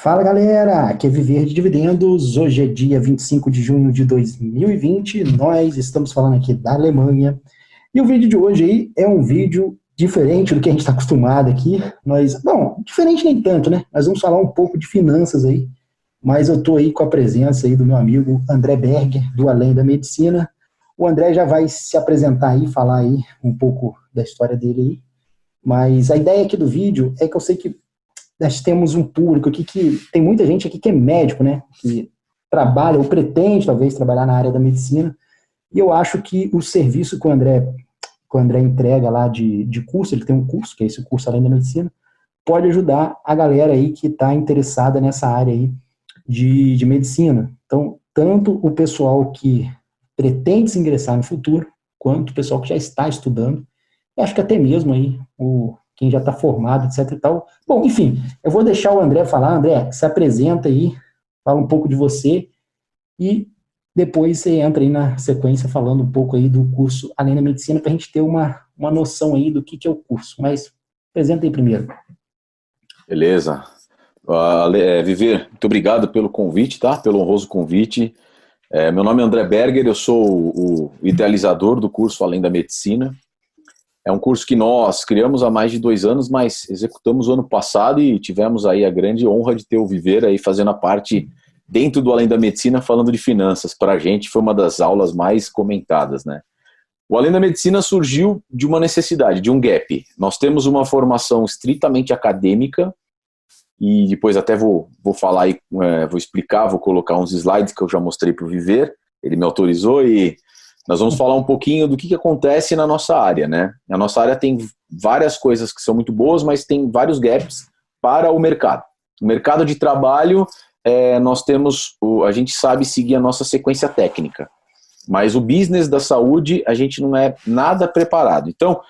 Fala galera, aqui é Viver de Dividendos. Hoje é dia 25 de junho de 2020. Nós estamos falando aqui da Alemanha. E o vídeo de hoje aí é um vídeo diferente do que a gente está acostumado aqui. Nós, bom, diferente nem tanto, né? Nós vamos falar um pouco de finanças aí. Mas eu estou aí com a presença aí do meu amigo André Berger, do Além da Medicina. O André já vai se apresentar aí, falar aí um pouco da história dele aí. Mas a ideia aqui do vídeo é que eu sei que nós temos um público aqui que tem muita gente aqui que é médico, né? Que trabalha ou pretende talvez trabalhar na área da medicina. E eu acho que o serviço que o André, que o André entrega lá de, de curso, ele tem um curso, que é esse curso além da medicina, pode ajudar a galera aí que está interessada nessa área aí de, de medicina. Então, tanto o pessoal que pretende se ingressar no futuro, quanto o pessoal que já está estudando, acho que até mesmo aí o quem já está formado, etc e tal. Bom, enfim, eu vou deixar o André falar. André, se apresenta aí, fala um pouco de você e depois você entra aí na sequência falando um pouco aí do curso Além da Medicina para a gente ter uma, uma noção aí do que, que é o curso. Mas apresenta aí primeiro. Beleza. Uh, é, Viver, muito obrigado pelo convite, tá? Pelo honroso convite. É, meu nome é André Berger, eu sou o, o idealizador do curso Além da Medicina. É um curso que nós criamos há mais de dois anos, mas executamos o ano passado e tivemos aí a grande honra de ter o Viver aí fazendo a parte dentro do Além da Medicina, falando de finanças. Para a gente foi uma das aulas mais comentadas, né? O Além da Medicina surgiu de uma necessidade, de um gap. Nós temos uma formação estritamente acadêmica, e depois até vou, vou falar aí, é, vou explicar, vou colocar uns slides que eu já mostrei para o Viver, ele me autorizou e nós vamos falar um pouquinho do que, que acontece na nossa área, né? A nossa área tem várias coisas que são muito boas, mas tem vários gaps para o mercado. O mercado de trabalho, é, nós temos, o, a gente sabe seguir a nossa sequência técnica, mas o business da saúde, a gente não é nada preparado. Então,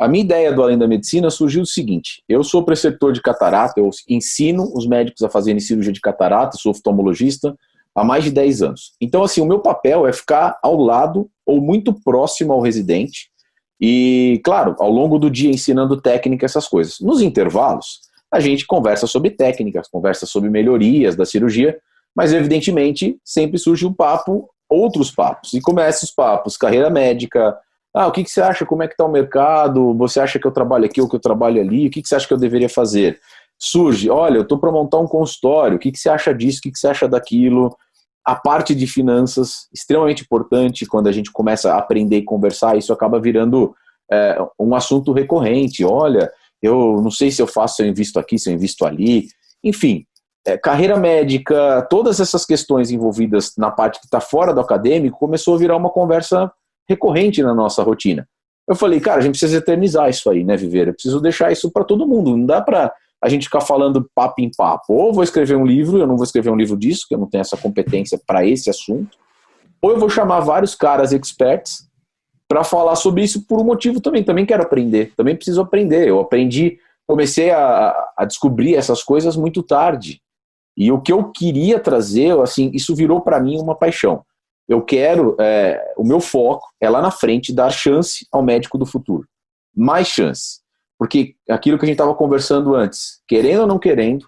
a minha ideia do Além da Medicina surgiu do seguinte: eu sou preceptor de catarata, eu ensino os médicos a fazerem cirurgia de catarata, sou oftalmologista, há mais de 10 anos. Então, assim, o meu papel é ficar ao lado ou muito próximo ao residente e, claro, ao longo do dia ensinando técnica, essas coisas. Nos intervalos, a gente conversa sobre técnicas, conversa sobre melhorias da cirurgia, mas, evidentemente, sempre surge um papo, outros papos. E começa os papos, carreira médica, ah, o que, que você acha, como é que está o mercado, você acha que eu trabalho aqui ou que eu trabalho ali, o que, que você acha que eu deveria fazer? Surge, olha, eu estou para montar um consultório, o que, que você acha disso, o que, que você acha daquilo? A parte de finanças, extremamente importante quando a gente começa a aprender e conversar, isso acaba virando é, um assunto recorrente. Olha, eu não sei se eu faço, se eu invisto aqui, se eu invisto ali. Enfim, é, carreira médica, todas essas questões envolvidas na parte que está fora do acadêmico, começou a virar uma conversa recorrente na nossa rotina. Eu falei, cara, a gente precisa eternizar isso aí, né, Viver? Eu preciso deixar isso para todo mundo. Não dá para a gente ficar falando papo em papo. Ou vou escrever um livro, eu não vou escrever um livro disso, que eu não tenho essa competência para esse assunto. Ou eu vou chamar vários caras experts para falar sobre isso por um motivo também. Também quero aprender, também preciso aprender. Eu aprendi, comecei a, a descobrir essas coisas muito tarde. E o que eu queria trazer, assim, isso virou para mim uma paixão. Eu quero, é, o meu foco é lá na frente dar chance ao médico do futuro. Mais chance. Porque aquilo que a gente estava conversando antes, querendo ou não querendo,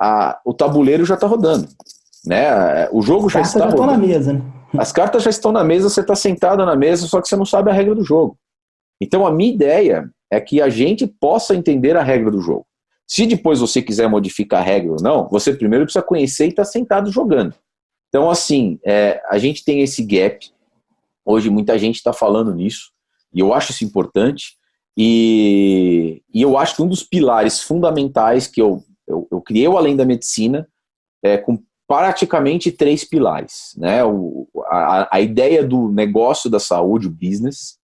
a, o tabuleiro já está rodando. Né? O jogo já está já rodando. na mesa, né? As cartas já estão na mesa, você está sentado na mesa, só que você não sabe a regra do jogo. Então a minha ideia é que a gente possa entender a regra do jogo. Se depois você quiser modificar a regra ou não, você primeiro precisa conhecer e estar tá sentado jogando. Então, assim, é, a gente tem esse gap. Hoje muita gente está falando nisso, e eu acho isso importante. E, e eu acho que um dos pilares fundamentais que eu, eu, eu criei o Além da Medicina é com praticamente três pilares. Né? O, a, a ideia do negócio da saúde, o business,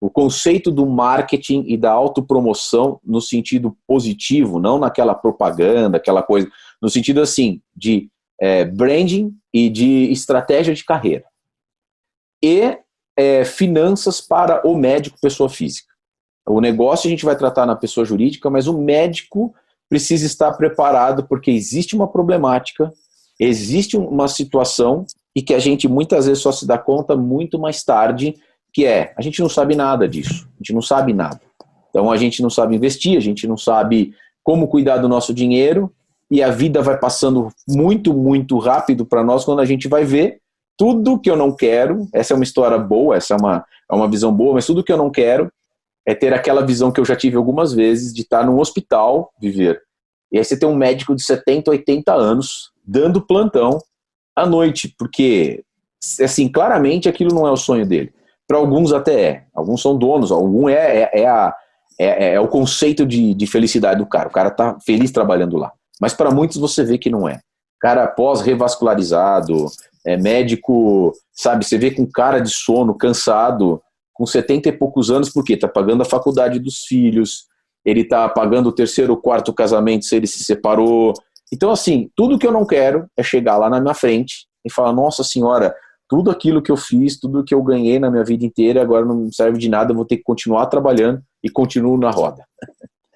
o conceito do marketing e da autopromoção no sentido positivo, não naquela propaganda, aquela coisa, no sentido assim, de é, branding e de estratégia de carreira. E é, finanças para o médico pessoa física. O negócio a gente vai tratar na pessoa jurídica, mas o médico precisa estar preparado porque existe uma problemática, existe uma situação e que a gente muitas vezes só se dá conta muito mais tarde, que é, a gente não sabe nada disso, a gente não sabe nada. Então a gente não sabe investir, a gente não sabe como cuidar do nosso dinheiro e a vida vai passando muito, muito rápido para nós quando a gente vai ver tudo que eu não quero. Essa é uma história boa, essa é uma, é uma visão boa, mas tudo que eu não quero é ter aquela visão que eu já tive algumas vezes de estar num hospital, viver. E aí você tem um médico de 70, 80 anos dando plantão à noite, porque, assim, claramente aquilo não é o sonho dele. Para alguns até é. Alguns são donos, algum é, é, é, a, é, é o conceito de, de felicidade do cara. O cara tá feliz trabalhando lá. Mas para muitos você vê que não é. Cara pós-revascularizado, é médico, sabe, você vê com cara de sono, cansado, com 70 e poucos anos, porque tá pagando a faculdade dos filhos, ele tá pagando o terceiro, quarto casamento se ele se separou. Então, assim, tudo que eu não quero é chegar lá na minha frente e falar, nossa senhora, tudo aquilo que eu fiz, tudo que eu ganhei na minha vida inteira, agora não serve de nada, eu vou ter que continuar trabalhando e continuo na roda.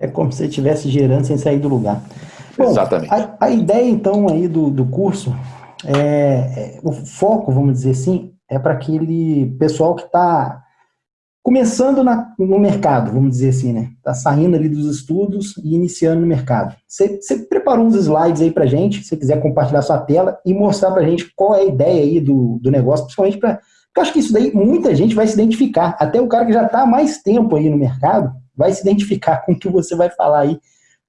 É como se você estivesse gerando sem sair do lugar. Bom, Exatamente. A, a, ideia, então, aí do, do curso, é, é, o foco, vamos dizer assim, é para aquele pessoal que está começando na, no mercado, vamos dizer assim, né? Está saindo ali dos estudos e iniciando no mercado. Você, preparou uns slides aí para gente, se você quiser compartilhar sua tela e mostrar para gente qual é a ideia aí do, do negócio, principalmente para eu acho que isso daí muita gente vai se identificar. Até o cara que já está há mais tempo aí no mercado vai se identificar com o que você vai falar aí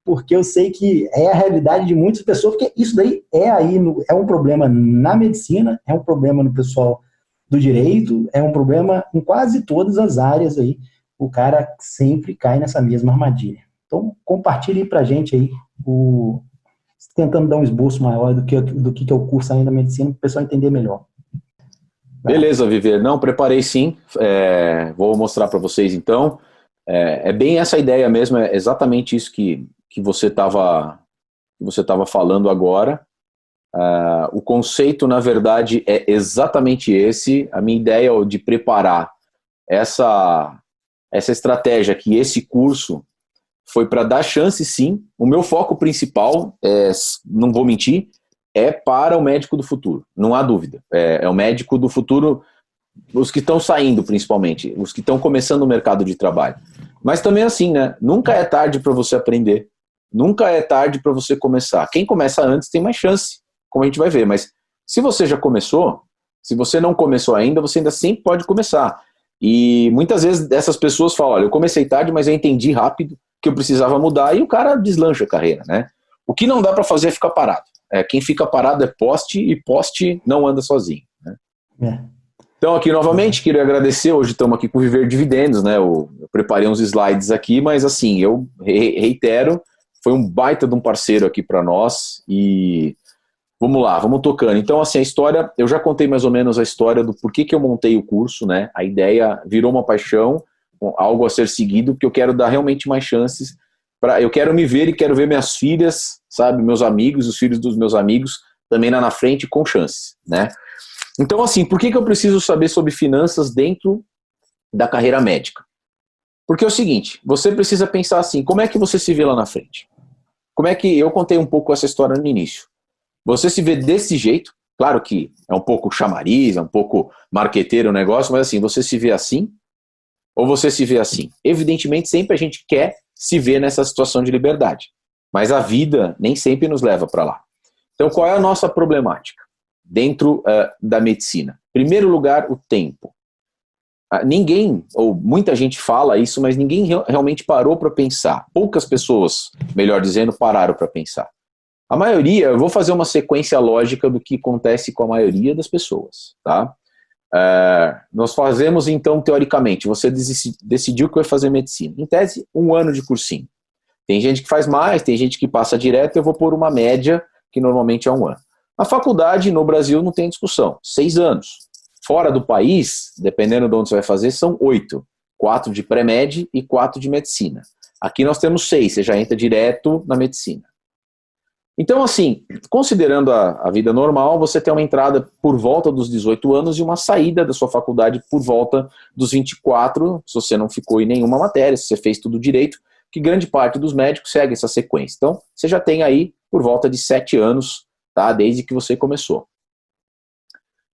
porque eu sei que é a realidade de muitas pessoas, porque isso daí é aí, no, é um problema na medicina, é um problema no pessoal do direito, é um problema em quase todas as áreas aí, o cara sempre cai nessa mesma armadilha. Então, compartilhe para gente aí, o, tentando dar um esboço maior do que, do que é o curso ainda da medicina, para o pessoal entender melhor. Beleza, Viver. Não, preparei sim. É, vou mostrar para vocês então. É, é, bem essa ideia mesmo, é exatamente isso que, que você estava você estava falando agora. Uh, o conceito, na verdade, é exatamente esse. A minha ideia é de preparar essa, essa estratégia que esse curso foi para dar chance, sim. O meu foco principal, é, não vou mentir, é para o médico do futuro, não há dúvida. É, é o médico do futuro, os que estão saindo, principalmente, os que estão começando o mercado de trabalho. Mas também assim, né? Nunca é tarde para você aprender. Nunca é tarde para você começar. Quem começa antes tem mais chance, como a gente vai ver. Mas se você já começou, se você não começou ainda, você ainda sempre pode começar. E muitas vezes essas pessoas falam: olha, eu comecei tarde, mas eu entendi rápido que eu precisava mudar e o cara deslancha a carreira, né? O que não dá para fazer é ficar parado. É, quem fica parado é poste e poste não anda sozinho. Né? É. Então, aqui novamente, queria agradecer. Hoje estamos aqui com Viver Dividendos, né? Eu, eu preparei uns slides aqui, mas assim, eu reitero foi um baita de um parceiro aqui para nós e vamos lá, vamos tocando. Então, assim, a história, eu já contei mais ou menos a história do porquê que eu montei o curso, né? A ideia virou uma paixão, algo a ser seguido, porque eu quero dar realmente mais chances para eu quero me ver e quero ver minhas filhas, sabe, meus amigos, os filhos dos meus amigos também lá na frente com chances, né? Então, assim, por que, que eu preciso saber sobre finanças dentro da carreira médica? Porque é o seguinte, você precisa pensar assim, como é que você se vê lá na frente? Como é que eu contei um pouco essa história no início? Você se vê desse jeito, claro que é um pouco chamariz, é um pouco marqueteiro o negócio, mas assim, você se vê assim ou você se vê assim? Evidentemente, sempre a gente quer se ver nessa situação de liberdade, mas a vida nem sempre nos leva para lá. Então, qual é a nossa problemática dentro uh, da medicina? Primeiro lugar, o tempo. Ah, ninguém, ou muita gente fala isso, mas ninguém realmente parou para pensar. Poucas pessoas, melhor dizendo, pararam para pensar. A maioria, eu vou fazer uma sequência lógica do que acontece com a maioria das pessoas, tá? É, nós fazemos então, teoricamente, você decidiu que vai fazer medicina. Em tese, um ano de cursinho. Tem gente que faz mais, tem gente que passa direto, eu vou pôr uma média, que normalmente é um ano. A faculdade no Brasil não tem discussão, seis anos. Fora do país, dependendo de onde você vai fazer, são oito. Quatro de pré-med e quatro de medicina. Aqui nós temos seis, você já entra direto na medicina. Então, assim, considerando a, a, vida normal, você tem uma entrada por volta dos 18 anos e uma saída da sua faculdade por volta dos 24, se você não ficou em nenhuma matéria, se você fez tudo direito, que grande parte dos médicos segue essa sequência. Então, você já tem aí por volta de 7 anos, tá, desde que você começou.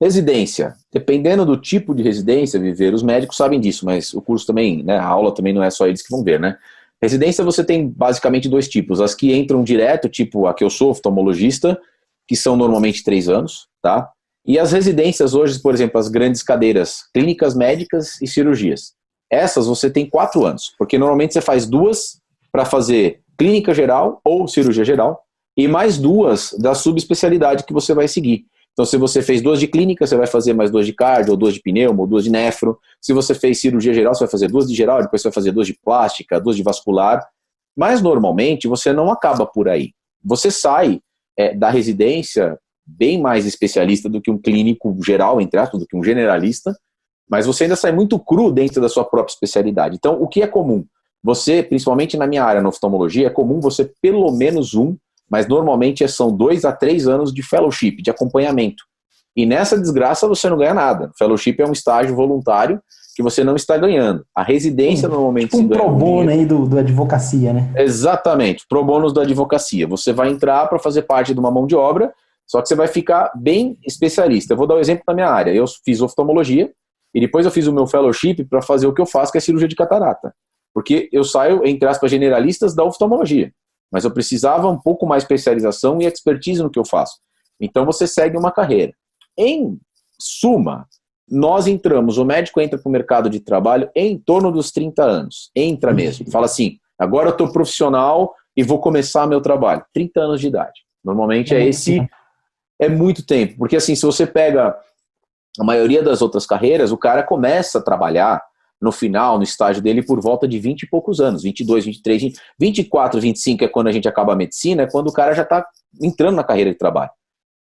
Residência. Dependendo do tipo de residência, viver, os médicos sabem disso, mas o curso também, né, a aula também não é só eles que vão ver, né? Residência você tem basicamente dois tipos. As que entram direto, tipo a que eu sou, oftalmologista, que são normalmente três anos, tá? E as residências hoje, por exemplo, as grandes cadeiras, clínicas médicas e cirurgias. Essas você tem quatro anos, porque normalmente você faz duas para fazer clínica geral ou cirurgia geral, e mais duas da subespecialidade que você vai seguir. Então, se você fez duas de clínica, você vai fazer mais duas de cardio, ou duas de pneumo, ou duas de nefro. Se você fez cirurgia geral, você vai fazer duas de geral, depois você vai fazer duas de plástica, duas de vascular. Mas, normalmente, você não acaba por aí. Você sai é, da residência bem mais especialista do que um clínico geral, entre aspas, do que um generalista, mas você ainda sai muito cru dentro da sua própria especialidade. Então, o que é comum? Você, principalmente na minha área, na oftalmologia, é comum você pelo menos um mas normalmente são dois a três anos de fellowship, de acompanhamento. E nessa desgraça você não ganha nada. Fellowship é um estágio voluntário que você não está ganhando. A residência normalmente tipo um pro bono aí do, do advocacia, né? Exatamente, pro bônus da advocacia. Você vai entrar para fazer parte de uma mão de obra, só que você vai ficar bem especialista. Eu vou dar um exemplo da minha área. Eu fiz oftalmologia e depois eu fiz o meu fellowship para fazer o que eu faço, que é cirurgia de catarata. Porque eu saio, entre aspas, generalistas da oftalmologia mas eu precisava um pouco mais especialização e expertise no que eu faço. Então você segue uma carreira. Em suma, nós entramos, o médico entra para o mercado de trabalho em torno dos 30 anos. Entra mesmo. Fala assim: agora eu estou profissional e vou começar meu trabalho. 30 anos de idade. Normalmente é esse. É muito tempo. Porque assim, se você pega a maioria das outras carreiras, o cara começa a trabalhar no final, no estágio dele, por volta de 20 e poucos anos, 22, 23, 20, 24, 25 é quando a gente acaba a medicina, é quando o cara já está entrando na carreira de trabalho.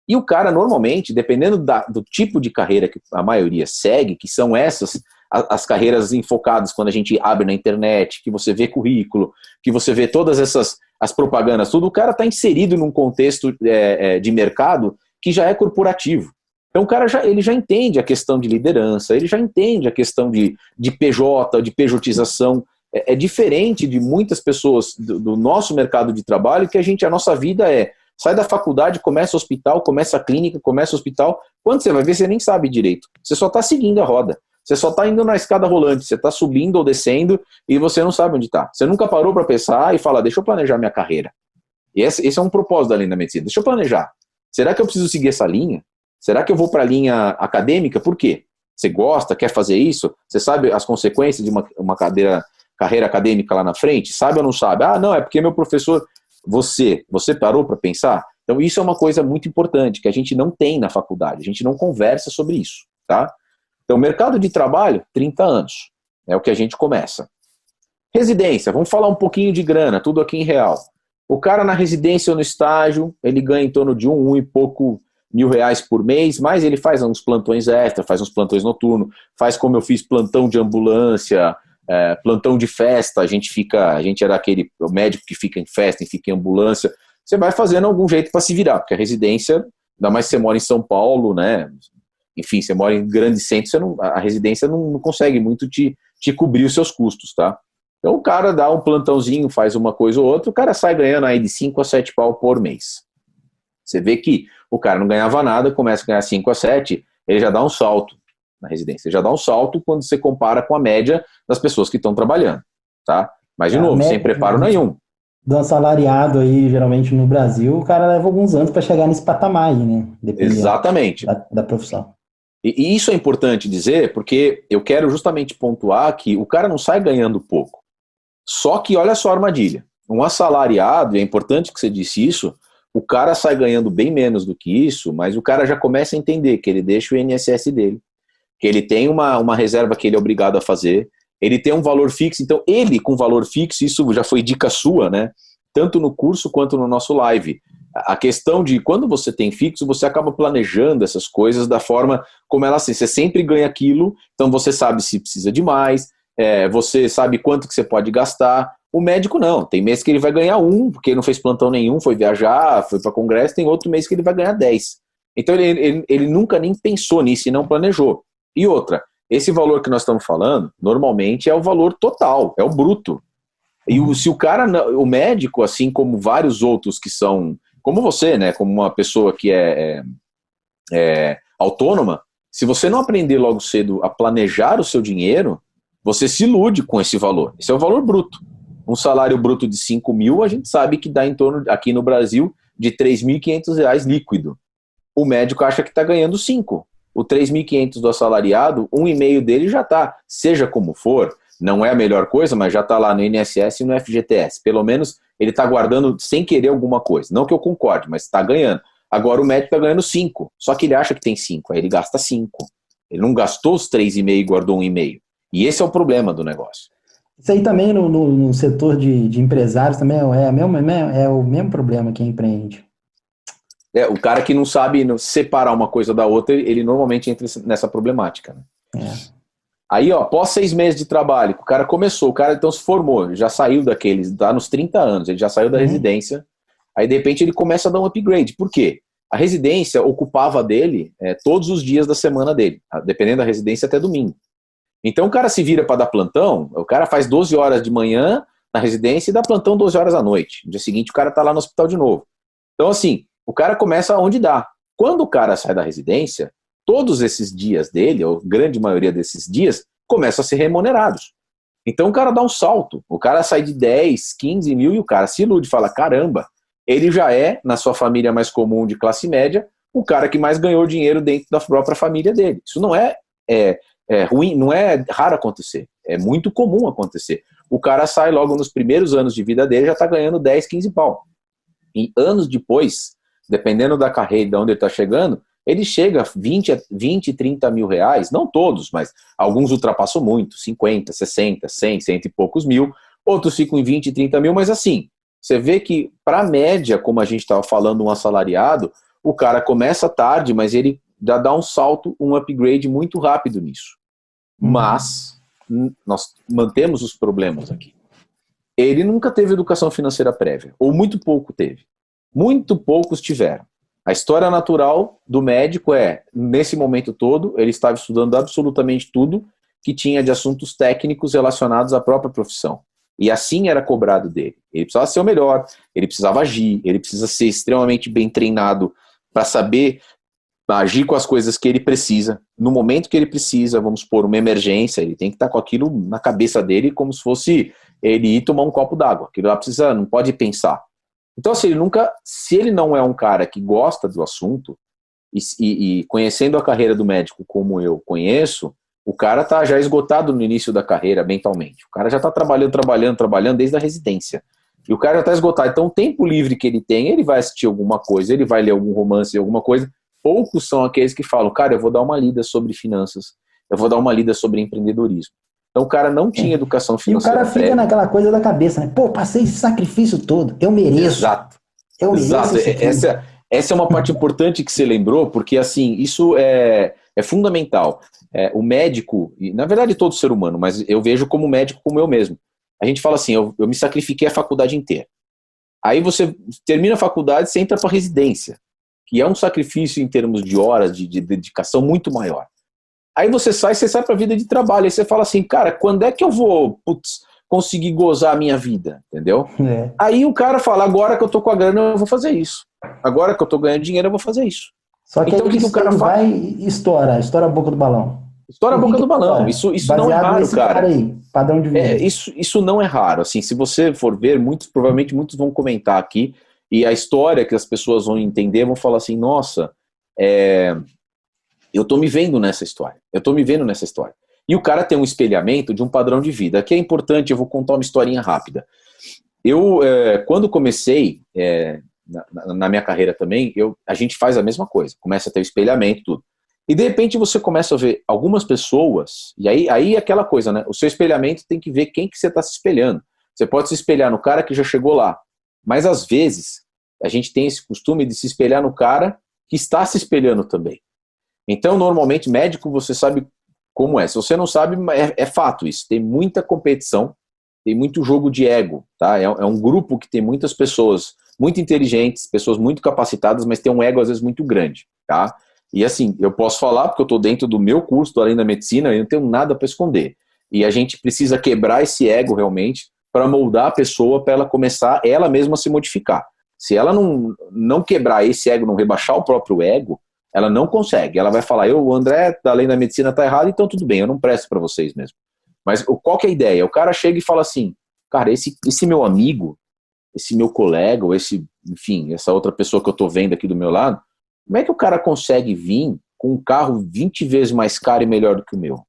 E o cara, normalmente, dependendo da, do tipo de carreira que a maioria segue, que são essas, as, as carreiras enfocadas quando a gente abre na internet, que você vê currículo, que você vê todas essas as propagandas, tudo, o cara está inserido num contexto é, é, de mercado que já é corporativo. Então o cara já, ele já entende a questão de liderança, ele já entende a questão de, de PJ, de pejotização. É, é diferente de muitas pessoas do, do, nosso mercado de trabalho que a gente, a nossa vida é sai da faculdade, começa hospital, começa clínica, começa hospital. Quando você vai ver, você nem sabe direito. Você só está seguindo a roda. Você só está indo na escada rolante, você está subindo ou descendo e você não sabe onde está. Você nunca parou para pensar e falar, deixa eu planejar minha carreira. E esse, esse é um propósito da linha da medicina. Deixa eu planejar. Será que eu preciso seguir essa linha? Será que eu vou para a linha acadêmica? Por quê? Você gosta, quer fazer isso? Você sabe as consequências de uma, uma cadeira, carreira acadêmica lá na frente? Sabe ou não sabe? Ah, não, é porque meu professor. Você, você parou para pensar? Então, isso é uma coisa muito importante que a gente não tem na faculdade, a gente não conversa sobre isso, tá? Então, mercado de trabalho, 30 anos. É o que a gente começa. Residência, vamos falar um pouquinho de grana, tudo aqui em real. O cara na residência ou no estágio, ele ganha em torno de um, um e pouco mil reais por mês, mas ele faz uns plantões extra, faz uns plantões noturnos, faz como eu fiz plantão de ambulância, é, plantão de festa, a gente fica, a gente era aquele médico que fica em festa e fica em ambulância. Você vai fazendo algum jeito para se virar, porque a residência, ainda mais se você mora em São Paulo, né? Enfim, você mora em grande centro, você não, a residência não, não consegue muito te, te cobrir os seus custos, tá? Então o cara dá um plantãozinho, faz uma coisa ou outra, o cara sai ganhando aí de 5 a 7 pau por mês. Você vê que o cara não ganhava nada, começa a ganhar 5 a 7, ele já dá um salto na residência. Ele já dá um salto quando você compara com a média das pessoas que estão trabalhando, tá? Mas, de é, novo, sem preparo nenhum. Do assalariado aí, geralmente no Brasil, o cara leva alguns anos para chegar nesse patamar aí, né? Dependendo Exatamente. Da, da profissão. E, e isso é importante dizer, porque eu quero justamente pontuar que o cara não sai ganhando pouco. Só que olha só a armadilha. Um assalariado, e é importante que você disse isso, o cara sai ganhando bem menos do que isso, mas o cara já começa a entender que ele deixa o INSS dele, que ele tem uma, uma reserva que ele é obrigado a fazer, ele tem um valor fixo, então ele com valor fixo, isso já foi dica sua, né? Tanto no curso quanto no nosso live. A questão de quando você tem fixo, você acaba planejando essas coisas da forma como ela assim, você sempre ganha aquilo, então você sabe se precisa de mais, é, você sabe quanto que você pode gastar, o médico não. Tem mês que ele vai ganhar um, porque não fez plantão nenhum, foi viajar, foi para congresso, tem outro mês que ele vai ganhar 10. Então ele, ele, ele nunca nem pensou nisso e não planejou. E outra, esse valor que nós estamos falando, normalmente é o valor total, é o bruto. E o, se o cara, o médico, assim como vários outros que são, como você, né, como uma pessoa que é, é, é autônoma, se você não aprender logo cedo a planejar o seu dinheiro, você se ilude com esse valor. Esse é o valor bruto. Um salário bruto de 5 mil, a gente sabe que dá em torno, aqui no Brasil, de 3.500 reais líquido. O médico acha que está ganhando 5. O 3.500 do assalariado, um e meio dele já está, seja como for, não é a melhor coisa, mas já está lá no INSS e no FGTS. Pelo menos ele está guardando sem querer alguma coisa. Não que eu concorde, mas está ganhando. Agora o médico está ganhando 5, só que ele acha que tem 5, aí ele gasta 5. Ele não gastou os 3,5 e guardou um e meio. E esse é o problema do negócio. Isso aí também no, no, no setor de, de, empresários também é, é, mesmo, é o mesmo problema que empreende. É, o cara que não sabe separar uma coisa da outra, ele normalmente entra nessa problemática. Né? É. Aí, ó, após seis meses de trabalho, o cara começou, o cara então se formou, já saiu daqueles, tá nos 30 anos, ele já saiu da uhum. residência, aí de repente ele começa a dar um upgrade. Por quê? A residência ocupava dele é, todos os dias da semana dele, dependendo da residência até domingo. Então o cara se vira para dar plantão, o cara faz 12 horas de manhã na residência e dá plantão 12 horas à noite. No dia seguinte o cara está lá no hospital de novo. Então, assim, o cara começa onde dá. Quando o cara sai da residência, todos esses dias dele, ou grande maioria desses dias, começam a ser remunerados. Então o cara dá um salto. O cara sai de 10, 15 mil e o cara se ilude, fala: caramba, ele já é, na sua família mais comum de classe média, o cara que mais ganhou dinheiro dentro da própria família dele. Isso não é, é é ruim, não é raro acontecer, é muito comum acontecer. O cara sai logo nos primeiros anos de vida dele já está ganhando 10, 15 pau. E anos depois, dependendo da carreira de onde ele está chegando, ele chega a 20, 20, 30 mil reais, não todos, mas alguns ultrapassam muito, 50, 60, 100, cento e poucos mil, outros ficam em 20, 30 mil, mas assim, você vê que para a média, como a gente estava falando, um assalariado, o cara começa tarde, mas ele já dá um salto, um upgrade muito rápido nisso mas nós mantemos os problemas aqui. Ele nunca teve educação financeira prévia, ou muito pouco teve. Muito poucos tiveram. A história natural do médico é, nesse momento todo, ele estava estudando absolutamente tudo que tinha de assuntos técnicos relacionados à própria profissão. E assim era cobrado dele. Ele precisava ser o melhor, ele precisava agir, ele precisa ser extremamente bem treinado para saber agir com as coisas que ele precisa, no momento que ele precisa, vamos supor, uma emergência, ele tem que estar com aquilo na cabeça dele como se fosse ele ir tomar um copo d'água. Aquilo lá precisa, não pode pensar. Então, se assim, ele nunca, se ele não é um cara que gosta do assunto, e, e, e conhecendo a carreira do médico como eu conheço, o cara tá já esgotado no início da carreira mentalmente. O cara já tá trabalhando, trabalhando, trabalhando desde a residência. E o cara já tá esgotado. Então, o tempo livre que ele tem, ele vai assistir alguma coisa, ele vai ler algum romance, alguma coisa, poucos são aqueles que falam, cara, eu vou dar uma lida sobre finanças, eu vou dar uma lida sobre empreendedorismo. Então o cara não tinha é. educação financeira. E o cara fica naquela coisa da cabeça, né? Pô, passei esse sacrifício todo, eu mereço. Exato. Eu mereço. Exato. Essa, essa é uma parte importante que você lembrou, porque assim, isso é, é fundamental. É, o médico, e, na verdade todo ser humano, mas eu vejo como médico como eu mesmo. A gente fala assim, eu, eu me sacrifiquei a faculdade inteira. Aí você termina a faculdade, você entra para residência que é um sacrifício em termos de horas de, de dedicação muito maior. Aí você sai, você sai para a vida de trabalho, aí você fala assim, cara, quando é que eu vou putz, conseguir gozar a minha vida, entendeu? É. Aí o cara fala, agora que eu tô com a grana, eu vou fazer isso. Agora que eu tô ganhando dinheiro, eu vou fazer isso. Só que então, o que, que o cara vai e estoura, estoura a boca do balão. Estoura a boca do balão. Isso, isso não é raro, cara. cara aí, padrão de vida. É, isso, isso não é raro. Assim, se você for ver, muitos, provavelmente muitos vão comentar aqui e a história que as pessoas vão entender vão falar assim: nossa, é, eu estou me vendo nessa história. Eu estou me vendo nessa história. E o cara tem um espelhamento de um padrão de vida, que é importante. Eu vou contar uma historinha rápida. Eu, é, quando comecei é, na, na, minha carreira também, eu, a gente faz a mesma coisa. Começa a ter o espelhamento, tudo. E de repente você começa a ver algumas pessoas, e aí, aí é aquela coisa, né? O seu espelhamento tem que ver quem que você está se espelhando. Você pode se espelhar no cara que já chegou lá, mas às vezes a gente tem esse costume de se espelhar no cara que está se espelhando também. Então, normalmente, médico, você sabe como é. Se você não sabe, é, é fato isso. Tem muita competição, tem muito jogo de ego, tá? É, é, um grupo que tem muitas pessoas muito inteligentes, pessoas muito capacitadas, mas tem um ego às vezes muito grande, tá? E assim, eu posso falar porque eu estou dentro do meu curso, além da medicina, e não tenho nada para esconder. E a gente precisa quebrar esse ego realmente para moldar a pessoa para ela começar ela mesma a se modificar. Se ela não, não quebrar esse ego, não rebaixar o próprio ego, ela não consegue. Ela vai falar, eu, o André, além da medicina, tá errado, então tudo bem, eu não presto para vocês mesmo. Mas qual que é a ideia? O cara chega e fala assim, cara, esse, esse meu amigo, esse meu colega, ou esse, enfim, essa outra pessoa que eu tô vendo aqui do meu lado, como é que o cara consegue vir com um carro 20 vezes mais caro e melhor do que o meu?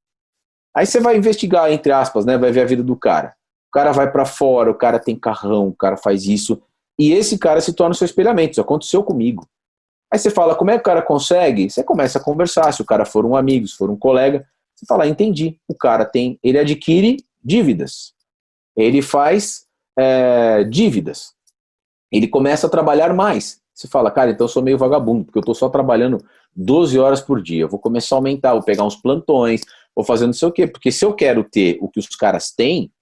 Aí você vai investigar, entre aspas, né? Vai ver a vida do cara. Cara vai para fora, o cara tem carrão, o cara faz isso. E esse cara se torna o seu espelhamento. Isso aconteceu comigo. Aí você fala, como é que o cara consegue? Você começa a conversar. Se o cara for um amigo, se for um colega, você fala, entendi. O cara tem, ele adquire dívidas. Ele faz é, dívidas. Ele começa a trabalhar mais. Você fala, cara, então eu sou meio vagabundo, porque eu estou só trabalhando 12 horas por dia. Eu vou começar a aumentar, vou pegar uns plantões, vou fazer não sei o quê. Porque se eu quero ter o que os caras têm,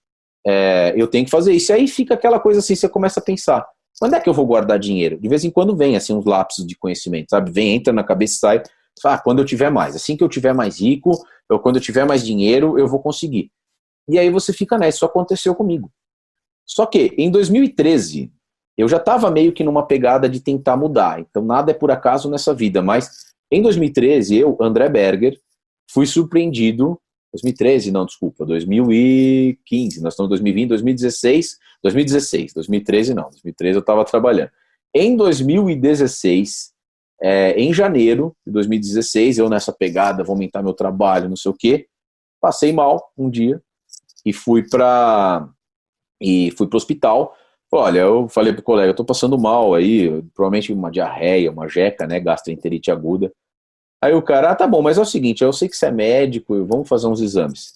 é, eu tenho que fazer isso. E aí fica aquela coisa assim, você começa a pensar, quando é que eu vou guardar dinheiro? De vez em quando vem, assim, uns lapsos de conhecimento, sabe? Vem, entra na cabeça e sai. Ah, quando eu tiver mais. Assim que eu tiver mais rico, ou quando eu tiver mais dinheiro, eu vou conseguir. E aí você fica nessa. Isso aconteceu comigo. Só que, em 2013, eu já estava meio que numa pegada de tentar mudar. Então, nada é por acaso nessa vida. Mas, em 2013, eu, André Berger, fui surpreendido 2013, não, desculpa, 2015, nós estamos em 2020, 2016, 2016, 2013 não, 2013 eu estava trabalhando. Em 2016, é, em janeiro de 2016, eu nessa pegada, vou aumentar meu trabalho, não sei o quê, passei mal um dia e fui para e fui para o hospital. Olha, eu falei pro colega, eu tô passando mal aí, provavelmente uma diarreia, uma jeca, né, gastroenterite aguda. Aí o cara, ah, tá bom, mas é o seguinte, eu sei que você é médico, vamos fazer uns exames.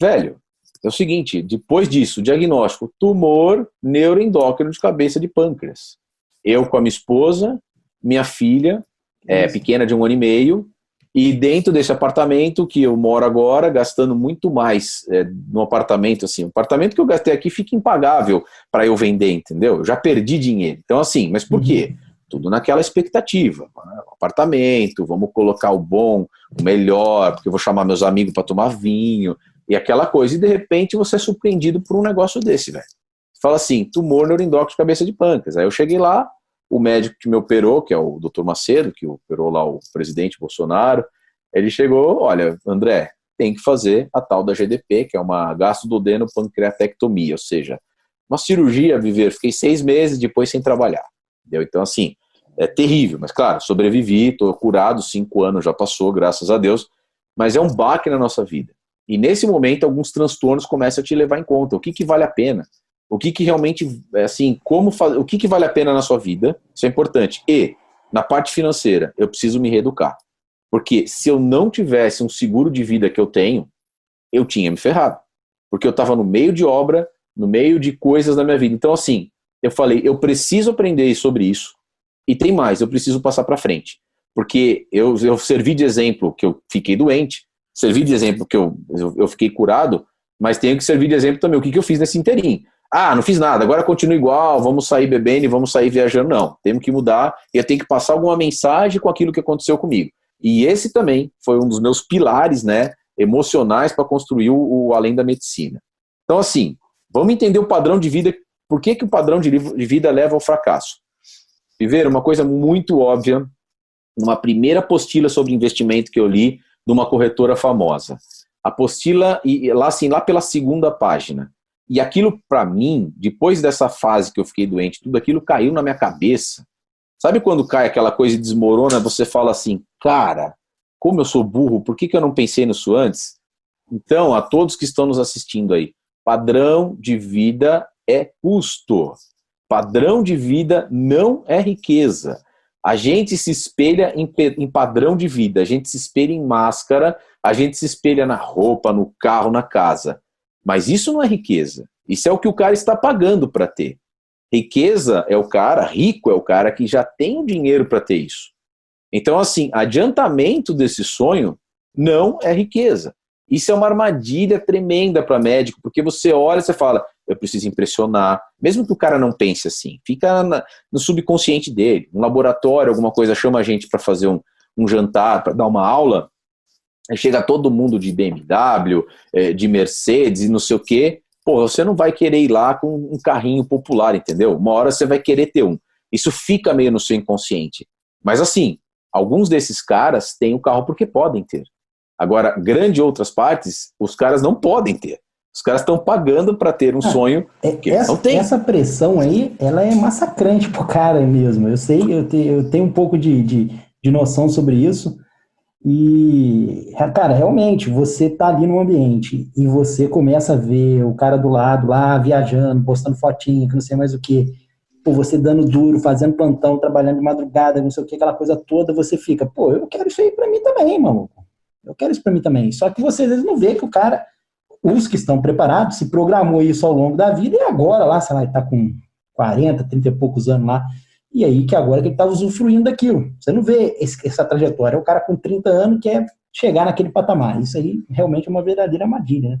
Velho, é o seguinte, depois disso, diagnóstico, tumor neuroendócrino de cabeça de pâncreas. Eu com a minha esposa, minha filha, é, pequena de um ano e meio, e dentro desse apartamento que eu moro agora, gastando muito mais é, no apartamento, assim, o apartamento que eu gastei aqui fica impagável para eu vender, entendeu? Eu já perdi dinheiro. Então, assim, mas por quê? Tudo naquela expectativa. Né? Apartamento, vamos colocar o bom, o melhor, porque eu vou chamar meus amigos para tomar vinho, e aquela coisa. E de repente você é surpreendido por um negócio desse, velho. Fala assim, tumor neuroendócrino cabeça de pâncreas. Aí eu cheguei lá, o médico que me operou, que é o Dr. Macedo, que operou lá o presidente Bolsonaro, ele chegou, olha, André, tem que fazer a tal da GDP, que é uma gastrododeno pancreatectomia, ou seja, uma cirurgia, viver, fiquei seis meses depois sem trabalhar. Entendeu? Então, assim, é terrível, mas claro, sobrevivi, estou curado, cinco anos já passou, graças a Deus, mas é um baque na nossa vida. E nesse momento, alguns transtornos começam a te levar em conta. O que, que vale a pena? O que, que realmente, é assim, como faz, o que, que vale a pena na sua vida? Isso é importante. E, na parte financeira, eu preciso me reeducar. Porque se eu não tivesse um seguro de vida que eu tenho, eu tinha me ferrado. Porque eu estava no meio de obra, no meio de coisas da minha vida. Então, assim, eu falei, eu preciso aprender sobre isso e tem mais, eu preciso passar para frente. Porque eu, eu servi de exemplo que eu fiquei doente, servi de exemplo que eu, eu, fiquei curado, mas tenho que servir de exemplo também o que, que eu fiz nesse interim. Ah, não fiz nada, agora continua igual, vamos sair bebendo e vamos sair viajando. Não, temos que mudar e eu tenho que passar alguma mensagem com aquilo que aconteceu comigo. E esse também foi um dos meus pilares né, emocionais para construir o, o, Além da Medicina. Então, assim, vamos entender o padrão de vida. Por que, que o padrão de vida leva ao fracasso? Viver uma coisa muito óbvia, uma primeira apostila sobre investimento que eu li de uma corretora famosa. Apostila, e lá assim, lá pela segunda página. E aquilo, para mim, depois dessa fase que eu fiquei doente, tudo aquilo caiu na minha cabeça. Sabe quando cai aquela coisa e desmorona, você fala assim, cara, como eu sou burro, por que, que eu não pensei nisso antes? Então, a todos que estão nos assistindo aí, padrão de vida é custo. Padrão de vida não é riqueza. A gente se espelha em, em, padrão de vida, a gente se espelha em máscara, a gente se espelha na roupa, no carro, na casa. Mas isso não é riqueza. Isso é o que o cara está pagando para ter. Riqueza é o cara, rico é o cara que já tem o dinheiro para ter isso. Então, assim, adiantamento desse sonho não é riqueza. Isso é uma armadilha tremenda para médico, porque você olha e você fala, eu preciso impressionar. Mesmo que o cara não pense assim, fica na, no subconsciente dele. Um laboratório, alguma coisa, chama a gente para fazer um, um jantar, para dar uma aula, chega todo mundo de BMW, é, de Mercedes e não sei o quê. Pô, você não vai querer ir lá com um carrinho popular, entendeu? Uma hora você vai querer ter um. Isso fica meio no seu inconsciente. Mas assim, alguns desses caras têm o um carro porque podem ter. Agora, grande outras partes, os caras não podem ter. Os caras estão pagando para ter um ah, sonho é, que essa, não tem. Essa pressão aí, ela é massacrante pro cara mesmo. Eu sei, eu, te, eu tenho um pouco de, de, de noção sobre isso. E, cara, realmente, você tá ali no ambiente e você começa a ver o cara do lado lá viajando, postando fotinha, que não sei mais o que, pô, você dando duro, fazendo plantão, trabalhando de madrugada, não sei o que, aquela coisa toda, você fica, pô, eu quero isso aí pra mim também, mano. Eu quero isso pra mim também. Só que você às vezes não vê que o cara, os que estão preparados, se programou isso ao longo da vida e agora lá, sei lá, ele tá com 40, 30 e poucos anos lá, e aí que agora que ele está usufruindo daquilo. Você não vê esse, essa trajetória. É o cara com 30 anos que quer chegar naquele patamar. Isso aí realmente é uma verdadeira armadilha, né?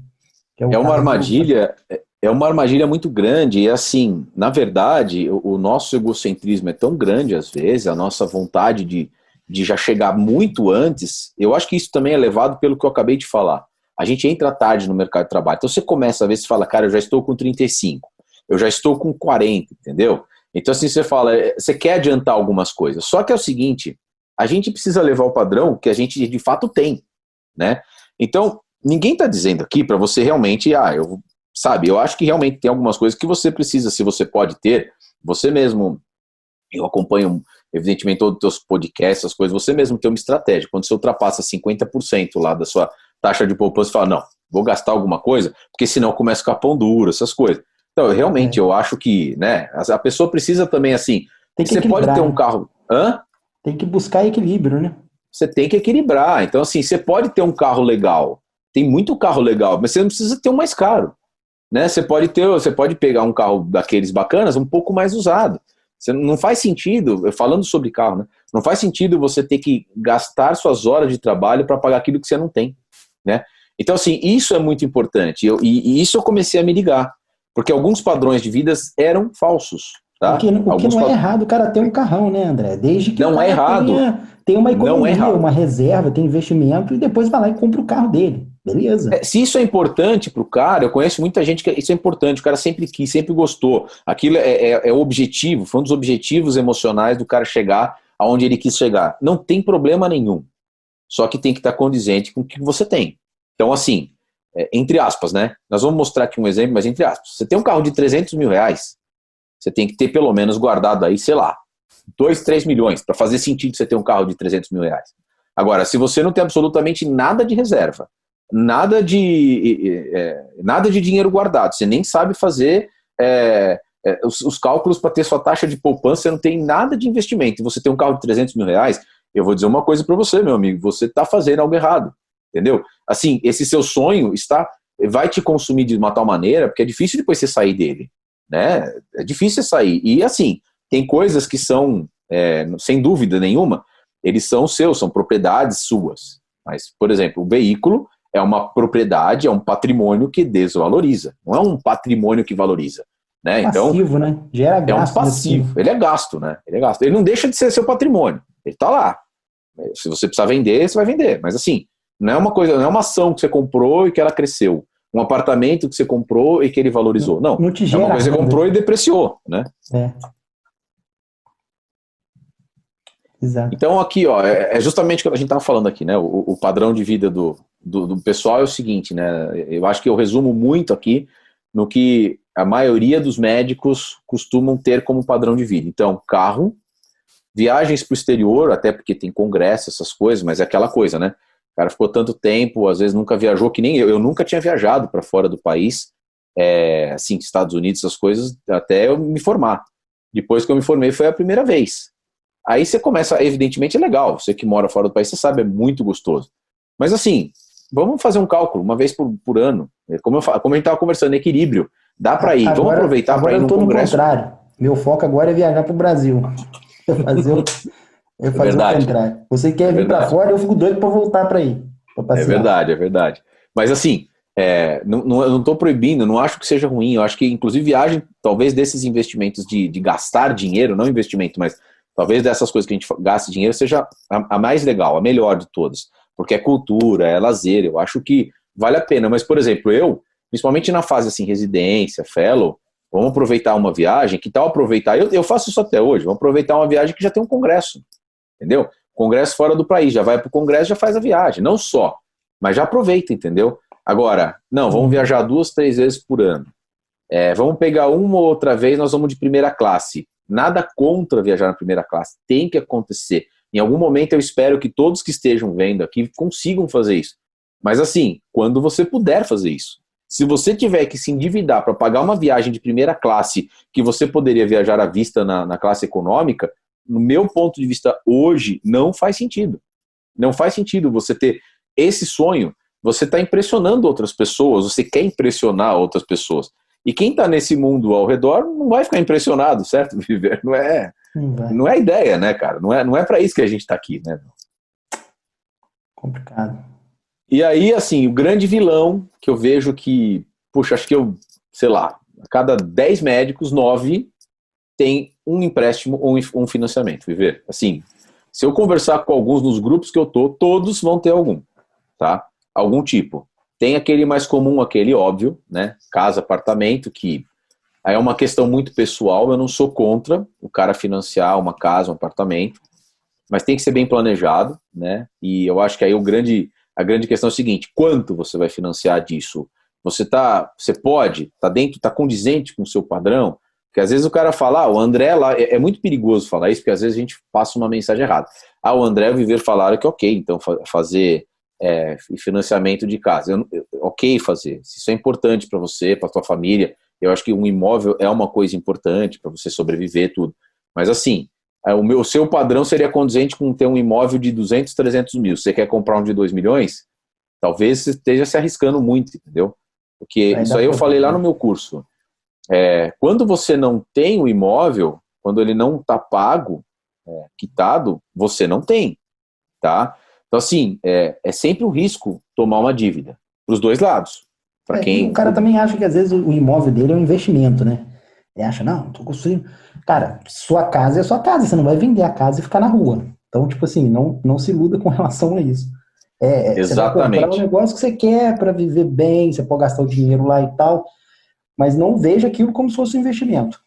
É, é, uma armadilha, é uma armadilha muito grande. E assim, na verdade, o, o, nosso egocentrismo é tão grande às vezes, a nossa vontade de, de já chegar muito antes. Eu acho que isso também é levado pelo que eu acabei de falar. A gente entra tarde no mercado de trabalho. Então você começa a ver, se fala, cara, eu já estou com 35, eu já estou com 40, entendeu? Então, assim, você fala, é, você quer adiantar algumas coisas. Só que é o seguinte, a gente precisa levar o padrão que a gente de fato tem, né? Então, ninguém está dizendo aqui para você realmente, ah, eu, sabe, eu acho que realmente tem algumas coisas que você precisa, se você pode ter, você mesmo, eu acompanho, evidentemente, todos os teus podcasts, essas coisas, você mesmo tem uma estratégia. Quando você ultrapassa 50% lá da sua taxa de poupança, você fala, não, vou gastar alguma coisa, porque senão começa a ficar pão duro, essas coisas. Então, realmente, é. eu acho que, né, a pessoa precisa também, assim, você pode ter um né? carro... Hã? Tem que buscar equilíbrio, né? Você tem que equilibrar. Então, assim, você pode ter um carro legal, tem muito carro legal, mas você não precisa ter um mais caro. Né? Você pode ter, você pode pegar um carro daqueles bacanas um pouco mais usado. Você não faz sentido, falando sobre carro, né? Não faz sentido você ter que gastar suas horas de trabalho para pagar aquilo que você não tem, né? Então, assim, isso é muito importante. Eu, e, e, isso eu comecei a me ligar. Porque alguns padrões de vidas eram falsos. Tá? O que, o que não é errado o cara ter um carrão, né, André? Desde que não é errado. Tenha, tenha uma economia, é uma reserva, tem investimento e depois vai lá e compra o carro dele. Beleza. É, se isso é importante para o cara, eu conheço muita gente que isso é importante, o cara sempre quis, sempre gostou. Aquilo é, é, é objetivo, foi um dos objetivos emocionais do cara chegar aonde ele quis chegar. Não tem problema nenhum. Só que tem que estar condizente com o que você tem. Então, assim, é, entre aspas, né? Nós vamos mostrar aqui um exemplo, mas entre aspas. Você tem um carro de 300 mil reais, você tem que ter pelo menos guardado aí, sei lá, 2, 3 milhões, para fazer sentido você ter um carro de 300 mil reais. Agora, se você não tem absolutamente nada de reserva, nada de, é, nada de dinheiro guardado, você nem sabe fazer é, é, os, os, cálculos para ter sua taxa de poupança, você não tem nada de investimento, você tem um carro de 300 mil reais, eu vou dizer uma coisa para você, meu amigo, você está fazendo algo errado entendeu? Assim, esse seu sonho está vai te consumir de uma tal maneira, porque é difícil depois você sair dele, né? É difícil você sair. E assim, tem coisas que são, é, sem dúvida nenhuma, eles são seus, são propriedades suas. Mas, por exemplo, o veículo é uma propriedade, é um patrimônio que desvaloriza, não é um patrimônio que valoriza. Né? Então, passivo, né? Gera gasto. É um passivo, ele é gasto, né? Ele é gasto. Ele não deixa de ser seu patrimônio, ele está lá. Se você precisar vender, você vai vender. Mas assim, não é uma coisa, não é uma ação que você comprou e que ela cresceu. Um apartamento que você comprou e que ele valorizou. Não. não te gera é uma coisa que você comprou e depreciou, né? É. Exato. Então aqui, ó, é, é justamente o que a gente estava falando aqui, né? O, o padrão de vida do, do, do, pessoal é o seguinte, né? Eu acho que eu resumo muito aqui no que a maioria dos médicos costumam ter como padrão de vida. Então, carro, viagens para o exterior, até porque tem congresso, essas coisas, mas é aquela coisa, né? O cara ficou tanto tempo, às vezes nunca viajou, que nem eu. Eu nunca tinha viajado para fora do país, é, assim, Estados Unidos, essas coisas, até eu me formar. Depois que eu me formei foi a primeira vez. Aí você começa, evidentemente é legal, você que mora fora do país, você sabe, é muito gostoso. Mas assim, vamos fazer um cálculo, uma vez por, por ano. É, como, eu, como a gente estava conversando, equilíbrio. Dá para ir, agora, vamos aproveitar para ir no congresso. No contrário. Meu foco agora é viajar para o Brasil. Fazer eu é fazer o contrário. Você quer é vir para fora, eu fico doido para voltar para aí. É verdade, é verdade. Mas assim, é, não, não, eu não estou proibindo, não acho que seja ruim. Eu acho que, inclusive, viagem, talvez desses investimentos de, de gastar dinheiro, não investimento, mas talvez dessas coisas que a gente gaste dinheiro seja a, a, mais legal, a melhor de todas. Porque é cultura, é lazer, eu acho que vale a pena. Mas, por exemplo, eu, principalmente na fase assim, residência, fellow, vamos aproveitar uma viagem, que tal aproveitar? Eu, eu faço isso até hoje, vamos aproveitar uma viagem que já tem um congresso entendeu? Congresso fora do país, já vai para o congresso, já faz a viagem, não só, mas já aproveita, entendeu? Agora, não, vamos viajar duas, três vezes por ano. É, vamos pegar uma ou outra vez, nós vamos de primeira classe. Nada contra viajar na primeira classe, tem que acontecer. Em algum momento eu espero que todos que estejam vendo aqui consigam fazer isso. Mas assim, quando você puder fazer isso. Se você tiver que se endividar para pagar uma viagem de primeira classe que você poderia viajar à vista na, na classe econômica, no meu ponto de vista hoje, não faz sentido. Não faz sentido você ter esse sonho. Você está impressionando outras pessoas, você quer impressionar outras pessoas. E quem está nesse mundo ao redor não vai ficar impressionado, certo, Viver? Não é, não é ideia, né, cara? Não é, não é para isso que a gente está aqui, né? Complicado. E aí, assim, o grande vilão que eu vejo que, puxa, acho que eu, sei lá, a cada 10 médicos, 9 tem um empréstimo ou um financiamento, viver. Assim, se eu conversar com alguns nos grupos que eu tô, todos vão ter algum, tá? Algum tipo. Tem aquele mais comum, aquele óbvio, né? Casa, apartamento, que aí é uma questão muito pessoal, eu não sou contra o cara financiar uma casa, um apartamento, mas tem que ser bem planejado, né? E eu acho que aí o grande a grande questão é o seguinte: quanto você vai financiar disso? Você tá, você pode, tá dentro, tá condizente com o seu padrão? Porque às vezes o cara fala, ah, o André lá, é, é, muito perigoso falar isso, porque às vezes a gente passa uma mensagem errada. Ah, o André e o Viver falaram que ok, então fazer é, financiamento de casa. Eu, eu, ok fazer. Se isso é importante para você, para sua família, eu acho que um imóvel é uma coisa importante para você sobreviver, tudo. Mas assim, é, o, meu, seu padrão seria condizente com ter um imóvel de 200, 300 mil. Você quer comprar um de 2 milhões? Talvez você esteja se arriscando muito, entendeu? Porque isso aí eu falei lá no meu curso. É, quando você não tem o imóvel, quando ele não está pago, é, quitado, você não tem, tá? Então, assim, é, é sempre um risco tomar uma dívida, para os dois lados. Para é, quem... O cara também acha que às vezes o imóvel dele é um investimento, né? Ele acha, não, tô construindo. Cara, sua casa é sua casa, você não vai vender a casa e ficar na rua. Então, tipo assim, não, não se iluda com relação a isso. É, Exatamente. É, você vai comprar um negócio que você quer para viver bem, você pode gastar o dinheiro lá e tal, mas não veja aquilo como se fosse um investimento.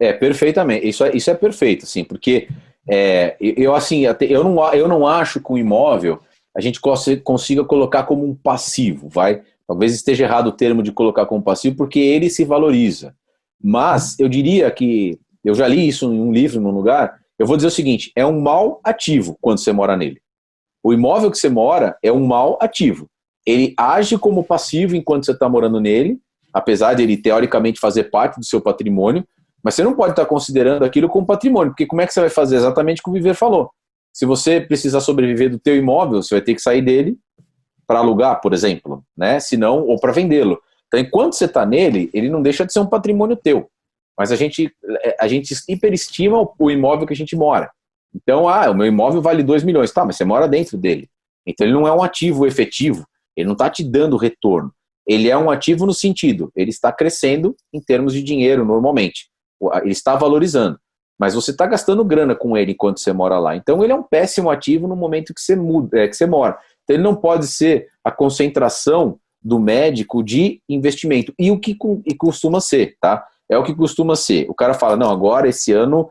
É, perfeitamente. Isso é, isso é perfeito, assim, porque é, eu, assim, eu não, eu não acho que o imóvel a gente consiga colocar como um passivo, vai? Talvez esteja errado o termo de colocar como passivo, porque ele se valoriza. Mas eu diria que, eu já li isso em um livro, num lugar, eu vou dizer o seguinte: é um mal ativo quando você mora nele. O imóvel que você mora é um mal ativo. Ele age como passivo enquanto você está morando nele, apesar de ele teoricamente fazer parte do seu patrimônio, mas você não pode estar tá considerando aquilo como patrimônio, porque como é que você vai fazer exatamente o que o Viver falou? Se você precisar sobreviver do teu imóvel, você vai ter que sair dele para alugar, por exemplo, né? Se não, ou para vendê-lo. Então, enquanto você está nele, ele não deixa de ser um patrimônio teu. Mas a gente, é, a gente hiperestima o imóvel que a gente mora. Então, ah, o meu imóvel vale 2 milhões. Tá, mas você mora dentro dele. Então, ele não é um ativo efetivo. Ele não está te dando retorno. Ele é um ativo no sentido, ele está crescendo em termos de dinheiro normalmente. Ele está valorizando. Mas você está gastando grana com ele enquanto você mora lá. Então, ele é um péssimo ativo no momento que você, muda, é, que você mora. Então, ele não pode ser a concentração do médico de investimento. E o que e costuma ser, tá? É o que costuma ser. O cara fala, não, agora esse ano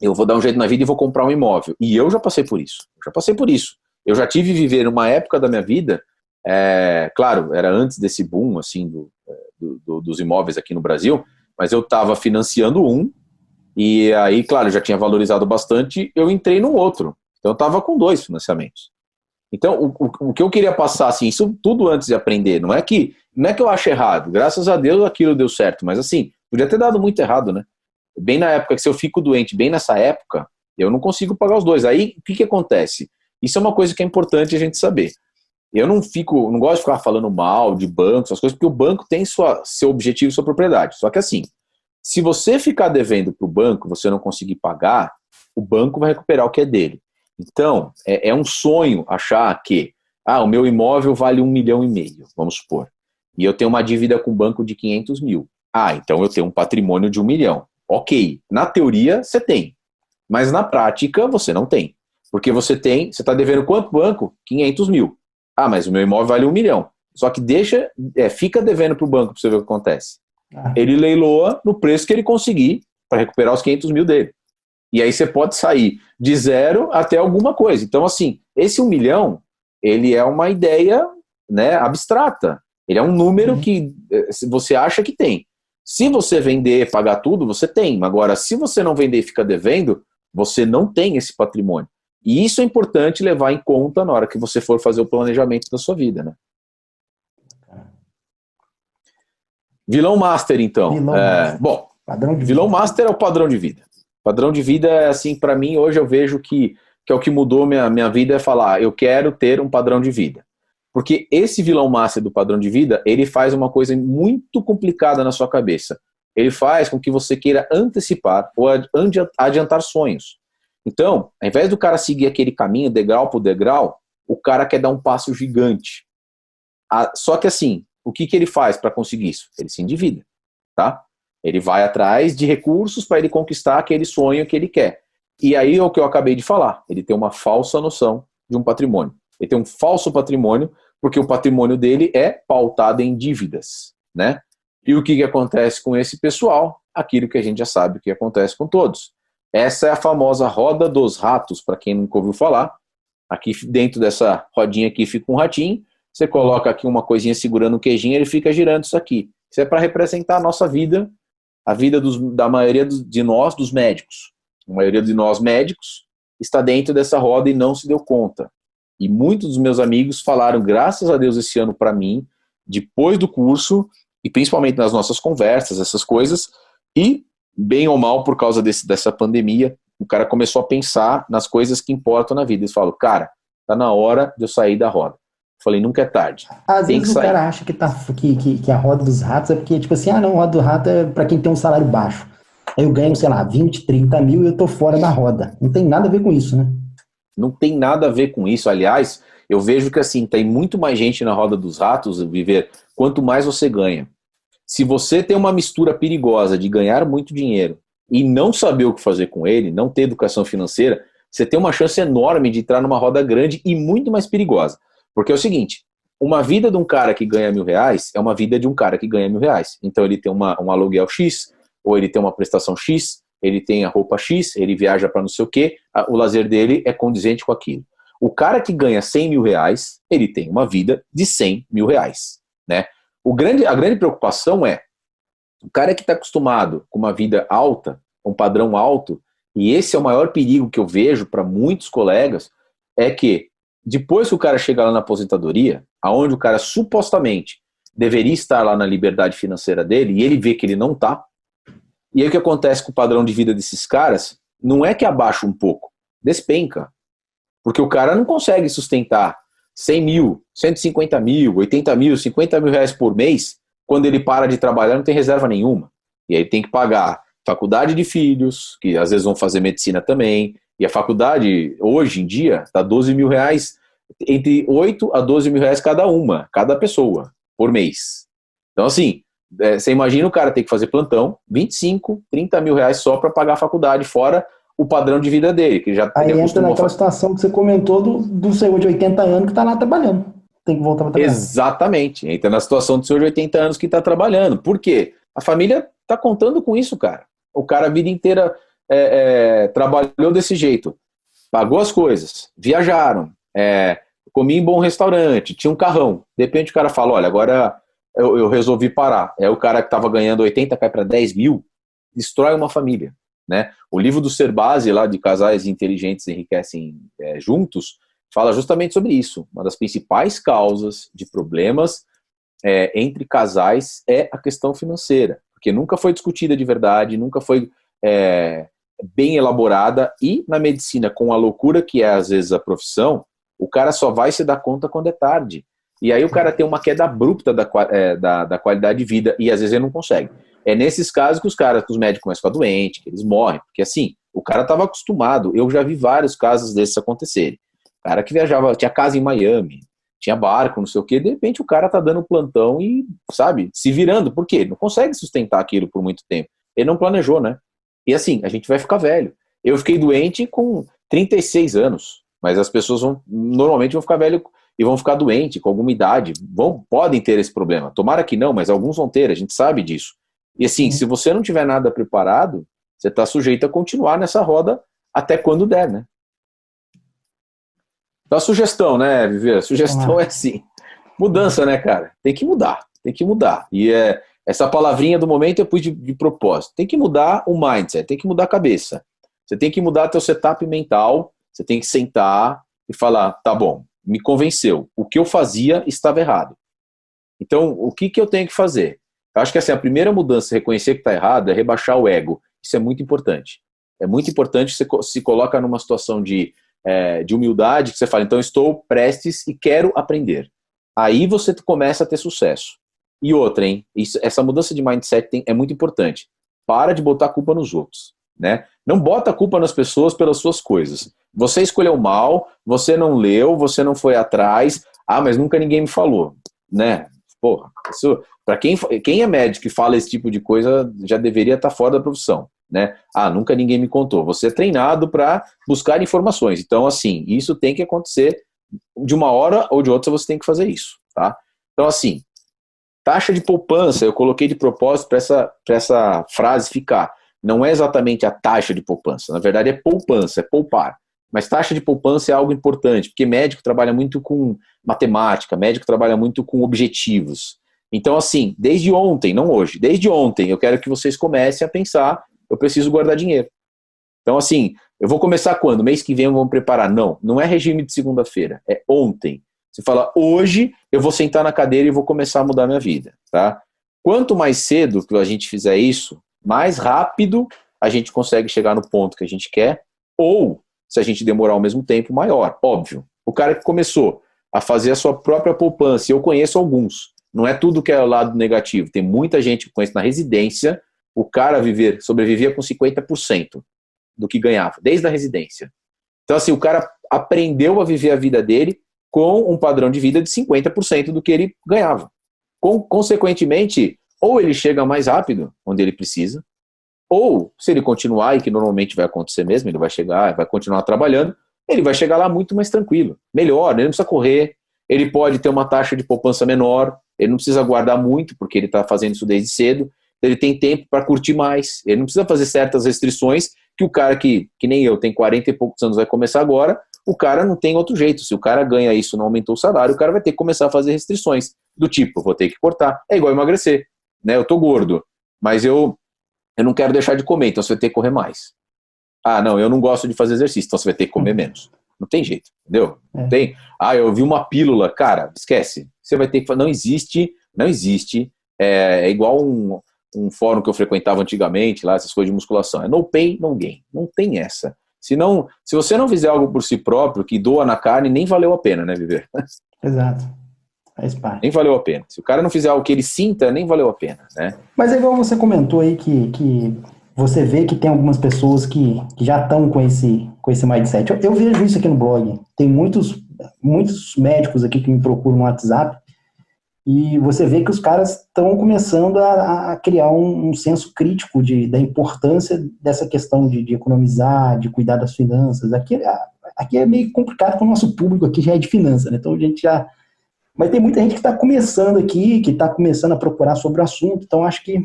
eu vou dar um jeito na vida e vou comprar um imóvel. E eu já passei por isso. Já passei por isso. Eu já tive viver uma época da minha vida, é, claro, era antes desse boom assim do, do, do, dos imóveis aqui no Brasil, mas eu estava financiando um e aí, claro, já tinha valorizado bastante. Eu entrei no outro. Então eu estava com dois financiamentos. Então, o, o, o, que eu queria passar, assim, isso tudo antes de aprender, não é que não é que eu acho errado, graças a Deus aquilo deu certo, mas assim, podia ter dado muito errado, né? Bem na época que se eu fico doente, bem nessa época, eu não consigo pagar os dois. Aí, o que, que acontece? Isso é uma coisa que é importante a gente saber. Eu não fico, não gosto de ficar falando mal de bancos, essas coisas, porque o banco tem sua, seu objetivo, sua propriedade. Só que assim, se você ficar devendo para o banco, você não conseguir pagar, o banco vai recuperar o que é dele. Então, é, é um sonho achar que ah, o meu imóvel vale um milhão e meio, vamos supor, e eu tenho uma dívida com o banco de 500 mil. Ah, então eu tenho um patrimônio de um milhão. Ok, na teoria você tem, mas na prática você não tem. Porque você tem, você está devendo quanto banco? 500 mil. Ah, mas o meu imóvel vale um milhão. Só que deixa, é, fica devendo para o banco para você ver o que acontece. Ah. Ele leiloa no preço que ele conseguir para recuperar os 500 mil dele. E aí você pode sair de zero até alguma coisa. Então, assim, esse um milhão, ele é uma ideia né, abstrata. Ele é um número uhum. que eh, você acha que tem. Se você vender, pagar tudo, você tem. Agora, se você não vender e fica devendo, você não tem esse patrimônio. E isso é importante levar em conta na hora que você for fazer o planejamento da sua vida, né? Vilão Master, então. Vilão é, master. Bom, Vilão. Master é o padrão de vida. Padrão de vida é assim, para mim, hoje eu vejo que, que é o que mudou minha, minha vida é falar, eu quero ter um padrão de vida. Porque esse vilão master do padrão de vida, ele faz uma coisa muito complicada na sua cabeça. Ele faz com que você queira antecipar ou adiantar sonhos. Então, ao invés do cara seguir aquele caminho degrau por degrau, o cara quer dar um passo gigante. Só que assim, o que, que ele faz para conseguir isso? Ele se endivida, tá? Ele vai atrás de recursos para ele conquistar aquele sonho que ele quer. E aí é o que eu acabei de falar. Ele tem uma falsa noção de um patrimônio. Ele tem um falso patrimônio porque o patrimônio dele é pautado em dívidas, né? E o que, que acontece com esse pessoal? Aquilo que a gente já sabe que acontece com todos. Essa é a famosa roda dos ratos, para quem nunca ouviu falar. Aqui dentro dessa rodinha aqui fica um ratinho, você coloca aqui uma coisinha segurando o queijinho, ele fica girando isso aqui. Isso é para representar a nossa vida, a vida dos, da maioria de nós, dos médicos. A maioria de nós médicos está dentro dessa roda e não se deu conta. E muitos dos meus amigos falaram, graças a Deus, esse ano para mim, depois do curso, e principalmente nas nossas conversas, essas coisas, e, bem ou mal, por causa desse, dessa pandemia, o cara começou a pensar nas coisas que importam na vida. Eles falam, cara, tá na hora de eu sair da roda. Falei, nunca é tarde. Às vezes o cara acha que, tá, que, que, que, a roda dos ratos é porque, tipo assim, ah, não, a roda do rato é para quem tem um salário baixo. Aí eu ganho, sei lá, 20, 30 mil e eu tô fora da roda. Não tem nada a ver com isso, né? Não tem nada a ver com isso. Aliás, eu vejo que assim, tem muito mais gente na roda dos ratos, viver, quanto mais você ganha. Se você tem uma mistura perigosa de ganhar muito dinheiro e não saber o que fazer com ele, não ter educação financeira, você tem uma chance enorme de entrar numa roda grande e muito mais perigosa. Porque é o seguinte, uma vida de um cara que ganha mil reais é uma vida de um cara que ganha mil reais. Então ele tem uma, um aluguel X, ou ele tem uma prestação X, ele tem a roupa X, ele viaja para não sei o quê, o lazer dele é condizente com aquilo. O cara que ganha 100 mil reais, ele tem uma vida de 100 mil reais. Né? O grande, a grande preocupação é, o cara que está acostumado com uma vida alta, um padrão alto, e esse é o maior perigo que eu vejo para muitos colegas, é que depois que o cara chega lá na aposentadoria, aonde o cara supostamente deveria estar lá na liberdade financeira dele, e ele vê que ele não está, e aí o que acontece com o padrão de vida desses caras não é que abaixa um pouco, despenca. Porque o cara não consegue sustentar 100 mil, 150 mil, 80 mil, 50 mil reais por mês, quando ele para de trabalhar não tem reserva nenhuma. E aí tem que pagar faculdade de filhos, que às vezes vão fazer medicina também, e a faculdade, hoje em dia, está 12 mil reais, entre 8 a 12 mil reais cada uma, cada pessoa, por mês. Então, assim, é, você imagina o cara ter que fazer plantão, 25, 30 mil reais só para pagar a faculdade, fora o padrão de vida dele, que já Aí entra naquela situação que você comentou do, do senhor de 80 anos que está lá trabalhando. Tem que voltar para trabalhar. Exatamente. Entra na situação do senhor de 80 anos que está trabalhando. Por quê? A família está contando com isso, cara. O cara a vida inteira é, é, trabalhou desse jeito. Pagou as coisas, viajaram, é, comia em bom restaurante, tinha um carrão. De repente o cara fala, olha, agora eu, eu resolvi parar. É o cara que estava ganhando 80 cai para 10 mil, destrói uma família. Né? O livro do Ser Base, lá de casais inteligentes enriquecem é, juntos, fala justamente sobre isso. Uma das principais causas de problemas é, entre casais é a questão financeira, porque nunca foi discutida de verdade, nunca foi é, bem elaborada e na medicina, com a loucura que é às vezes a profissão, o cara só vai se dar conta quando é tarde. E aí o cara tem uma queda abrupta da, é, da, da, qualidade de vida e às vezes ele não consegue. É nesses casos que os caras, que os médicos começam a ficar doentes, que eles morrem, porque assim, o cara estava acostumado. Eu já vi vários casos desses acontecerem. O cara que viajava, tinha casa em Miami, tinha barco, não sei o quê, de repente o cara tá dando plantão e, sabe, se virando. Por quê? Não consegue sustentar aquilo por muito tempo. Ele não planejou, né? E assim, a gente vai ficar velho. Eu fiquei doente com 36 anos, mas as pessoas vão, normalmente vão ficar velho e vão ficar doentes com alguma idade, vão, podem ter esse problema. Tomara que não, mas alguns vão ter, a gente sabe disso. E assim, uhum. se você não tiver nada preparado, você está sujeito a continuar nessa roda até quando der, né? Então a sugestão, né, Viver? A sugestão é assim. Mudança, né, cara? Tem que mudar, tem que mudar. E é, essa palavrinha do momento eu pus de, de propósito. Tem que mudar o mindset, tem que mudar a cabeça. Você tem que mudar teu setup mental, você tem que sentar e falar, tá bom, me convenceu. O que eu fazia estava errado. Então, o que, que eu tenho que fazer? Eu acho que assim, a primeira mudança, reconhecer que está errado, é rebaixar o ego. Isso é muito importante. É muito importante você se coloca numa situação de, é, de humildade, que você fala, então estou prestes e quero aprender. Aí você começa a ter sucesso. E outra, hein? Isso, essa mudança de mindset tem, é muito importante. Para de botar a culpa nos outros. Né? Não bota a culpa nas pessoas pelas suas coisas. Você escolheu mal, você não leu, você não foi atrás. Ah, mas nunca ninguém me falou. Né? Porra, isso, para quem, quem é médico e fala esse tipo de coisa, já deveria estar tá fora da profissão né? Ah, nunca ninguém me contou. Você é treinado para buscar informações. Então, assim, isso tem que acontecer de uma hora ou de outra você tem que fazer isso, tá? Então, assim, taxa de poupança, eu coloquei de propósito para essa, essa frase ficar. Não é exatamente a taxa de poupança, na verdade é poupança, é poupar. Mas taxa de poupança é algo importante, porque médico trabalha muito com matemática, médico trabalha muito com objetivos. Então, assim, desde ontem, não hoje, desde ontem, eu quero que vocês comecem a pensar eu preciso guardar dinheiro. Então, assim, eu vou começar quando? Mês que vem vamos preparar. Não, não é regime de segunda-feira, é ontem. Você fala, hoje eu vou sentar na cadeira e vou começar a mudar minha vida, tá? Quanto mais cedo que a gente fizer isso, mais rápido a gente consegue chegar no ponto que a gente quer, ou, se a gente demorar ao mesmo tempo, maior, óbvio. O cara que começou a fazer a sua própria poupança, eu conheço alguns, não é tudo que é o lado negativo, tem muita gente que conhece na residência o cara viver, sobrevivia com 50% do que ganhava, desde a residência. Então, assim, o cara aprendeu a viver a vida dele com um padrão de vida de 50% do que ele ganhava. Com, consequentemente, ou ele chega mais rápido onde ele precisa, ou se ele continuar, e que normalmente vai acontecer mesmo, ele vai chegar, vai continuar trabalhando, ele vai chegar lá muito mais tranquilo, melhor, ele não precisa correr, ele pode ter uma taxa de poupança menor, ele não precisa guardar muito, porque ele está fazendo isso desde cedo, ele tem tempo para curtir mais. Ele não precisa fazer certas restrições que o cara que, que nem eu, tem 40 e poucos anos, vai começar agora, o cara não tem outro jeito. Se o cara ganha isso não aumentou o salário, o cara vai ter que começar a fazer restrições do tipo, vou ter que cortar. É igual emagrecer. Né? Eu tô gordo, mas eu, eu não quero deixar de comer, então você vai ter que correr mais. Ah, não, eu não gosto de fazer exercício, então você vai ter que comer menos. Não tem jeito, entendeu? Não é. tem. Ah, eu vi uma pílula, cara, esquece. Você vai ter que. Não existe, não existe. É, é igual um, um fórum que eu frequentava antigamente, lá, essas coisas de musculação. É no pain, no gain. Não tem essa. Se, não, se você não fizer algo por si próprio, que doa na carne, nem valeu a pena, né, Viver? Exato. Faz parte. Nem valeu a pena. Se o cara não fizer algo que ele sinta, nem valeu a pena, né? Mas é igual você comentou aí que, que você vê que tem algumas pessoas que, que já estão com esse, com esse mindset. Eu, eu, vejo isso aqui no blog. Tem muitos, muitos médicos aqui que me procuram no WhatsApp e você vê que os caras estão começando a, a criar um, um, senso crítico de, da importância dessa questão de, de, economizar, de cuidar das finanças. Aqui, aqui é meio complicado com o nosso público aqui já é de finanças, né? Então a gente já. Mas tem muita gente que está começando aqui, que está começando a procurar sobre o assunto. Então acho que.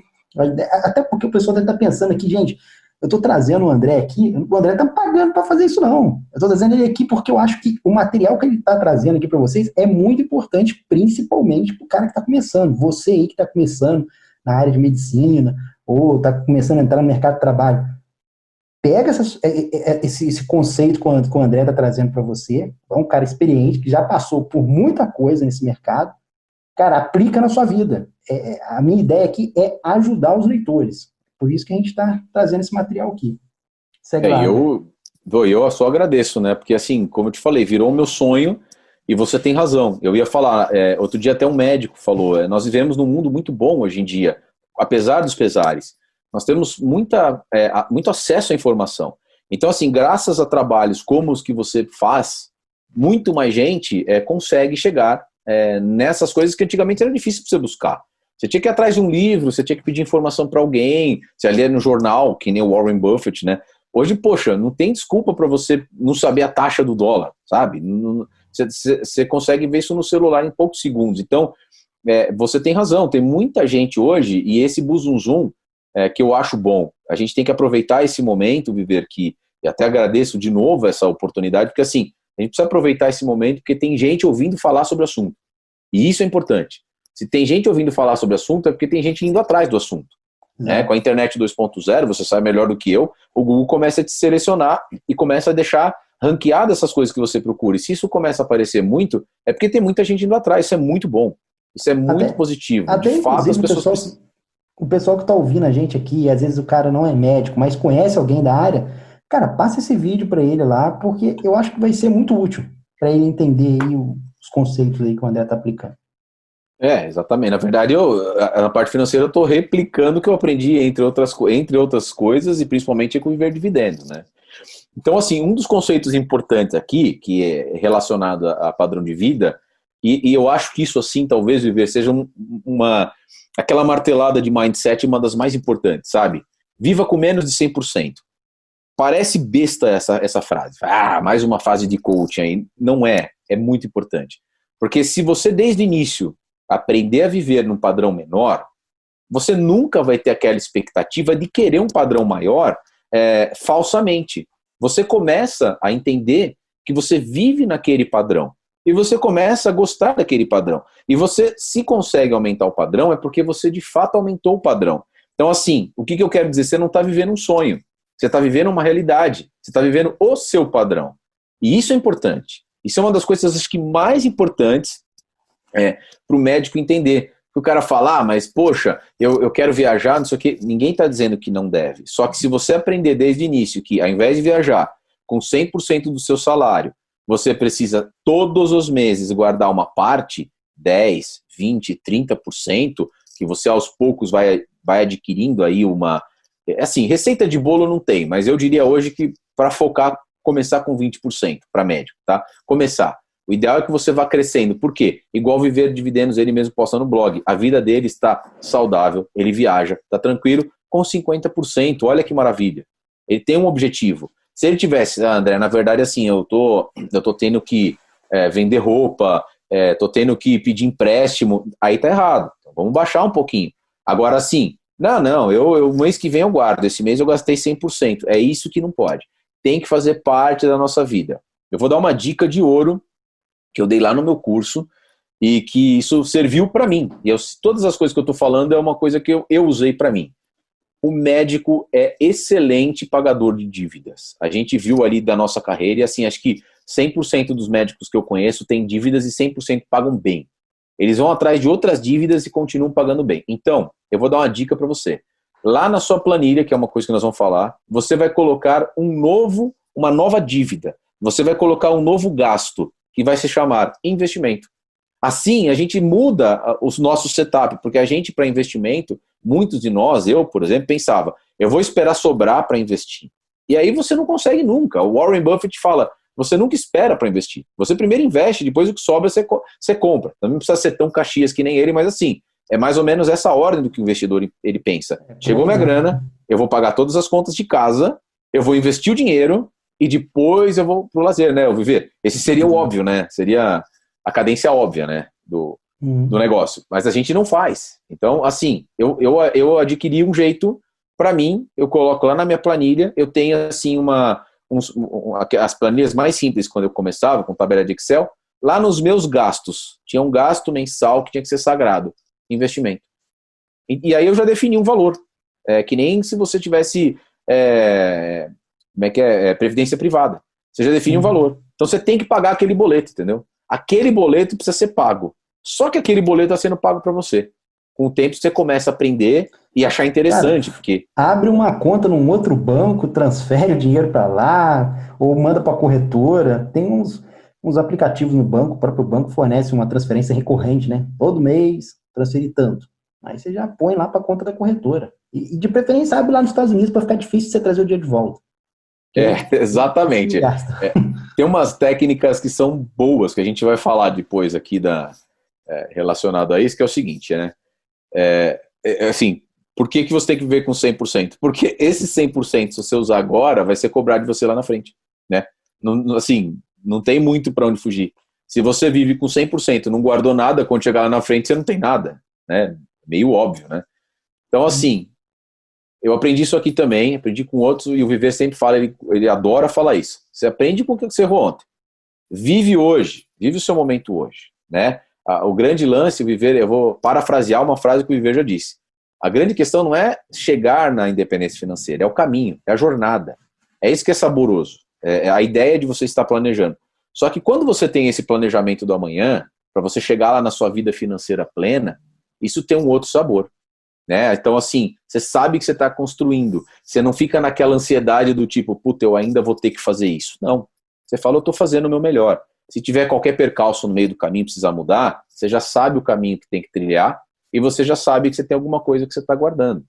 Até porque o pessoal deve estar tá pensando aqui, gente, eu estou trazendo o André aqui, o André está pagando para fazer isso, não. Eu estou trazendo ele aqui porque eu acho que o material que ele está trazendo aqui para vocês é muito importante, principalmente para o cara que está começando. Você aí que está começando na área de medicina, ou está começando a entrar no mercado de trabalho. Pega é, é, é, esse, esse, conceito que o André está trazendo para você. É um cara experiente, que já passou por muita coisa nesse mercado. Cara, aplica na sua vida. É, a minha ideia aqui é ajudar os leitores. Por isso que a gente está trazendo esse material aqui. Segue é, lá. Eu, eu só agradeço, né? Porque assim, como eu te falei, virou o meu sonho e você tem razão. Eu ia falar, é, outro dia até um médico falou, é, nós vivemos num mundo muito bom hoje em dia, apesar dos pesares. Nós temos muita, é, muito acesso à informação. Então, assim, graças a trabalhos como os que você faz, muito mais gente é, consegue chegar é, nessas coisas que antigamente era difícil para você buscar. Você tinha que ir atrás de um livro, você tinha que pedir informação para alguém, você ler no jornal, que nem o Warren Buffett, né? Hoje, poxa, não tem desculpa para você não saber a taxa do dólar, sabe? Você, consegue ver isso no celular em poucos segundos. Então, é, você tem razão, tem muita gente hoje, e esse buzunzum é, que eu acho bom. A gente tem que aproveitar esse momento, viver que, e até agradeço de novo essa oportunidade, porque assim, a gente precisa aproveitar esse momento porque tem gente ouvindo falar sobre o assunto. E isso é importante. Se tem gente ouvindo falar sobre o assunto, é porque tem gente indo atrás do assunto. Né? Com a internet 2.0, você sabe melhor do que eu, o Google começa a te selecionar e começa a deixar ranqueado essas coisas que você procura. E se isso começa a aparecer muito, é porque tem muita gente indo atrás. Isso é muito bom. Isso é muito até, positivo. Até, de fato, as pessoas. O pessoal, o pessoal que está ouvindo a gente aqui, às vezes o cara não é médico, mas conhece alguém da área, cara, passa esse vídeo para ele lá, porque eu acho que vai ser muito útil para ele entender os conceitos aí que o André está aplicando. É, exatamente. Na verdade, eu, na parte financeira, eu estou replicando o que eu aprendi entre outras, entre outras coisas e principalmente com viver dividendos, né? Então, assim, um dos conceitos importantes aqui, que é relacionado a, padrão de vida, e, e, eu acho que isso, assim, talvez viver seja um, uma aquela martelada de mindset, uma das mais importantes, sabe? Viva com menos de 100%. Parece besta essa, essa frase. Ah, mais uma fase de coaching aí. Não é. É muito importante. Porque se você, desde o início, aprender a viver num padrão menor, você nunca vai ter aquela expectativa de querer um padrão maior é, falsamente. Você começa a entender que você vive naquele padrão e você começa a gostar daquele padrão. E você, se consegue aumentar o padrão, é porque você de fato aumentou o padrão. Então, assim, o que, que eu quero dizer? Você não está vivendo um sonho, você está vivendo uma realidade, você está vivendo o seu padrão. E isso é importante. Isso é uma das coisas acho que mais importantes é, para o médico entender. O cara fala, ah, mas poxa, eu, eu quero viajar, não sei o quê. Ninguém está dizendo que não deve. Só que se você aprender desde o início que, ao invés de viajar com 100% do seu salário, você precisa todos os meses guardar uma parte, 10, 20, 30%, que você aos poucos vai, vai adquirindo aí uma. É, assim, receita de bolo não tem, mas eu diria hoje que para focar, começar com 20% para médico, tá? Começar. O ideal é que você vá crescendo. Por quê? Igual viver dividendos, ele mesmo posta no blog. A vida dele está saudável, ele viaja, está tranquilo, com 50%. Olha que maravilha. Ele tem um objetivo. Se ele tivesse, ah, André, na verdade, assim, eu tô, eu tô tendo que é, vender roupa, é, tô tendo que pedir empréstimo, aí tá errado. Então, vamos baixar um pouquinho. Agora, assim, não, não, eu, eu, mês que vem eu guardo, esse mês eu gastei 100%. É isso que não pode. Tem que fazer parte da nossa vida. Eu vou dar uma dica de ouro que eu dei lá no meu curso e que isso serviu para mim. E eu, todas as coisas que eu estou falando é uma coisa que eu, eu usei para mim. O médico é excelente pagador de dívidas. A gente viu ali da nossa carreira e assim, acho que 100% dos médicos que eu conheço têm dívidas e 100% pagam bem. Eles vão atrás de outras dívidas e continuam pagando bem. Então, eu vou dar uma dica para você. Lá na sua planilha, que é uma coisa que nós vamos falar, você vai colocar um novo, uma nova dívida. Você vai colocar um novo gasto que vai se chamar investimento. Assim, a gente muda os nossos setup, porque a gente, para investimento, muitos de nós, eu, por exemplo, pensava, eu vou esperar sobrar para investir. E aí você não consegue nunca. O Warren Buffett fala, você nunca espera para investir. Você primeiro investe, depois o que sobra você, você compra. Não precisa ser tão caxias que nem ele, mas assim, é mais ou menos essa ordem do que o investidor ele pensa. Chegou minha grana, eu vou pagar todas as contas de casa, eu vou investir o dinheiro e depois eu vou pro lazer, né? Eu viver. Esse seria o óbvio, né? Seria a cadência óbvia, né? Do, uhum. do negócio. Mas a gente não faz. Então, assim, eu, eu, eu adquiri um jeito para mim, eu coloco lá na minha planilha, eu tenho assim uma. Uns, um, as planilhas mais simples quando eu começava, com tabela de Excel, lá nos meus gastos, tinha um gasto mensal que tinha que ser sagrado, investimento. E, e aí eu já defini um valor. É, que nem se você tivesse é, como é que é, é previdência privada. Você já define uhum. um valor. Então você tem que pagar aquele boleto, entendeu? Aquele boleto precisa ser pago. Só que aquele boleto está sendo pago para você. Com o tempo você começa a aprender e achar interessante, Cara, porque abre uma conta num outro banco, transfere o dinheiro para lá ou manda para a corretora. Tem uns, uns aplicativos no banco, o próprio banco fornece uma transferência recorrente, né? Todo mês transferir tanto. Aí você já põe lá para a conta da corretora. E, e de preferência abre lá nos Estados Unidos para ficar difícil você trazer o dinheiro de volta. É, exatamente. É, tem umas técnicas que são boas, que a gente vai falar depois aqui da, é, relacionado a isso, que é o seguinte, né? É, é, é assim, por que, que você tem que viver com 100%? Porque esse 100%, se você usar agora, vai ser cobrado de você lá na frente, né? Não, assim, não tem muito para onde fugir. Se você vive com 100%, não guardou nada, quando chegar lá na frente, você não tem nada, né? Meio óbvio, né? Então, assim, eu aprendi isso aqui também, aprendi com outros, e o Viver sempre fala, ele, ele adora falar isso. Você aprende com o que você errou ontem. Vive hoje, vive o seu momento hoje, né? o grande lance, o Viver, eu vou parafrasear uma frase que o Viver já disse. A grande questão não é chegar na independência financeira, é o caminho, é a jornada. É isso que é saboroso. É, é a ideia de você estar planejando. Só que quando você tem esse planejamento do amanhã, para você chegar lá na sua vida financeira plena, isso tem um outro sabor. Né? Então, assim, você sabe que você está construindo. Você não fica naquela ansiedade do tipo, puta, eu ainda vou ter que fazer isso. Não. Você fala, eu estou fazendo o meu melhor. Se tiver qualquer percalço no meio do caminho precisar mudar, você já sabe o caminho que tem que trilhar e você já sabe que você tem alguma coisa que você está guardando.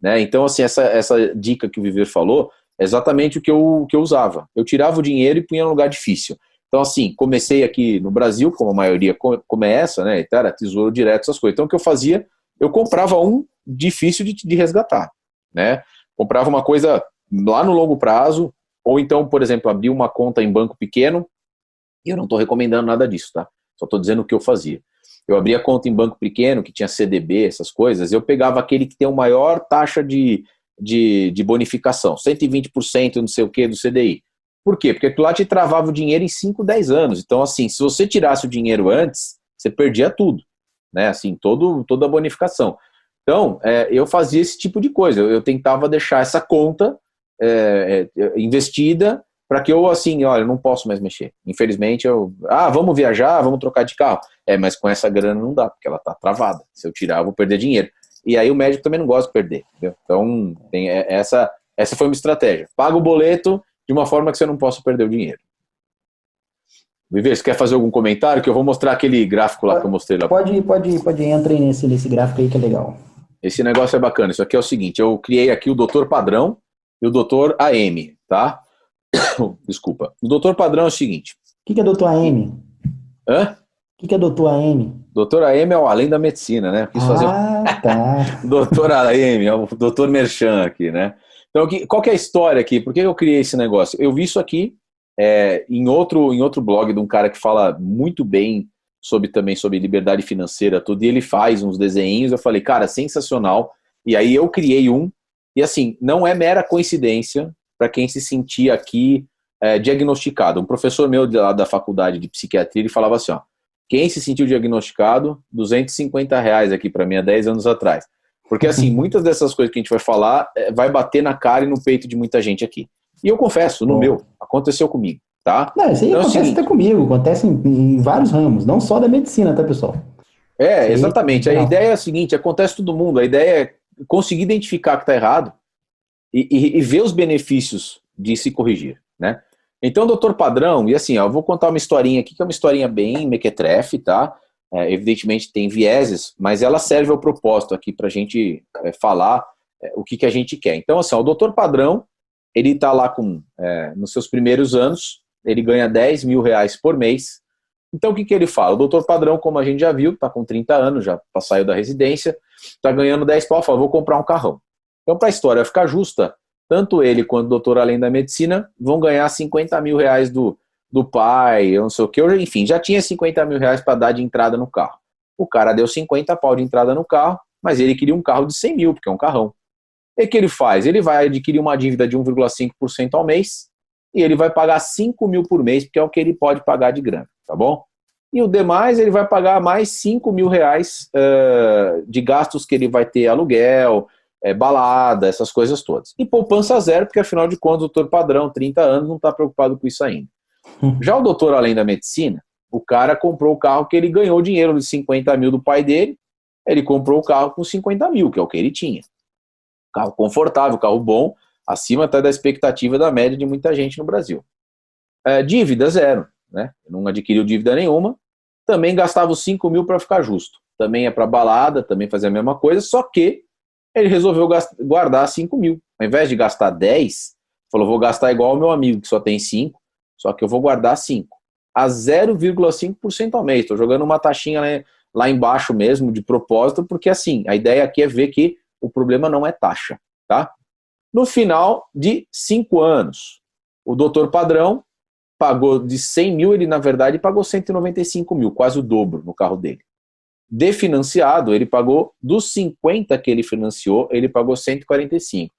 Né? Então, assim, essa, essa dica que o Viver falou é exatamente o que eu, que eu usava. Eu tirava o dinheiro e punha no lugar difícil. Então, assim, comecei aqui no Brasil, como a maioria começa, né? Então, era tesouro direto, essas coisas. Então, o que eu fazia? Eu comprava um difícil de, de resgatar, né? Comprava uma coisa lá no longo prazo, ou então, por exemplo, abrir uma conta em banco pequeno, e eu não estou recomendando nada disso, tá? Só estou dizendo o que eu fazia. Eu abria conta em banco pequeno, que tinha CDB, essas coisas, eu pegava aquele que tem a maior taxa de, de, de bonificação, 120% não sei o que do CDI. Por quê? Porque lá te travava o dinheiro em 5, 10 anos. Então, assim, se você tirasse o dinheiro antes, você perdia tudo, né? Assim, todo, toda a bonificação. Então, é, eu fazia esse tipo de coisa. Eu, eu tentava deixar essa conta é, é, investida para que eu, assim, olha, eu não posso mais mexer. Infelizmente, eu. Ah, vamos viajar, vamos trocar de carro. É, mas com essa grana não dá, porque ela tá travada. Se eu tirar, eu vou perder dinheiro. E aí o médico também não gosta de perder. Entendeu? Então, tem é, essa, essa foi uma estratégia. Paga o boleto de uma forma que você não possa perder o dinheiro. Viver, você quer fazer algum comentário? Que eu vou mostrar aquele gráfico lá que eu mostrei lá. Pode, pode, pode, entre nesse, nesse gráfico aí que é legal. Esse negócio é bacana. Isso aqui é o seguinte: eu criei aqui o doutor padrão e o doutor AM, tá? Desculpa. O doutor padrão é o seguinte: O que, que é doutor AM? Hã? O que, que é doutor AM? Doutor AM é o além da medicina, né? Quis fazer ah, tá. doutor AM, é o doutor Merchan aqui, né? Então, qual que é a história aqui? Por que eu criei esse negócio? Eu vi isso aqui é, em, outro, em outro blog de um cara que fala muito bem sobre também sobre liberdade financeira, tudo, e ele faz uns desenhos. Eu falei, cara, sensacional. E aí eu criei um, e assim, não é mera coincidência para quem se sentia aqui é, diagnosticado. Um professor meu lá da faculdade de psiquiatria, ele falava assim, ó, quem se sentiu diagnosticado, 250 reais aqui para mim há 10 anos atrás. Porque assim, muitas dessas coisas que a gente vai falar é, vai bater na cara e no peito de muita gente aqui. E eu confesso, no Bom. meu, aconteceu comigo, tá? Não, isso aí então, acontece é até comigo, acontece em, em, vários ramos, não só da medicina, tá, pessoal? É, exatamente. A ideia é a seguinte, acontece todo mundo, a ideia é conseguir identificar que está errado e, e, e, ver os benefícios de se corrigir, né? Então, doutor padrão, e assim, ó, eu vou contar uma historinha aqui, que é uma historinha bem mequetrefe, tá? É, evidentemente tem vieses, mas ela serve ao propósito aqui para a gente é, falar é, o que, que a gente quer. Então, assim, ó, o doutor padrão, ele está lá com, é, nos seus primeiros anos, ele ganha 10 mil reais por mês. Então o que, que ele fala? O doutor padrão, como a gente já viu, está com 30 anos, já saiu da residência, está ganhando 10 pau, fala, vou comprar um carrão. Então, para a história ficar justa, tanto ele quanto o doutor além da medicina vão ganhar 50 mil reais do, do pai, eu não sei o que, enfim, já tinha 50 mil reais para dar de entrada no carro. O cara deu 50 pau de entrada no carro, mas ele queria um carro de 100 mil, porque é um carrão. E o que ele faz? Ele vai adquirir uma dívida de 1,5% ao mês e ele vai pagar 5 mil por mês, porque é o que ele pode pagar de grana, tá bom? E o demais ele vai pagar mais 5 mil reais uh, de gastos que ele vai ter aluguel, é, balada, essas coisas todas. E poupança zero, porque afinal de contas o doutor padrão, 30 anos, não está preocupado com isso ainda. Já o doutor além da medicina, o cara comprou o carro que ele ganhou dinheiro de 50 mil do pai dele, ele comprou o carro com 50 mil, que é o que ele tinha carro confortável, carro bom, acima até da expectativa da média de muita gente no Brasil. É, dívida zero, né? Não adquiriu dívida nenhuma, também gastava os 5 mil para ficar justo. Também é para balada, também fazia a mesma coisa, só que ele resolveu guardar 5 mil. Ao invés de gastar 10, falou: vou gastar igual o meu amigo, que só tem 5, só que eu vou guardar 5. A 0,5% ao mês. Estou jogando uma taxinha lá embaixo mesmo, de propósito, porque assim, a ideia aqui é ver que o problema não é taxa, tá? No final de cinco anos, o doutor padrão pagou de 100 mil, ele na verdade pagou 195 mil, quase o dobro no carro dele. Definanciado, ele pagou dos 50 que ele financiou, ele pagou 145.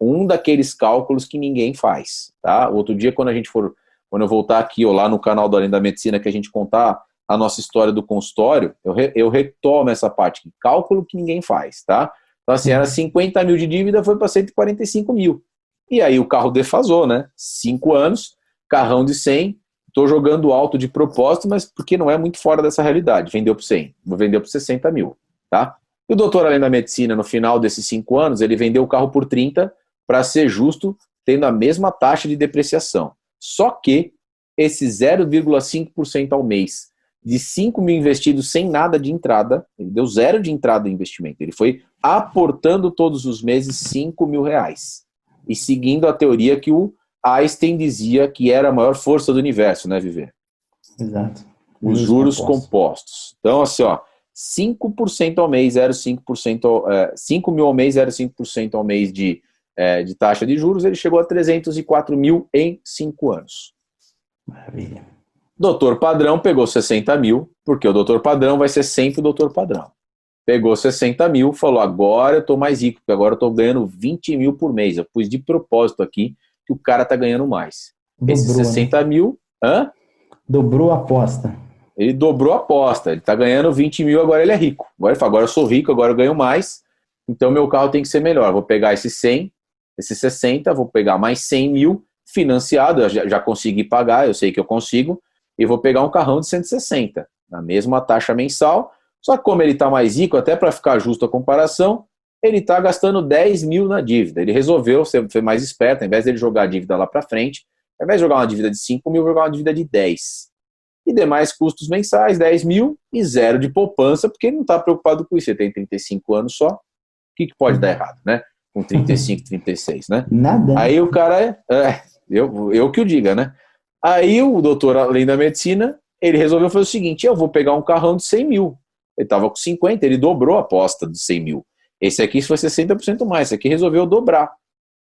Um daqueles cálculos que ninguém faz, tá? Outro dia, quando a gente for, quando eu voltar aqui ou lá no canal do Além da Medicina, que a gente contar a nossa história do consultório, eu, re, eu retomo essa parte, cálculo que ninguém faz, tá? Então, assim, era 50 mil de dívida, foi para 145 mil. E aí o carro defasou, né? Cinco anos, carrão de 100, estou jogando alto de propósito, mas porque não é muito fora dessa realidade. Vendeu por 100, vendeu por 60 mil, tá? E o doutor, além da medicina, no final desses cinco anos, ele vendeu o carro por 30 para ser justo, tendo a mesma taxa de depreciação. Só que esse 0,5% ao mês de 5 mil investidos sem nada de entrada, ele deu zero de entrada de investimento. Ele foi aportando todos os meses 5 mil reais. E seguindo a teoria que o Einstein dizia que era a maior força do universo, né, Viver? Exato. Os juros compostos. Então, assim, ó, 5% ao mês, 0,5%, é, 5 mil ao mês, 0,5% ao mês de, é, de taxa de juros, ele chegou a 304 mil em 5 anos. Maravilha. Doutor Padrão pegou 60 mil, porque o doutor Padrão vai ser sempre o doutor Padrão. Pegou 60 mil, falou: agora eu estou mais rico, porque agora eu estou ganhando 20 mil por mês. Eu pus de propósito aqui que o cara está ganhando mais. Dobrou, Esses 60 né? mil. Hã? Dobrou a aposta. Ele dobrou a aposta. Ele está ganhando 20 mil, agora ele é rico. Agora ele fala: agora eu sou rico, agora eu ganho mais. Então meu carro tem que ser melhor. Vou pegar esses 100, esses 60, vou pegar mais 100 mil financiado. Eu já, já consegui pagar, eu sei que eu consigo e vou pegar um carrão de 160, na mesma taxa mensal. Só que como ele está mais rico, até para ficar justo a comparação, ele está gastando 10 mil na dívida. Ele resolveu ser, mais esperto, ao invés de ele jogar a dívida lá para frente, ao invés de jogar uma dívida de 5 mil, jogar uma dívida de 10. E demais custos mensais, 10 mil e zero de poupança, porque ele não está preocupado com isso. Ele tem 35 anos só. O que, que pode dar errado, né? Com 35, 36, né? Nada. Aí o cara é, é eu, eu que o diga, né? Aí o doutor, além da medicina, ele resolveu fazer o seguinte: eu vou pegar um carrão de 100 mil. Ele estava com 50, ele dobrou a aposta de 100 mil. Esse aqui foi 60% mais, esse aqui resolveu dobrar.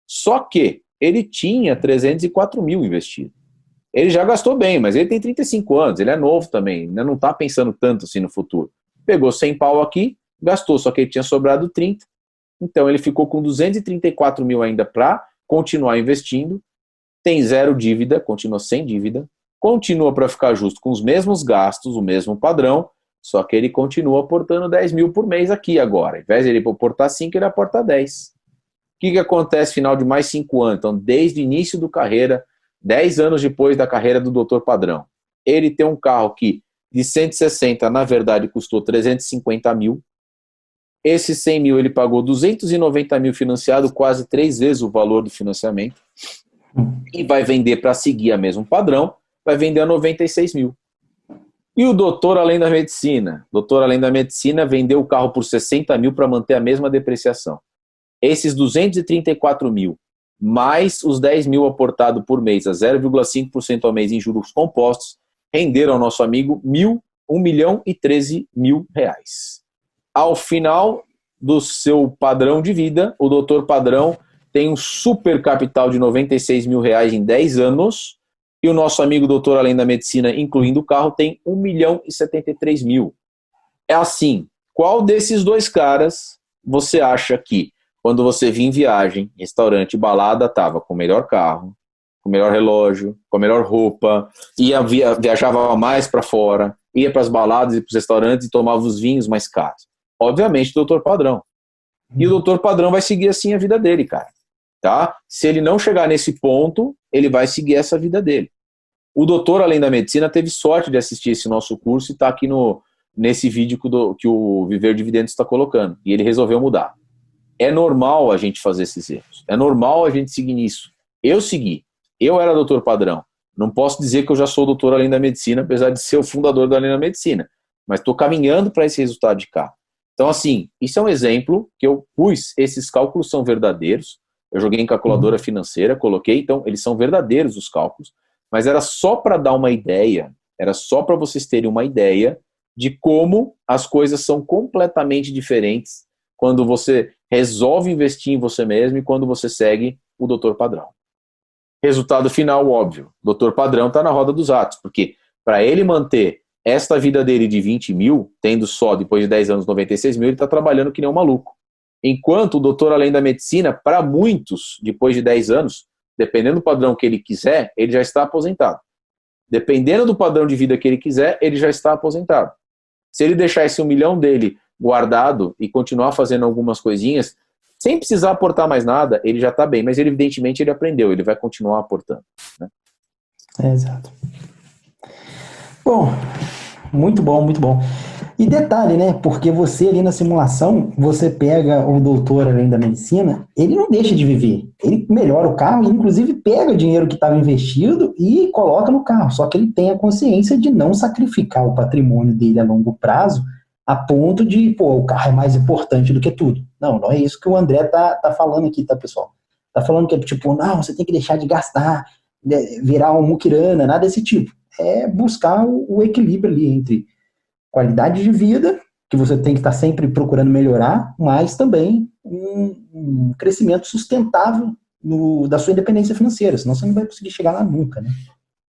Só que ele tinha 304 mil investido. Ele já gastou bem, mas ele tem 35 anos, ele é novo também, ainda não está pensando tanto assim no futuro. Pegou 100 pau aqui, gastou, só que ele tinha sobrado 30. Então ele ficou com 234 mil ainda para continuar investindo tem zero dívida, continua sem dívida, continua para ficar justo com os mesmos gastos, o mesmo padrão, só que ele continua aportando 10 mil por mês aqui agora. Ao invés de ele aportar 5, ele aporta 10. O que, que acontece final de mais 5 anos? Então, desde o início do carreira, 10 anos depois da carreira do doutor padrão, ele tem um carro que de 160, na verdade, custou 350 mil. Esse 100 mil ele pagou 290 mil financiado, quase três vezes o valor do financiamento e vai vender para seguir a mesmo padrão, vai vender a 96 mil. E o doutor além da medicina? Doutor além da medicina vendeu o carro por 60 mil para manter a mesma depreciação. Esses 234 mil, mais os 10 mil aportados por mês, a 0,5% ao mês em juros compostos, renderam ao nosso amigo mil, 1 milhão e 13 mil reais. Ao final do seu padrão de vida, o doutor padrão tem um super capital de 96 mil reais em 10 anos, e o nosso amigo doutor Além da Medicina, incluindo o carro, tem 1 milhão e 73 mil. É assim, qual desses dois caras você acha que, quando você vinha em viagem, restaurante, balada, estava com o melhor carro, com o melhor relógio, com a melhor roupa, ia via, viajava mais para fora, ia para as baladas e para os restaurantes e tomava os vinhos mais caros? Obviamente, doutor Padrão. E o doutor Padrão vai seguir assim a vida dele, cara tá? Se ele não chegar nesse ponto, ele vai seguir essa vida dele. O doutor, além da medicina, teve sorte de assistir esse nosso curso e está aqui no, nesse vídeo que que o Viver Dividendos está colocando. E ele resolveu mudar. É normal a gente fazer esses erros. É normal a gente seguir nisso. Eu segui. Eu era doutor padrão. Não posso dizer que eu já sou doutor além da medicina, apesar de ser o fundador da Além da Medicina. Mas estou caminhando para esse resultado de cá. Então, assim, isso é um exemplo que eu pus. Esses cálculos são verdadeiros. Eu joguei em calculadora uhum. financeira, coloquei, então eles são verdadeiros os cálculos, mas era só para dar uma ideia, era só para vocês terem uma ideia de como as coisas são completamente diferentes quando você resolve investir em você mesmo e quando você segue o doutor padrão. Resultado final, óbvio, o doutor padrão está na roda dos atos, porque para ele manter esta vida dele de 20 mil, tendo só depois de 10 anos 96 mil, ele está trabalhando que nem um maluco. Enquanto o doutor além da medicina, para muitos, depois de 10 anos, dependendo do padrão que ele quiser, ele já está aposentado. dependendo do padrão de vida que ele quiser, ele já está aposentado. Se ele deixar esse um milhão dele guardado e continuar fazendo algumas coisinhas, sem precisar aportar mais nada, ele já está bem. Mas ele, evidentemente, ele aprendeu, ele vai continuar aportando. Né? É, exato. Bom, muito bom, muito bom. E detalhe, né? Porque você ali na simulação, você pega o doutor além da medicina, ele não deixa de viver. Ele melhora o carro, inclusive pega o dinheiro que estava investido e coloca no carro. Só que ele tem a consciência de não sacrificar o patrimônio dele a longo prazo a ponto de, pô, o carro é mais importante do que tudo. Não, não é isso que o André tá, tá falando aqui, tá, pessoal? Tá falando que é tipo, não, você tem que deixar de gastar, né, virar um muquirana, nada desse tipo. É buscar o, o equilíbrio ali entre qualidade de vida, que você tem que estar sempre procurando melhorar, mas também um, um crescimento sustentável no, da sua independência financeira, senão você não vai conseguir chegar lá nunca, né?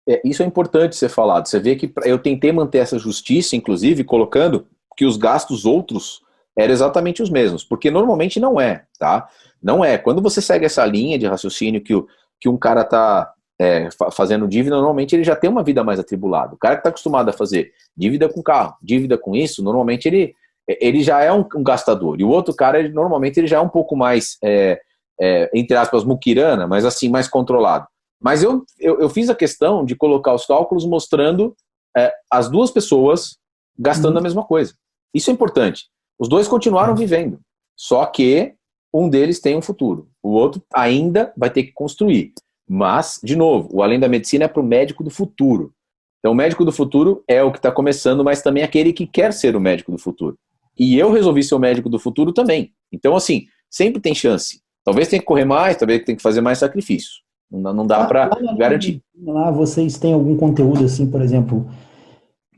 É, isso é importante ser falado. Você vê que eu tentei manter essa justiça, inclusive, colocando que os gastos outros eram exatamente os mesmos, porque normalmente não é, tá? Não é. Quando você segue essa linha de raciocínio que, o, que um cara tá é, fazendo dívida, normalmente ele já tem uma vida mais atribulada. O cara que está acostumado a fazer dívida com carro, dívida com isso, normalmente ele, ele já é um, um gastador. E o outro cara, ele, normalmente, ele já é um pouco mais, é, é, entre aspas, muquirana, mas assim, mais controlado. Mas eu, eu, eu, fiz a questão de colocar os cálculos mostrando é, as duas pessoas gastando uhum. a mesma coisa. Isso é importante. Os dois continuaram vivendo, só que um deles tem um futuro, o outro ainda vai ter que construir. Mas, de novo, o além da medicina é para o médico do futuro. Então, o médico do futuro é o que está começando, mas também aquele que quer ser o médico do futuro. E eu resolvi ser o médico do futuro também. Então, assim, sempre tem chance. Talvez tenha que correr mais, talvez tenha que fazer mais sacrifício. Não, não dá para garantir. Lá vocês têm algum conteúdo, assim, por exemplo,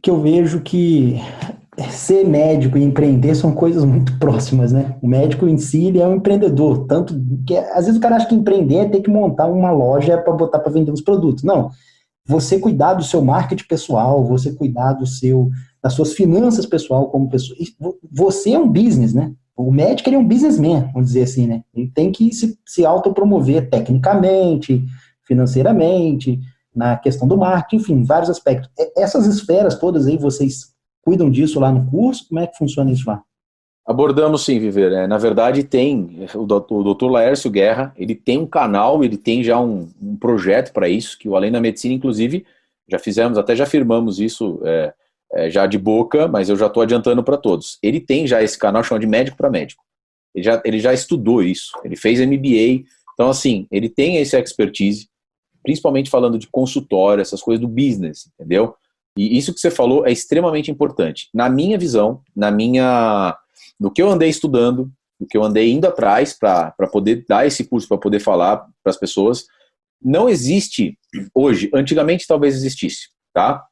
que eu vejo que ser médico e empreender são coisas muito próximas, né? O médico em si ele é um empreendedor, tanto que às vezes o cara acha que empreender é ter que montar uma loja para botar para vender os produtos. Não. Você cuidar do seu marketing pessoal, você cuidar do seu das suas finanças pessoal como pessoa. Você é um business, né? O médico ele é um businessman, vamos dizer assim, né? Ele tem que se, se autopromover tecnicamente, financeiramente, na questão do marketing, enfim, vários aspectos. Essas esferas todas aí vocês cuidam disso lá no curso? Como é que funciona isso lá? Abordamos sim, Viver. É, na verdade, tem o doutor Laércio Guerra, ele tem um canal, ele tem já um, um projeto para isso, que o Além da Medicina, inclusive, já fizemos, até já firmamos isso é, é, já de boca, mas eu já estou adiantando para todos. Ele tem já esse canal chamado de Médico para Médico. Ele já, ele já estudou isso, ele fez MBA, então assim, ele tem esse expertise, principalmente falando de consultório, essas coisas do business, entendeu? E isso que você falou é extremamente importante. Na minha visão, na minha, no que eu andei estudando, no que eu andei indo atrás para poder dar esse curso, para poder falar para as pessoas, não existe hoje. Antigamente talvez existisse, tá?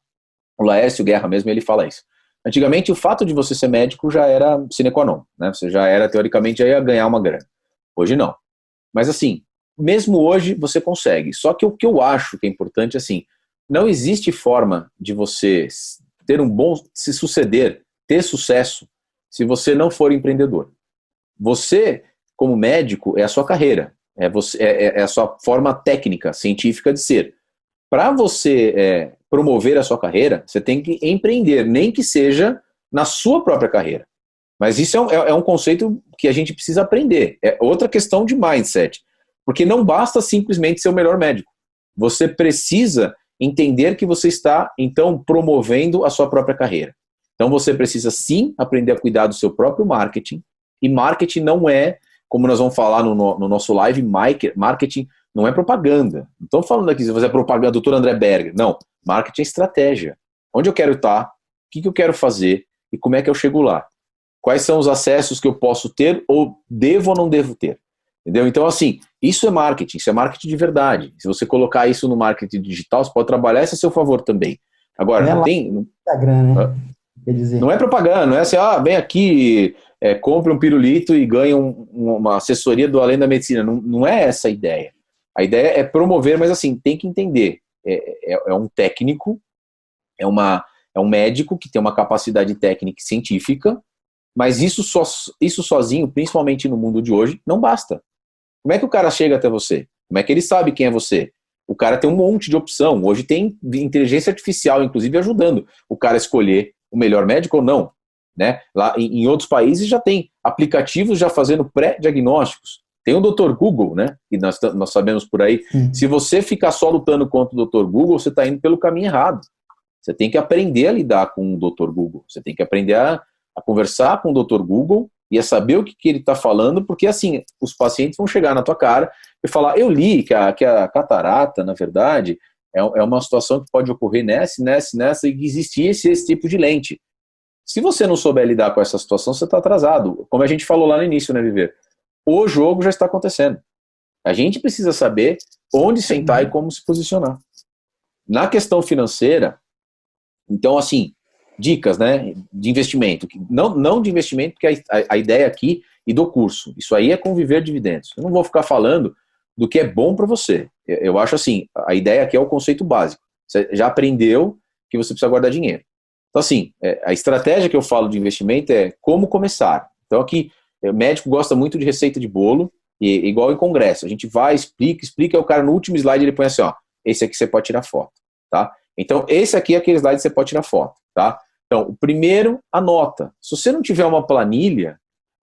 O Laércio Guerra mesmo ele fala isso. Antigamente o fato de você ser médico já era sine qua non, né? Você já era teoricamente já ia ganhar uma grana. Hoje não. Mas assim, mesmo hoje você consegue. Só que o que eu acho que é importante assim, não existe forma de você ter um bom, se suceder, ter sucesso, se você não for empreendedor. Você, como médico, é a sua carreira, é, você, é, é, é a sua forma técnica, científica de ser. Para você é, promover a sua carreira, você tem que empreender, nem que seja na sua própria carreira. Mas isso é um, é, é um conceito que a gente precisa aprender. É outra questão de mindset. Porque não basta simplesmente ser o melhor médico. Você precisa entender que você está, então, promovendo a sua própria carreira. Então, você precisa sim aprender a cuidar do seu próprio marketing. E marketing não é, como nós vamos falar no, no nosso live, marketing não é propaganda. Não estou falando aqui se você é propaganda, doutor André Berger. Não, marketing é estratégia. Onde eu quero estar, o que, que eu quero fazer e como é que eu chego lá. Quais são os acessos que eu posso ter ou devo ou não devo ter. Entendeu? Então, assim, isso é marketing, isso é marketing de verdade. Se você colocar isso no marketing digital, você pode trabalhar isso a seu favor também. Agora, não, não tem. Instagram, né? Quer dizer. Não é propaganda, não é assim, ah, vem aqui, é, compre um pirulito e ganhe um, uma assessoria do Além da Medicina. Não, não é essa a ideia. A ideia é promover, mas assim, tem que entender. É, é, é um técnico, é, uma, é um médico que tem uma capacidade técnica e científica, mas isso, so, isso sozinho, principalmente no mundo de hoje, não basta. Como é que o cara chega até você? Como é que ele sabe quem é você? O cara tem um monte de opção. Hoje tem inteligência artificial, inclusive, ajudando o cara a escolher o melhor médico ou não. Né? Lá em, outros países já tem aplicativos já fazendo pré-diagnósticos. Tem o Dr. Google, né? Que nós, nós sabemos por aí. Hum. Se você ficar só lutando contra o Dr. Google, você está indo pelo caminho errado. Você tem que aprender a lidar com o Dr. Google. Você tem que aprender a, a conversar com o Dr. Google e saber o que, que ele está falando, porque assim, os pacientes vão chegar na tua cara e falar, eu li que a, que a catarata, na verdade, é, é uma situação que pode ocorrer nessa, nessa, nessa, e que existia esse, esse tipo de lente. Se você não souber lidar com essa situação, você está atrasado. Como a gente falou lá no início, né, Viver? O jogo já está acontecendo. A gente precisa saber onde sentar e como se posicionar. Na questão financeira, então, assim, dicas né, de investimento. Não, não de investimento, porque a, a, ideia aqui e do curso. Isso aí é conviver dividendos. Eu não vou ficar falando do que é bom para você. Eu, acho assim, a ideia aqui é o conceito básico. Você já aprendeu que você precisa guardar dinheiro. Então, assim, é, a estratégia que eu falo de investimento é como começar. Então, aqui, o médico gosta muito de receita de bolo, e, igual em congresso. A gente vai, explica, explica, e o cara no último slide ele põe assim, ó, esse aqui você pode tirar foto, tá? Então, esse aqui é aquele slide que você pode tirar foto, tá? Então, o primeiro, anota. Se você não tiver uma planilha,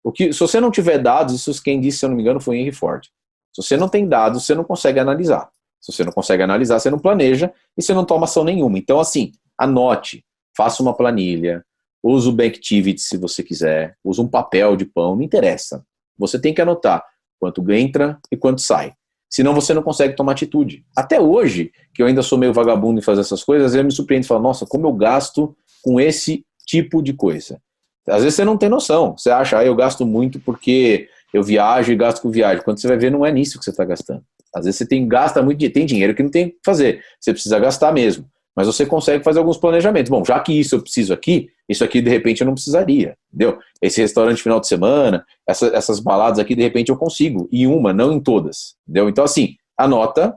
o que, se você não tiver dados, isso quem disse, se eu não me engano, foi Henry Ford. Se você não tem dados, você não consegue analisar. Se você não consegue analisar, você não planeja e você não toma ação nenhuma. Então, assim, anote, faça uma planilha, use o Banktivity se você quiser, use um papel de pão, não interessa. Você tem que anotar quanto entra e quanto sai. Senão você não consegue tomar atitude. Até hoje, que eu ainda sou meio vagabundo em fazer essas coisas, eu me surpreendo e falo, nossa, como eu gasto com esse tipo de coisa. Às vezes você não tem noção. Você acha, ah, eu gasto muito porque eu viajo e gasto com viagem. Quando você vai ver, não é nisso que você está gastando. Às vezes você tem, gasta muito, tem dinheiro que não tem que fazer. Você precisa gastar mesmo. Mas você consegue fazer alguns planejamentos. Bom, já que isso eu preciso aqui, isso aqui de repente eu não precisaria, entendeu? Esse restaurante final de semana, essa, essas baladas aqui de repente eu consigo, em uma, não em todas, entendeu? Então assim, anota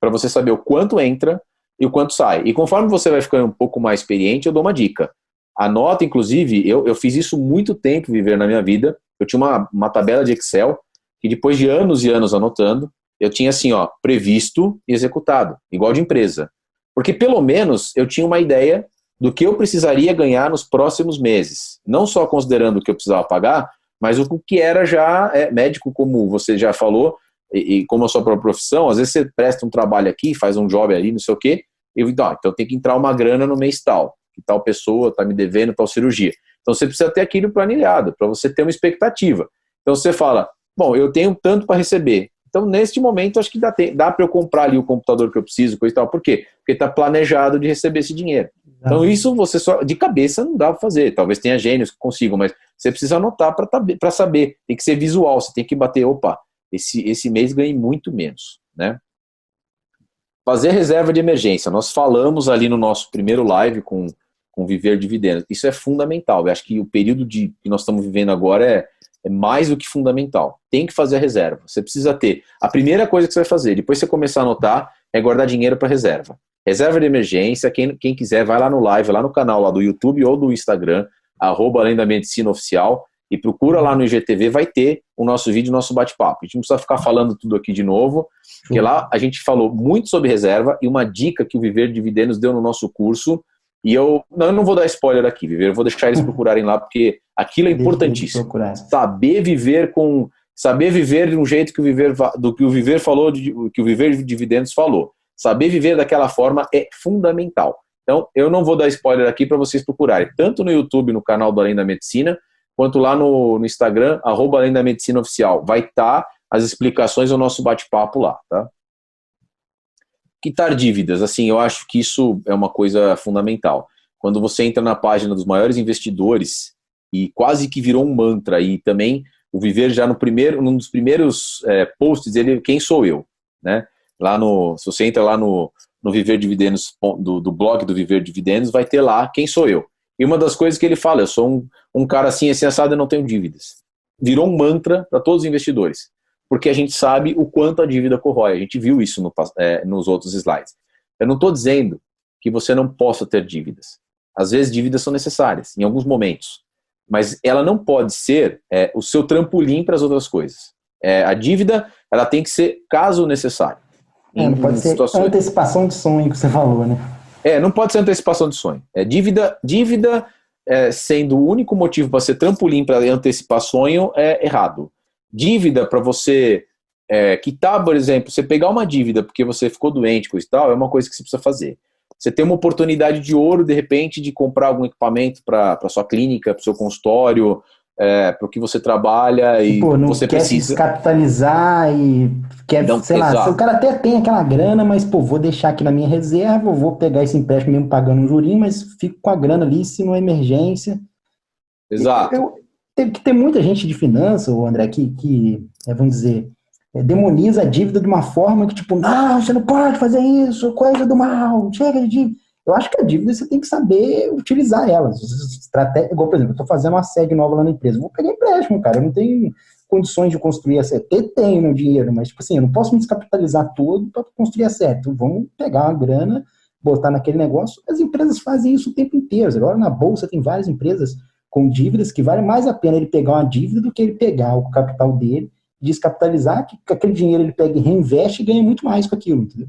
para você saber o quanto entra e o quanto sai. E conforme você vai ficando um pouco mais experiente, eu dou uma dica. Anota, inclusive, eu, eu fiz isso muito tempo viver na minha vida. Eu tinha uma, uma tabela de Excel que depois de anos e anos anotando, eu tinha assim, ó, previsto e executado, igual de empresa. Porque pelo menos eu tinha uma ideia do que eu precisaria ganhar nos próximos meses. Não só considerando o que eu precisava pagar, mas o que era já é, médico, como você já falou, e, e, como a sua própria profissão, às vezes você presta um trabalho aqui, faz um job ali, não sei o quê, e então, então tem que entrar uma grana no mês tal, que tal pessoa está me devendo tal cirurgia. Então você precisa ter aquilo planilhado, para você ter uma expectativa. Então você fala, bom, eu tenho tanto para receber, então, neste momento, acho que dá, dá para eu comprar ali o computador que eu preciso, coisa e tal. Por quê? Porque está planejado de receber esse dinheiro. Então, isso você só, de cabeça, não dá para fazer. Talvez tenha gênios que consigam, mas você precisa anotar para saber. Tem que ser visual, você tem que bater, opa, esse, esse mês ganhei muito menos, né? Fazer reserva de emergência. Nós falamos ali no nosso primeiro live com, com Viver Dividendos. Isso é fundamental. Eu acho que o período de, que nós estamos vivendo agora é, é mais do que fundamental. Tem que fazer a reserva. Você precisa ter. A primeira coisa que você vai fazer, depois você começar a anotar, é guardar dinheiro para reserva. Reserva de emergência, quem, quem quiser, vai lá no live, lá no canal lá do YouTube ou do Instagram, arroba Além da Medicina Oficial, e procura lá no IGTV, vai ter o nosso vídeo, o nosso bate-papo. A gente não precisa ficar falando tudo aqui de novo, porque lá a gente falou muito sobre reserva e uma dica que o Viver Dividendos deu no nosso curso, e eu não, eu não vou dar spoiler aqui, Viver, eu vou deixar eles procurarem lá, porque aquilo é importantíssimo. Saber viver com. Saber viver de um jeito que o Viver, do que o Viver falou, que o Viver de Dividendos falou. Saber viver daquela forma é fundamental. Então, eu não vou dar spoiler aqui para vocês procurarem, tanto no YouTube, no canal do Além da Medicina, quanto lá no, no Instagram, arroba Além da Medicina Oficial. Vai estar tá as explicações do nosso bate-papo lá, tá? quitar dívidas, assim, eu acho que isso é uma coisa fundamental. Quando você entra na página dos maiores investidores e quase que virou um mantra e também o Viver já no primeiro, num dos primeiros é, posts ele quem sou eu, né? Lá no, se você entra lá no, no Viver Dividendos do, do blog do Viver Dividendos, vai ter lá quem sou eu. E uma das coisas que ele fala, eu sou um, um cara assim, assim assado, eu não tenho dívidas. Virou um mantra para todos os investidores porque a gente sabe o quanto a dívida corrói. A gente viu isso no, é, nos outros slides. Eu não estou dizendo que você não possa ter dívidas. Às vezes, dívidas são necessárias, em alguns momentos. Mas ela não pode ser é, o seu trampolim para as outras coisas. É, a dívida ela tem que ser caso necessário. É, não pode ser situações... antecipação de sonho que você falou, né? É, não pode ser antecipação de sonho. É dívida, dívida é, sendo o único motivo para ser trampolim para antecipar sonho é errado. Dívida para você é, quitar, por exemplo, você pegar uma dívida porque você ficou doente, coisa e tal, é uma coisa que você precisa fazer. Você tem uma oportunidade de ouro, de repente, de comprar algum equipamento para a sua clínica, para o seu consultório, é, para o que você trabalha e Pô, não você quer precisa. Se descapitalizar e quer, não, sei exato. lá, o cara até tem aquela grana, mas pô, vou deixar aqui na minha reserva, vou pegar esse empréstimo mesmo pagando um jurinho, mas fico com a grana ali se não é emergência. Exato. Eu, tem que ter muita gente de finanças, André, que, que é, vamos dizer, é, demoniza a dívida de uma forma que, tipo, não, você não pode fazer isso, coisa do mal, chega de dívida. Eu acho que a dívida você tem que saber utilizar ela. Estratégia, igual, por exemplo, eu estou fazendo uma sede nova lá na empresa. Vou pegar empréstimo, cara. Eu não tenho condições de construir a sede. Tenho dinheiro, mas, tipo assim, eu não posso me descapitalizar todo para construir a sede. Então, vamos pegar uma grana, botar naquele negócio. As empresas fazem isso o tempo inteiro. Agora, na Bolsa, tem várias empresas com dívidas que vale mais a pena ele pegar uma dívida do que ele pegar o capital dele, descapitalizar, que aquele dinheiro ele pega e reinveste e ganha muito mais com aquilo, entendeu?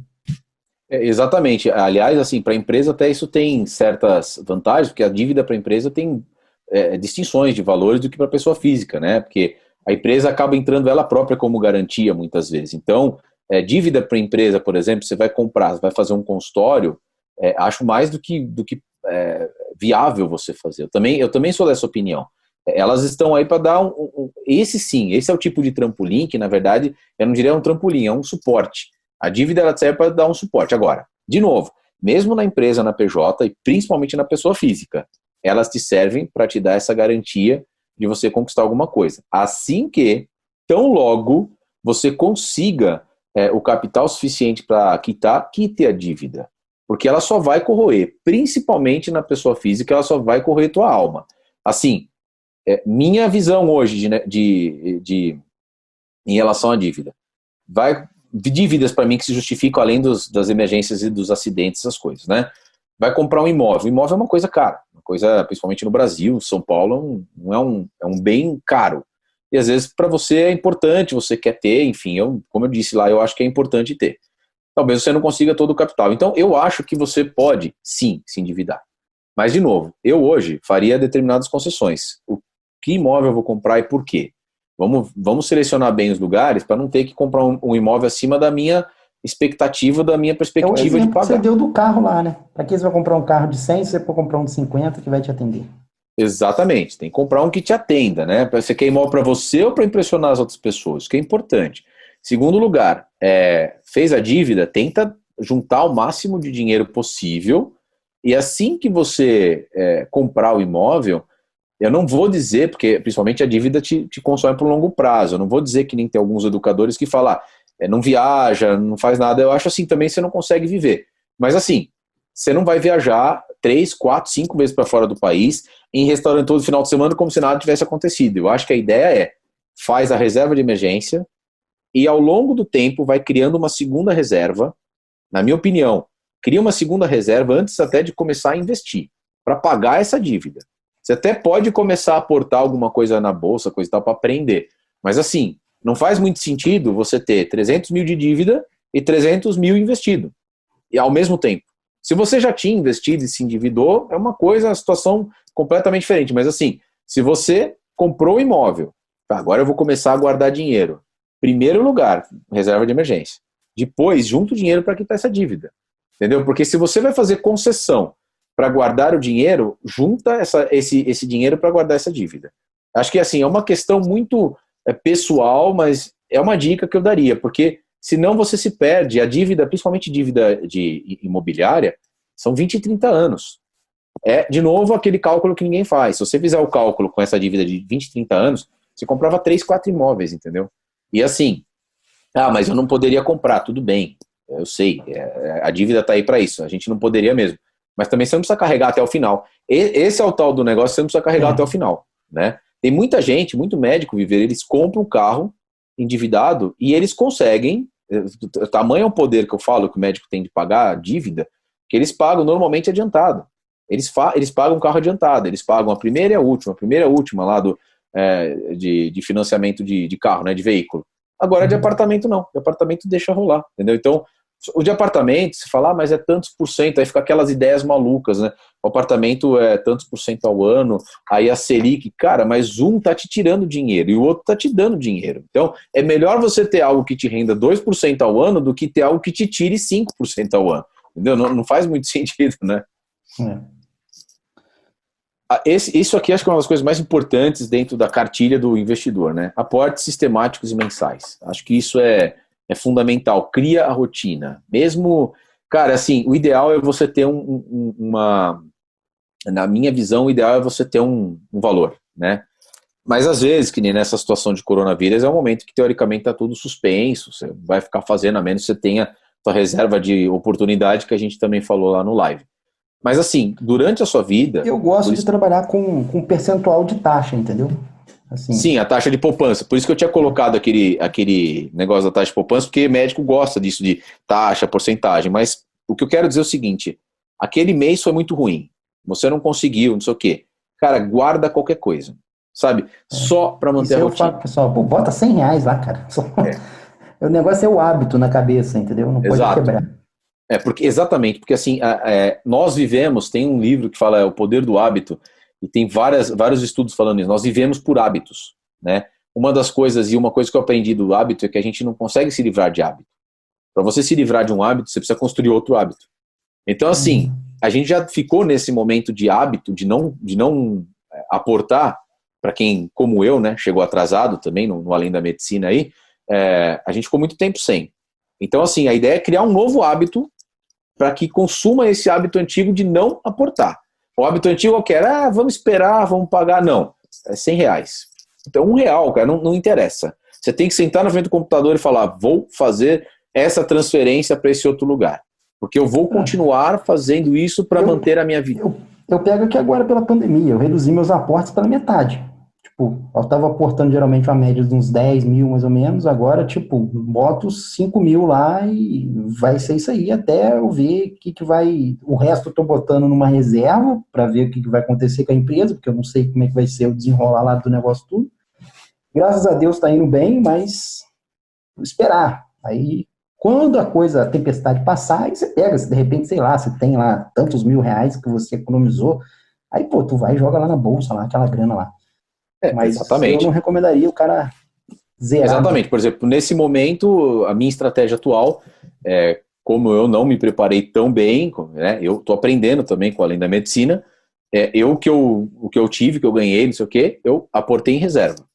É, exatamente. Aliás, assim, para a empresa até isso tem certas vantagens, porque a dívida para a empresa tem é, distinções de valores do que para a pessoa física, né? Porque a empresa acaba entrando ela própria como garantia muitas vezes. Então, é, dívida para a empresa, por exemplo, você vai comprar, vai fazer um consultório, é, acho mais do que, do que é, viável você fazer. Eu também, eu também sou dessa opinião. Elas estão aí para dar um, um, Esse sim, esse é o tipo de trampolim que, na verdade, eu não diria um trampolim, é um suporte. A dívida ela serve para dar um suporte. Agora, de novo, mesmo na empresa, na PJ e principalmente na pessoa física, elas te servem para te dar essa garantia de você conquistar alguma coisa. Assim que, tão logo, você consiga é, o capital suficiente para quitar, quite a dívida. Porque ela só vai corroer, principalmente na pessoa física, ela só vai corroer tua alma. Assim, é, minha visão hoje de, né, de, de, em relação à dívida vai dívidas para mim que se justificam além dos, das emergências e dos acidentes, essas coisas, né? Vai comprar um imóvel. O imóvel é uma coisa cara, uma coisa, principalmente no Brasil, São Paulo, não é um, é um bem caro. E às vezes para você é importante, você quer ter, enfim, eu, como eu disse lá, eu acho que é importante ter. Talvez você não consiga todo o capital. Então eu acho que você pode, sim, se endividar. Mas, de novo, eu hoje faria determinadas concessões. O que imóvel eu vou comprar e por quê? Vamos, vamos selecionar bem os lugares para não ter que comprar um, um, imóvel acima da minha expectativa, da minha perspectiva é de pagar. você deu do carro lá, né? Para que você vai comprar um carro de 100 você pode comprar um de 50 que vai te atender? Exatamente, tem que comprar um que te atenda, né? Você quer imóvel para você ou para impressionar as outras pessoas, que é importante. Segundo lugar, é, fez a dívida, tenta juntar o máximo de dinheiro possível e assim que você é, comprar o imóvel, eu não vou dizer, porque principalmente a dívida te, te consome por longo prazo, eu não vou dizer que nem tem alguns educadores que falam, ah, é, não viaja, não faz nada, eu acho assim também você não consegue viver. Mas assim, você não vai viajar três, quatro, cinco vezes para fora do país em restaurante todo final de semana como se nada tivesse acontecido. Eu acho que a ideia é faz a reserva de emergência e ao longo do tempo vai criando uma segunda reserva. Na minha opinião, cria uma segunda reserva antes até de começar a investir para pagar essa dívida. Você até pode começar a aportar alguma coisa na bolsa, coisa e tal, para aprender. Mas assim, não faz muito sentido você ter 300 mil de dívida e 300 mil investido. E ao mesmo tempo. Se você já tinha investido e se endividou, é uma coisa, uma situação completamente diferente. Mas assim, se você comprou o imóvel, tá, agora eu vou começar a guardar dinheiro. Primeiro lugar, reserva de emergência. Depois, junto dinheiro para quitar essa dívida. Entendeu? Porque se você vai fazer concessão para guardar o dinheiro, junta essa, esse, esse dinheiro para guardar essa dívida. Acho que assim, é uma questão muito é, pessoal, mas é uma dica que eu daria, porque senão você se perde. A dívida, principalmente dívida de imobiliária, são 20 e 30 anos. É, de novo, aquele cálculo que ninguém faz. Se você fizer o cálculo com essa dívida de 20, 30 anos, você comprava 3, 4 imóveis, entendeu? E assim, ah, mas eu não poderia comprar, tudo bem, eu sei, é, a dívida está aí para isso, a gente não poderia mesmo mas também você não precisa carregar até o final. esse é o tal do negócio, você não precisa carregar é. até o final, né? Tem muita gente, muito médico viver, eles compram um carro endividado e eles conseguem, eh, o tamanho é o poder que eu falo que o médico tem de pagar a dívida, que eles pagam normalmente adiantado. Eles, eles pagam um carro adiantado, eles pagam a primeira e a última, a primeira e a última lá do, é, de, de, financiamento de, de, carro, né, de veículo. Agora de uhum. apartamento não, de apartamento deixa rolar, entendeu? Então O de apartamento, se falar, mas é tantos por cento, aí fica aquelas ideias malucas, né? O apartamento é tantos por cento ao ano, aí a Selic, cara, mas um tá te tirando dinheiro e o outro tá te dando dinheiro. Então, é melhor você ter algo que te renda 2% ao ano do que ter algo que te tire 5% ao ano. Entendeu? Não, não faz muito sentido, né? É. Ah, esse, isso aqui acho que é uma das coisas mais importantes dentro da cartilha do investidor, né? Aportes sistemáticos e mensais. Acho que isso é, é fundamental. Cria a rotina. Mesmo, cara, assim, o ideal é você ter um, um, uma. Na minha visão, o ideal é você ter um, um valor, né? Mas às vezes, que nem nessa situação de coronavírus, é um momento que teoricamente está tudo suspenso, você vai ficar fazendo, a menos que você tenha sua reserva de oportunidade, que a gente também falou lá no live. Mas assim, durante a sua vida. Eu gosto de trabalhar com, com percentual de taxa, entendeu? Assim. Sim, a taxa de poupança. Por isso que eu tinha colocado aquele, aquele negócio da taxa de poupança, porque médico gosta disso de taxa, porcentagem. Mas o que eu quero dizer é o seguinte: aquele mês foi muito ruim. Você não conseguiu, não sei o quê. Cara, guarda qualquer coisa. Sabe? É. Só para manter isso a rotina. Eu falo, pessoal, pô, bota 100 reais lá, cara. Só... É. O negócio é o hábito na cabeça, entendeu? Não pode Exato. quebrar. É, porque, exatamente, porque assim, é, nós vivemos, tem um livro que fala é, O Poder do Hábito, e tem várias, vários estudos falando isso, nós vivemos por hábitos, né? Uma das coisas, e uma coisa que eu aprendi do hábito, é que a gente não consegue se livrar de hábito. Para você se livrar de um hábito, você precisa construir outro hábito. Então, assim, uhum. a gente já ficou nesse momento de hábito, de não, de não é, aportar, para quem, como eu, né, chegou atrasado também, no, no Além da Medicina aí, é, a gente ficou muito tempo sem. Então, assim, a ideia é criar um novo hábito para que consuma esse hábito antigo de não aportar. O hábito antigo é que era, ah, vamos esperar, vamos pagar. Não, é 100 reais. Então, um real, cara, não, não interessa. Você tem que sentar na frente do computador e falar, vou fazer essa transferência para esse outro lugar. Porque eu vou é. continuar fazendo isso para manter a minha vida. Eu, eu pego aqui agora pela pandemia, eu reduzi meus aportes pela metade. Tipo, eu estava aportando geralmente uma média de uns 10 mil mais ou menos, agora, tipo, boto 5 mil lá e vai ser isso aí até eu ver o que, que vai. O resto eu tô botando numa reserva para ver o que, que vai acontecer com a empresa, porque eu não sei como é que vai ser o desenrolar lá do negócio tudo. Graças a Deus está indo bem, mas esperar. Aí, quando a coisa, a tempestade passar, aí você pega, se de repente, sei lá, você tem lá tantos mil reais que você economizou, aí, pô, tu vai e joga lá na bolsa, lá, aquela grana lá. É, Mas exatamente. eu não recomendaria o cara zerar. Exatamente. Por exemplo, nesse momento, a minha estratégia atual, é, como eu não me preparei tão bem, né, eu estou aprendendo também com além da medicina, é, eu que eu o que eu tive, que eu ganhei, não sei o quê, eu aportei em reserva.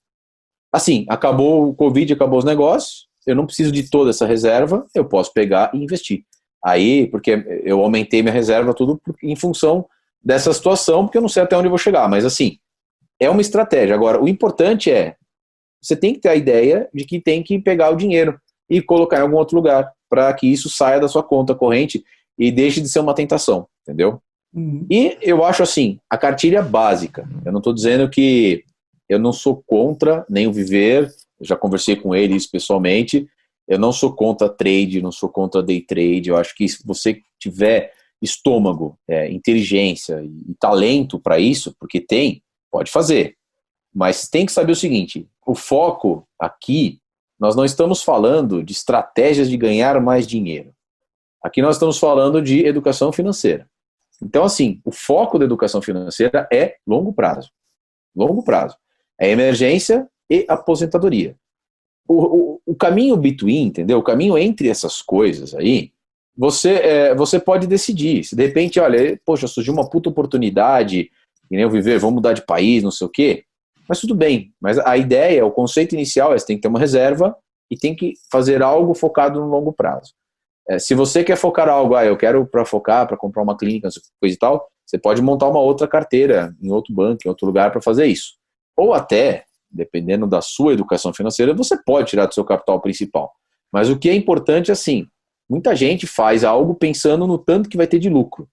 Assim, acabou o Covid, acabou os negócios, eu não preciso de toda essa reserva, eu posso pegar e investir. Aí, porque eu aumentei minha reserva tudo em função dessa situação, porque eu não sei até onde eu vou chegar, mas assim, é uma estratégia. Agora, o importante é, você tem que ter a ideia de que tem que pegar o dinheiro e colocar em algum outro lugar, para que isso saia da sua conta corrente e deixe de ser uma tentação, entendeu? Uhum. E eu acho assim, a cartilha básica. Eu não estou dizendo que eu não sou contra nem o viver, eu já conversei com eles pessoalmente, eu não sou contra trade, não sou contra day trade, eu acho que se você tiver estômago, é, inteligência e, e talento para isso, porque tem, Pode fazer. Mas tem que saber o seguinte: o foco aqui, nós não estamos falando de estratégias de ganhar mais dinheiro. Aqui nós estamos falando de educação financeira. Então, assim, o foco da educação financeira é longo prazo. Longo prazo. É emergência e aposentadoria. O, o, o caminho between, entendeu? O caminho entre essas coisas aí, você, é, você pode decidir. Se de repente, olha, poxa, surgiu uma puta oportunidade, que nem eu viver, vamos mudar de país, não sei o quê. Mas tudo bem. Mas a ideia, o conceito inicial é você tem que ter uma reserva e tem que fazer algo focado no longo prazo. É, se você quer focar algo, ah, eu quero para focar, para comprar uma clínica, coisa e tal, você pode montar uma outra carteira em outro banco, em outro lugar para fazer isso. Ou até, dependendo da sua educação financeira, você pode tirar do seu capital principal. Mas o que é importante assim, muita gente faz algo pensando no tanto que vai ter de lucro.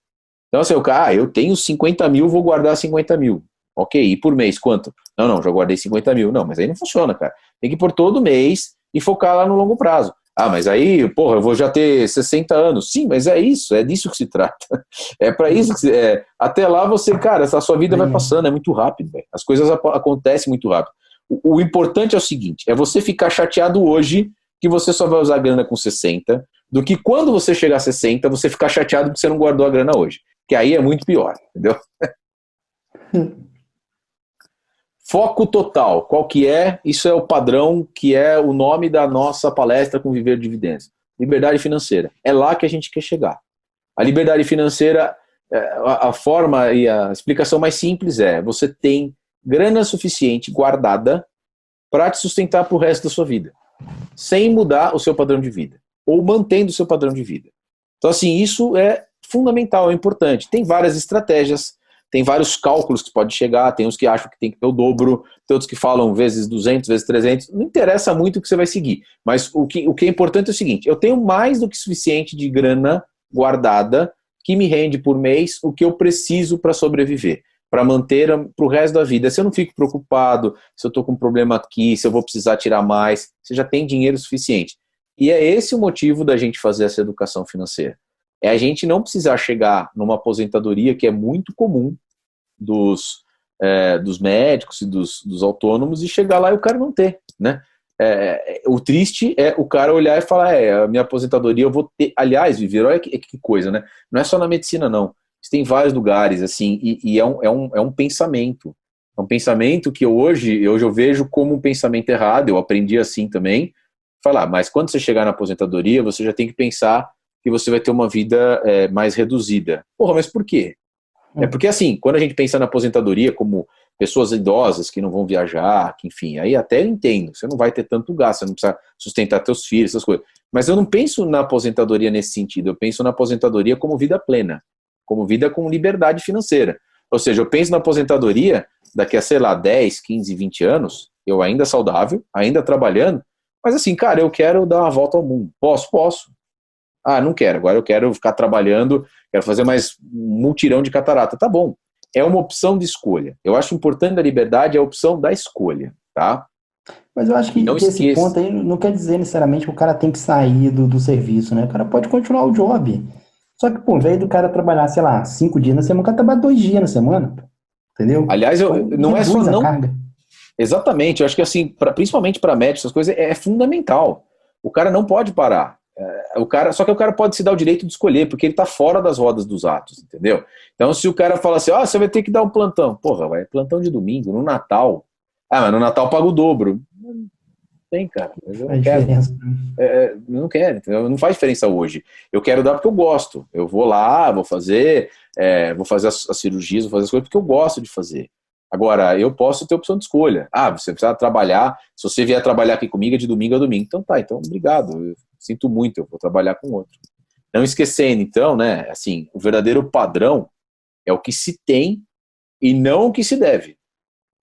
Então, assim, o cara, ah, eu tenho 50 mil, vou guardar 50 mil. Ok, e por mês quanto? Não, não, já guardei 50 mil. Não, mas aí não funciona, cara. Tem que ir por todo mês e focar lá no longo prazo. Ah, mas aí, porra, eu vou já ter 60 anos. Sim, mas é isso, é disso que se trata. É para isso que se, é, até lá você, cara, a sua vida vai passando, é muito rápido, véio. as coisas acontecem muito rápido. O, o, importante é o seguinte, é você ficar chateado hoje que você só vai usar grana com 60, do que quando você chegar a 60, você ficar chateado porque você não guardou a grana hoje. Que aí é muito pior, entendeu? Foco total, qual que é? Isso é o padrão que é o nome da nossa palestra com Viver Dividendos. Liberdade financeira. É lá que a gente quer chegar. A liberdade financeira, é, a forma e a explicação mais simples é: você tem grana suficiente guardada para te sustentar para o resto da sua vida, sem mudar o seu padrão de vida, ou mantendo o seu padrão de vida. Então, assim, isso é fundamental, é importante. Tem várias estratégias, tem vários cálculos que pode chegar, tem uns que acham que tem que ter o dobro, tem outros que falam vezes 200, vezes 300, não interessa muito o que você vai seguir, mas o que, o que é importante é o seguinte, eu tenho mais do que suficiente de grana guardada que me rende por mês o que eu preciso para sobreviver, para manter para o resto da vida. Se eu não fico preocupado, se eu estou com um problema aqui, se eu vou precisar tirar mais, você já tem dinheiro suficiente. E é esse o motivo da gente fazer essa educação financeira. É a gente não precisar chegar numa aposentadoria que é muito comum dos, é, dos médicos e dos, dos autônomos e chegar lá e o cara não ter, né? É, o triste é o cara olhar e falar, é, a minha aposentadoria eu vou ter, aliás, viver, olha que, que coisa, né? Não é só na medicina, não. Isso tem vários lugares, assim, e, e, é, um, é, um, é um pensamento. É um pensamento que hoje, hoje eu vejo como um pensamento errado, eu aprendi assim também. Falar, mas quando você chegar na aposentadoria, você já tem que pensar que você vai ter uma vida é, mais reduzida. Porra, mas por quê? É porque assim, quando a gente pensa na aposentadoria como pessoas idosas que não vão viajar, que enfim, aí até eu entendo, você não vai ter tanto gasto, você não precisa sustentar teus filhos, essas coisas. Mas eu não penso na aposentadoria nesse sentido, eu penso na aposentadoria como vida plena, como vida com liberdade financeira. Ou seja, eu penso na aposentadoria daqui a, sei lá, 10, 15, 20 anos, eu ainda saudável, ainda trabalhando, mas assim, cara, eu quero dar uma volta ao mundo. Posso? Posso. Ah, não quero, agora eu quero ficar trabalhando, quero fazer mais um multirão de catarata. Tá bom. É uma opção de escolha. Eu acho importante da liberdade é a opção da escolha, tá? Mas eu acho que, que esse ponto aí não quer dizer necessariamente que o cara tem que sair do, do serviço, né? O cara pode continuar o job. Só que, pô, invés do cara trabalhar, sei lá, cinco dias na semana, o cara trabalha dois dias na semana. Entendeu? Aliás, eu, então, não é só não. Carga. Exatamente, eu acho que assim, pra, principalmente para médicos, essas coisas é fundamental. O cara não pode parar. É, o cara, só que o cara pode se dar o direito de escolher, porque ele está fora das rodas dos atos, entendeu? Então, se o cara fala assim, ó, oh, você vai ter que dar um plantão, porra, vai, plantão de domingo, no Natal. Ah, mas no Natal paga o dobro. Não tem, cara. Eu não quero. Né? É, é, não quero, entendeu? Não faz diferença hoje. Eu quero dar porque eu gosto. Eu vou lá, vou fazer, é, vou fazer as, as cirurgias, vou fazer as coisas porque eu gosto de fazer. Agora, eu posso ter opção de escolha. Ah, você precisa trabalhar. Se você vier trabalhar aqui comigo, é de domingo a domingo. Então tá, então obrigado sinto muito, eu vou trabalhar com outro. Não esquecendo, então, né, assim, o verdadeiro padrão é o que se tem e não o que se deve.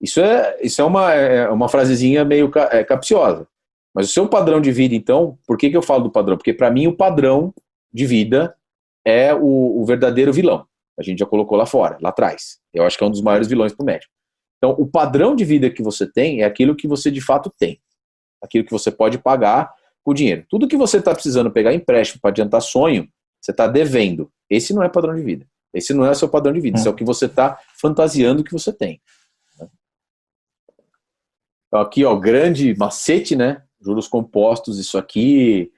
Isso é, isso é, uma, é uma frasezinha meio é, capciosa. Mas o seu padrão de vida, então, por que, que eu falo do padrão? Porque para mim o padrão de vida é o, o, verdadeiro vilão. A gente já colocou lá fora, lá atrás. Eu acho que é um dos maiores vilões para o médico. Então, o padrão de vida que você tem é aquilo que você de fato tem. Aquilo que você pode pagar o dinheiro. Tudo que você está precisando pegar empréstimo para adiantar sonho, você está devendo. Esse não é padrão de vida. Esse não é o seu padrão de vida. Isso é o que você está fantasiando que você tem. Então, aqui, ó, grande macete, né? Juros compostos, isso aqui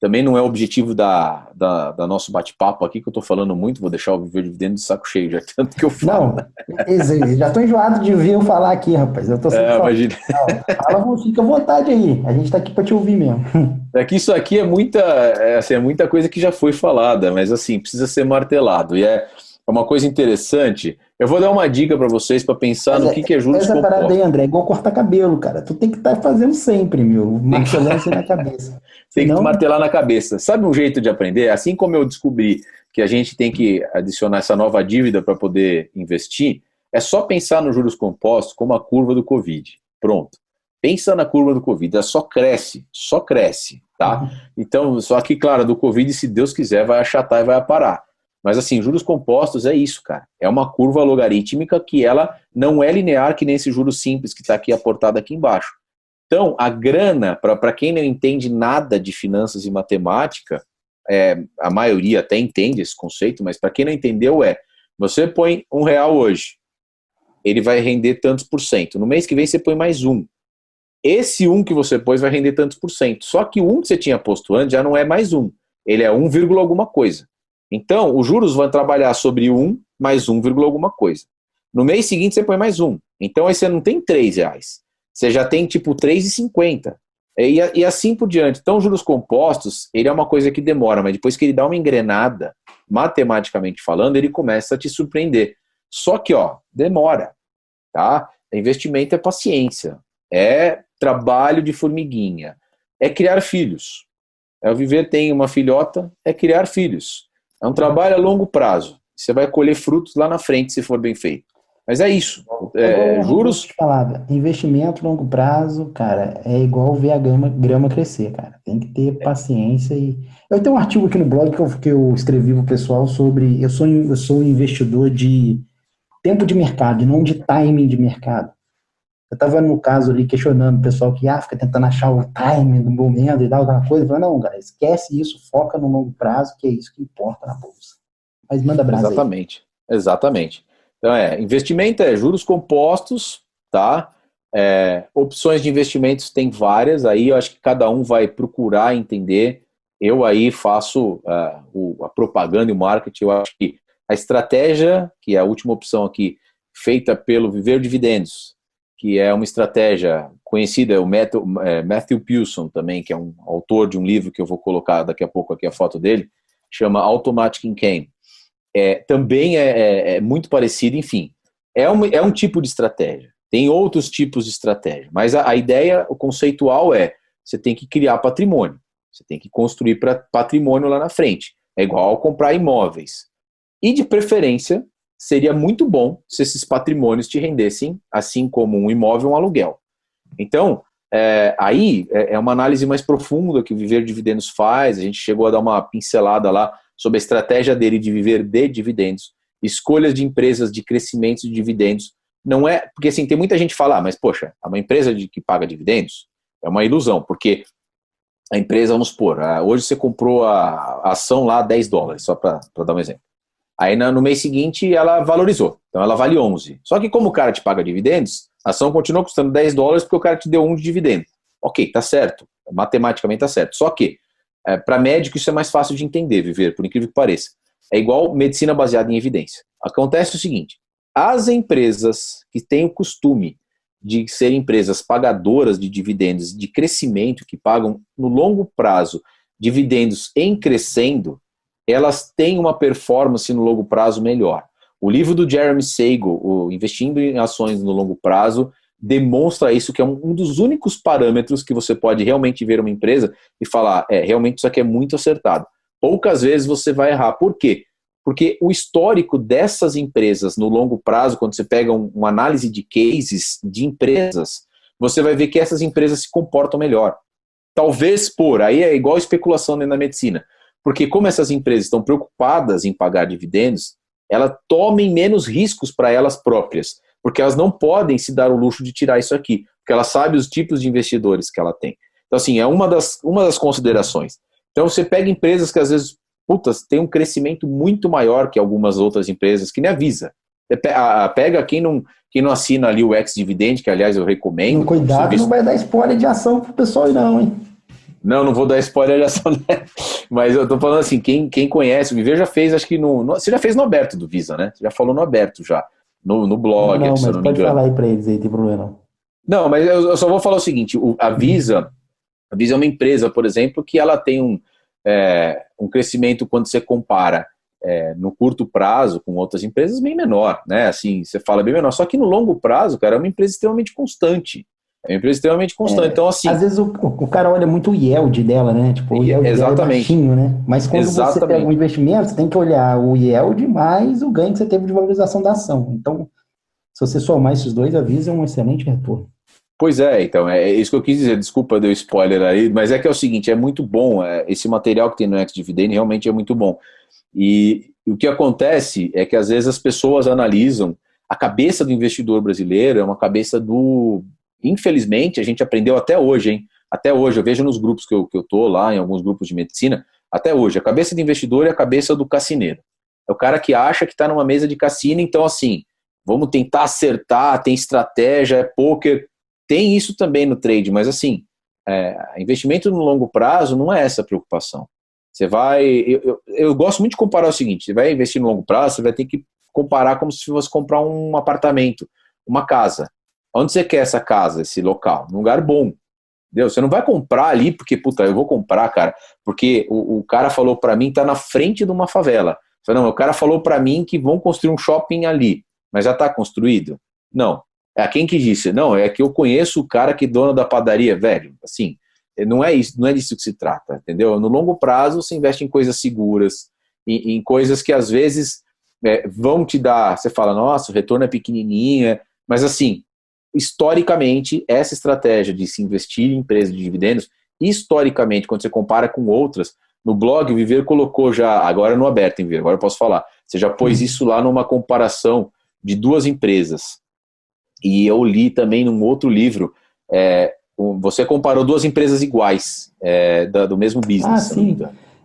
também não é o objetivo da, da, da nosso bate-papo aqui, que eu estou falando muito, vou deixar o Viver Dividendo de saco cheio, já tanto que eu falo. Não, já estou enjoado de ouvir eu falar aqui, rapaz. Eu tô sempre é, imagina. Fala, fica à vontade aí, a gente está aqui para te ouvir mesmo. É que isso aqui é muita, é, assim, é muita coisa que já foi falada, mas assim, precisa ser martelado. E é uma coisa interessante, eu vou dar uma dica para vocês para pensar Mas no é, que, que é juros compostos. Essa parada aí, André, é igual cortar cabelo, cara. Tu tem que estar tá fazendo sempre, meu, martelando na cabeça. Tem Senão... que martelar na cabeça. Sabe um jeito de aprender? Assim como eu descobri que a gente tem que adicionar essa nova dívida para poder investir, é só pensar nos juros compostos como a curva do Covid. Pronto. Pensa na curva do Covid, ela só cresce, só cresce, tá? Uhum. Então, só que, claro, do Covid, se Deus quiser, vai achatar e vai parar. Mas assim, juros compostos é isso, cara. É uma curva logarítmica que ela não é linear que nem esse juros simples que está aqui aportado aqui embaixo. Então, a grana, para quem não entende nada de finanças e matemática, é, a maioria até entende esse conceito, mas para quem não entendeu é, você põe um real hoje, ele vai render tantos por cento. No mês que vem você põe mais um. Esse um que você pôs vai render tantos por cento. Só que o um que você tinha posto antes já não é mais um ele é 1, alguma coisa. Então, os juros vão trabalhar sobre 1 mais 1, alguma coisa. No mês seguinte, você põe mais um. Então, aí você não tem 3 reais. Você já tem, tipo, 3,50. E, e assim por diante. Então, juros compostos, ele é uma coisa que demora, mas depois que ele dá uma engrenada, matematicamente falando, ele começa a te surpreender. Só que, ó, demora, tá? Investimento é paciência, é trabalho de formiguinha, é criar filhos. É o viver tem uma filhota, é criar filhos. É um trabalho a longo prazo. Você vai colher frutos lá na frente se for bem feito. Mas é isso. É, juros. Falava, investimento longo prazo, cara, é igual ver a grama, grama crescer, cara. Tem que ter paciência e. Eu tenho um artigo aqui no blog que eu, que eu escrevi pro pessoal sobre. Eu sou, eu sou um investidor de tempo de mercado, não de timing de mercado. Eu estava no caso ali questionando o pessoal que ah, fica tentando achar o timing do momento e tal, alguma coisa. Eu falei, não, cara, esquece isso, foca no longo prazo, que é isso que importa na bolsa. Mas manda brasa Exatamente, aí. exatamente. Então é, investimento é juros compostos, tá? É, opções de investimentos tem várias, aí eu acho que cada um vai procurar entender. Eu aí faço uh, o, a propaganda e o marketing, eu acho que a estratégia, que é a última opção aqui, feita pelo Viver Dividendos, que é uma estratégia conhecida, é o Matthew, é, Matthew Pilson também, que é um autor de um livro que eu vou colocar daqui a pouco aqui a foto dele, chama Automatic Income. É, também é, é, é, muito parecido, enfim, é um, é um tipo de estratégia. Tem outros tipos de estratégia, mas a, a ideia, o conceitual é, você tem que criar patrimônio, você tem que construir pra, patrimônio lá na frente. É igual comprar imóveis. E de preferência, seria muito bom se esses patrimônios te rendessem, assim como um imóvel, um aluguel. Então, é, aí é, é uma análise mais profunda que o Viver Dividendos faz. A gente chegou a dar uma pincelada lá sobre a estratégia dele de viver de dividendos, escolhas de empresas de crescimento de dividendos. Não é porque assim tem muita gente que fala, ah, mas poxa, é uma empresa de, que paga dividendos é uma ilusão, porque a empresa, vamos supor, ah, hoje você comprou a ação lá 10 dólares, só para dar um exemplo. Aí no mês seguinte ela valorizou. Então ela vale 11. Só que como o cara te paga dividendos, a ação continua custando 10 dólares porque o cara te deu um de dividendo. Ok, tá certo. Matematicamente tá certo. Só que é, para médico isso é mais fácil de entender, viver, por incrível que pareça. É igual medicina baseada em evidência. Acontece o seguinte: as empresas que têm o costume de ser empresas pagadoras de dividendos de crescimento, que pagam no longo prazo dividendos em crescendo, elas têm uma performance no longo prazo melhor. O livro do Jeremy Sago, o Investindo em Ações no Longo Prazo, demonstra isso, que é um, dos únicos parâmetros que você pode realmente ver uma empresa e falar, é, realmente isso aqui é muito acertado. Poucas vezes você vai errar. Por quê? Porque o histórico dessas empresas no longo prazo, quando você pega um, uma análise de cases de empresas, você vai ver que essas empresas se comportam melhor. Talvez por, aí é igual especulação na medicina. Porque como essas empresas estão preocupadas em pagar dividendos, elas tomem menos riscos para elas próprias, porque elas não podem se dar o luxo de tirar isso aqui, porque ela sabe os tipos de investidores que ela tem. Então, assim, é uma das, uma das considerações. Então, você pega empresas que às vezes, putas, tem um crescimento muito maior que algumas outras empresas, que nem avisa. Pega quem não, quem não assina ali o ex-dividend, que aliás eu recomendo. Cuidado, não vai dar spoiler de ação pro pessoal não, hein? Não, não vou dar spoiler dessa, né? Mas eu tô falando assim, quem, quem conhece, o Viver já fez, acho que no, no, Você já fez no aberto do Visa, né? Você já falou no aberto já. No, no blog, não, não, mas não pode falar aí pra eles aí, tem problema. Não, mas eu, eu só vou falar o seguinte: o, a Visa, a Visa é uma empresa, por exemplo, que ela tem um, é, um crescimento quando você compara é, no curto prazo com outras empresas bem menor, né? Assim, você fala bem menor. Só que no longo prazo, cara, é uma empresa extremamente constante. É uma empresa extremamente constante. É, então, assim. Às vezes o, o cara olha muito o yield dela, né? Tipo, o yield exatamente. é baixinho, né? Mas quando exatamente. você pega um investimento, você tem que olhar o yield mais o ganho que você teve de valorização da ação. Então, se você somar esses dois, avisa é um excelente retorno. Pois é, então, é isso que eu quis dizer, desculpa deu spoiler aí, mas é que é o seguinte, é muito bom, é, esse material que tem no Ex-Dividend realmente é muito bom. E, e o que acontece é que às vezes as pessoas analisam, a cabeça do investidor brasileiro é uma cabeça do, infelizmente, a gente aprendeu até hoje, hein? Até hoje, eu vejo nos grupos que eu, que eu tô lá, em alguns grupos de medicina, até hoje, a cabeça do investidor é a cabeça do cassineiro. É o cara que acha que está numa mesa de cassino, então assim, vamos tentar acertar, tem estratégia, é poker, tem isso também no trade, mas assim, é, investimento no longo prazo não é essa a preocupação. Você vai. Eu, eu, eu, gosto muito de comparar o seguinte: você vai investir no longo prazo, você vai ter que comparar como se fosse comprar um apartamento, uma casa. Onde você quer essa casa, esse local? Num lugar bom. Entendeu? Você não vai comprar ali porque, puta, eu vou comprar, cara, porque o, o cara falou para mim tá na frente de uma favela. Falei, não, o cara falou para mim que vão construir um shopping ali, mas já está construído? Não. É quem que disse? Não, é que eu conheço o cara que é dono da padaria, velho. Assim, não é isso, não é disso que se trata, entendeu? No longo prazo, você investe em coisas seguras, em, em coisas que às vezes é, vão te dar. Você fala, nossa, o retorno é pequenininho, mas assim, historicamente, essa estratégia de se investir em empresas de dividendos, historicamente, quando você compara com outras, no blog, o Viver colocou já, agora no aberto, em Viver, agora eu posso falar, você já pôs isso lá numa comparação de duas empresas. E eu li também num outro livro, é, você comparou duas empresas iguais, é, da, do mesmo business. Ah, sim.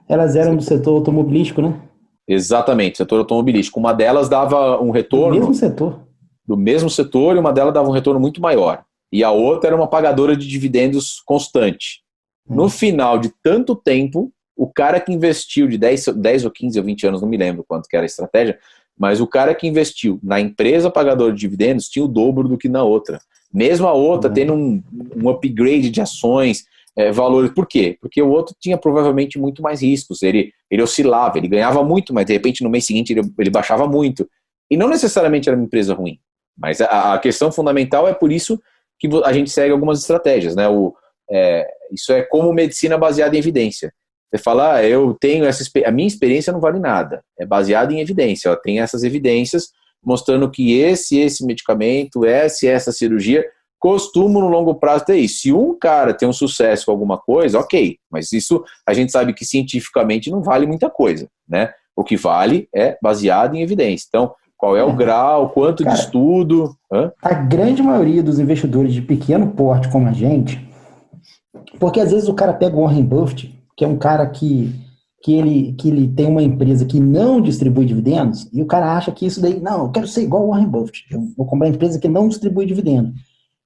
Elas eram do setor automobilístico, né? Exatamente, setor automobilístico. Uma delas dava um retorno. Do mesmo setor. Do mesmo setor, e uma delas dava um retorno muito maior. E a outra era uma pagadora de dividendos constante. Hum. No final de tanto tempo, o cara que investiu de 10, 10 ou 15 ou 20 anos, não me lembro quanto que era a estratégia, mas o cara que investiu na empresa pagadora de dividendos tinha o dobro do que na outra. Mesmo a outra uhum. tendo um, um, upgrade de ações, é, valores. Por quê? Porque o outro tinha provavelmente muito mais riscos. Ele, ele oscilava, ele ganhava muito, mas de repente no mês seguinte ele, ele baixava muito. E não necessariamente era uma empresa ruim. Mas a, a, questão fundamental é por isso que a gente segue algumas estratégias. Né? O, é, isso é como medicina baseada em evidência. Você fala, ah, eu tenho essa a minha experiência não vale nada, é baseada em evidência. Ó, tem essas evidências mostrando que esse esse medicamento, essa essa cirurgia costumam no longo prazo ter isso. Se um cara tem um sucesso com alguma coisa, ok, mas isso a gente sabe que cientificamente não vale muita coisa, né? O que vale é baseado em evidência. Então, qual é o é. grau, quanto cara, de estudo? Hã? A grande maioria dos investidores de pequeno porte como a gente, porque às vezes o cara pega o Warren Buffett que é um cara que, que, ele, que ele tem uma empresa que não distribui dividendos, e o cara acha que isso daí, não, eu quero ser igual o Warren Buffett, eu vou comprar uma empresa que não distribui dividendos.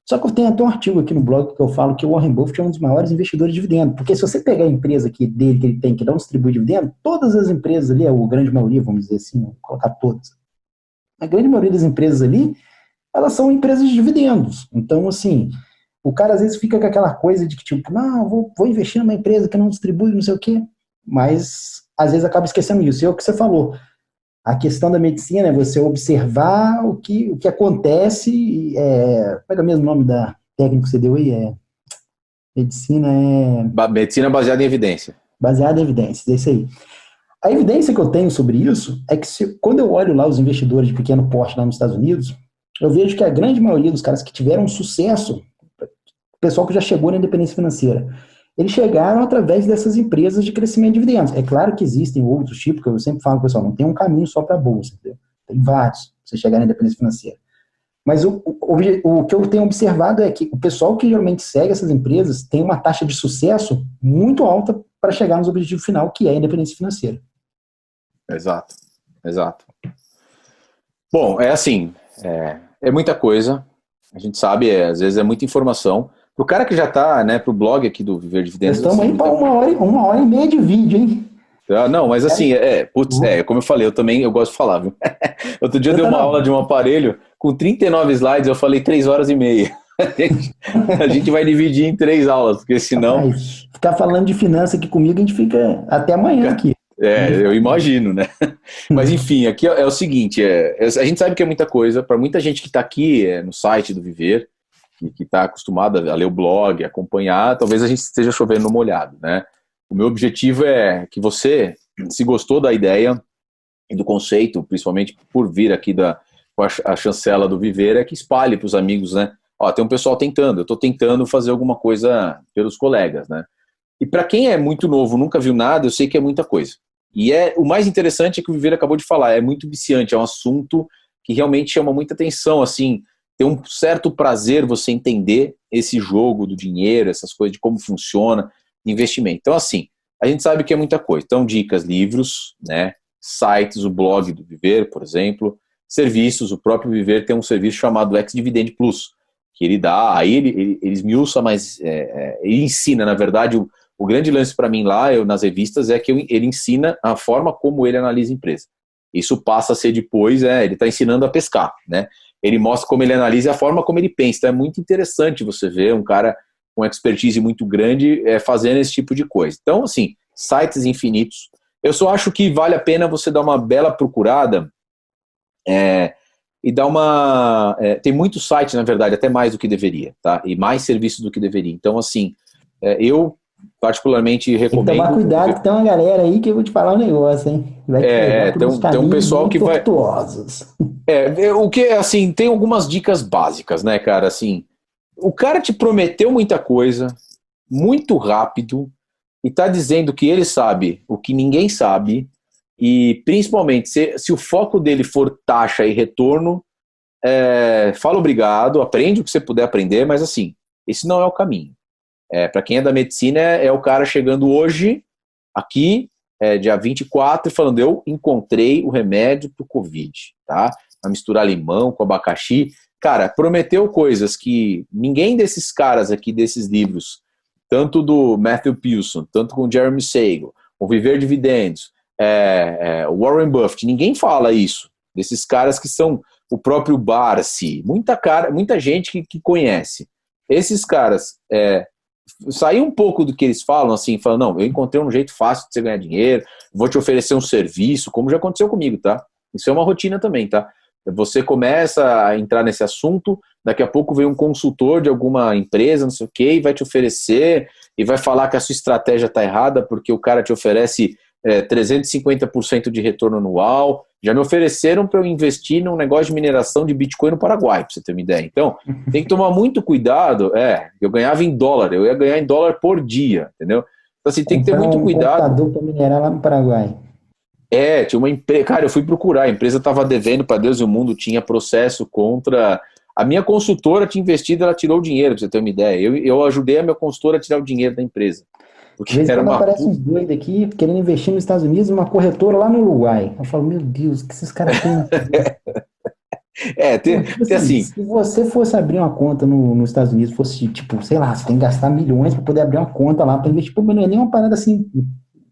Só que eu tenho até um artigo aqui no blog que eu falo que o Warren Buffett é um dos maiores investidores de dividendos, porque se você pegar a empresa que, dele que ele tem que não distribui dividendos, todas as empresas ali, a grande maioria, vamos dizer assim, vou colocar todas, a grande maioria das empresas ali, elas são empresas de dividendos. Então, assim, o cara às vezes fica com aquela coisa de que, tipo, não, vou, vou investir numa empresa que não distribui, não sei o quê, mas às vezes acaba esquecendo isso. E é o que você falou. A questão da medicina é você observar o que, o que acontece. É, como é, é o mesmo nome da técnica que você deu aí? É, medicina é. Medicina baseada em evidência. Baseada em evidências, é isso aí. A evidência que eu tenho sobre isso é que se, quando eu olho lá os investidores de pequeno porte lá nos Estados Unidos, eu vejo que a grande maioria dos caras que tiveram sucesso o pessoal que já chegou na independência financeira. Eles chegaram através dessas empresas de crescimento de dividendos. É claro que existem outros tipos, que eu sempre falo, pessoal, não tem um caminho só para a bolsa, entendeu? tem vários, para você chegar na independência financeira. Mas o, o, o, que eu tenho observado é que o pessoal que geralmente segue essas empresas tem uma taxa de sucesso muito alta para chegar nos objetivos final, que é a independência financeira. Exato, exato. Bom, é assim, é, é muita coisa, a gente sabe, é, às vezes é muita informação, Pro cara que já tá, né, pro blog aqui do Viver Dividendos. Estamos assim, aí para uma hora, uma hora e meia de vídeo, hein? Ah, não, mas assim, é, putz, é, como eu falei, eu também eu gosto de falar, viu? Outro dia eu dei uma aula de um aparelho com 39 slides, eu falei 3 horas e meia. A gente vai dividir em três aulas, porque senão. Rapaz, ficar falando de finanças aqui comigo, a gente fica até amanhã aqui. É, eu imagino, né? Mas enfim, aqui é, é o seguinte: é, a gente sabe que é muita coisa, para muita gente que está aqui é, no site do Viver, que está acostumado a ler o blog, acompanhar, talvez a gente esteja chovendo no molhado, né? O meu objetivo é que você, se gostou da ideia e do conceito, principalmente por vir aqui da com a chancela do Viver, é que espalhe para os amigos, né? Ó, tem um pessoal tentando, eu estou tentando fazer alguma coisa pelos colegas, né? E para quem é muito novo, nunca viu nada, eu sei que é muita coisa. E é o mais interessante é que o Viver acabou de falar, é muito viciante, é um assunto que realmente chama muita atenção, assim, tem um certo prazer você entender esse jogo do dinheiro, essas coisas de como funciona, investimento. Então, assim, a gente sabe que é muita coisa. Então, dicas, livros, né, sites, o blog do Viver, por exemplo, serviços, o próprio Viver tem um serviço chamado Ex Dividend Plus, que ele dá, aí ele, ele, ele esmiuça, mas é, é, ele ensina, na verdade, o, o grande lance para mim lá, eu, nas revistas, é que ele ensina a forma como ele analisa a empresa. Isso passa a ser depois, é, ele está ensinando a pescar, né? Ele mostra como ele analisa a forma como ele pensa. Então é muito interessante você ver um cara com expertise muito grande é, fazendo esse tipo de coisa. Então, assim, sites infinitos. Eu só acho que vale a pena você dar uma bela procurada é, e dar uma. É, tem muitos sites, na verdade, até mais do que deveria, tá? E mais serviços do que deveria. Então, assim, é, eu particularmente recomendo. Tem que tomar cuidado, que tem uma galera aí que eu vou te falar um negócio, hein? Vai é, tem um, tem um pessoal que vai. É, é, o que, assim, tem algumas dicas básicas, né, cara? Assim, o cara te prometeu muita coisa, muito rápido, e tá dizendo que ele sabe o que ninguém sabe, e principalmente se, se o foco dele for taxa e retorno, é, fala obrigado, aprende o que você puder aprender, mas assim, esse não é o caminho. É, Para quem é da medicina, é, é, o cara chegando hoje, aqui, é, dia 24, e falando: Eu encontrei o remédio para o Covid, tá? Vai misturar limão com abacaxi. Cara, prometeu coisas que ninguém desses caras aqui, desses livros, tanto do Matthew Pilson, tanto com Jeremy Sago, o Viver Dividendos, é, é, Warren Buffett, ninguém fala isso. Desses caras que são o próprio Barsi, muita cara, muita gente que, que conhece. Esses caras é, sair um pouco do que eles falam, assim, falando, não, eu encontrei um jeito fácil de você ganhar dinheiro, vou te oferecer um serviço, como já aconteceu comigo, tá? Isso é uma rotina também, tá? Você começa a entrar nesse assunto, daqui a pouco vem um consultor de alguma empresa, não sei o quê, e vai te oferecer, e vai falar que a sua estratégia está errada porque o cara te oferece é, 350% de retorno anual. Já me ofereceram para eu investir num negócio de mineração de Bitcoin no Paraguai, para você ter uma ideia. Então, tem que tomar muito cuidado. É, eu ganhava em dólar, eu ia ganhar em dólar por dia, entendeu? Então, assim, tem que ter muito um cuidado. para minerar lá no Paraguai. É, tinha uma empresa. Cara, eu fui procurar, a empresa estava devendo para Deus e o mundo, tinha processo contra. A minha consultora tinha investido, ela tirou o dinheiro, para você ter uma ideia. Eu, eu ajudei a minha consultora a tirar o dinheiro da empresa. Porque era uma... aparece uns doidos aqui querendo investir nos Estados Unidos uma corretora lá no Uruguai. Eu falo, meu Deus, o que esses caras têm? é, tem, tipo tem assim, Se você fosse abrir uma conta no, nos Estados Unidos, fosse tipo, sei lá, você tem que gastar milhões para poder abrir uma conta lá para investir. Pô, mas não é nem uma parada assim,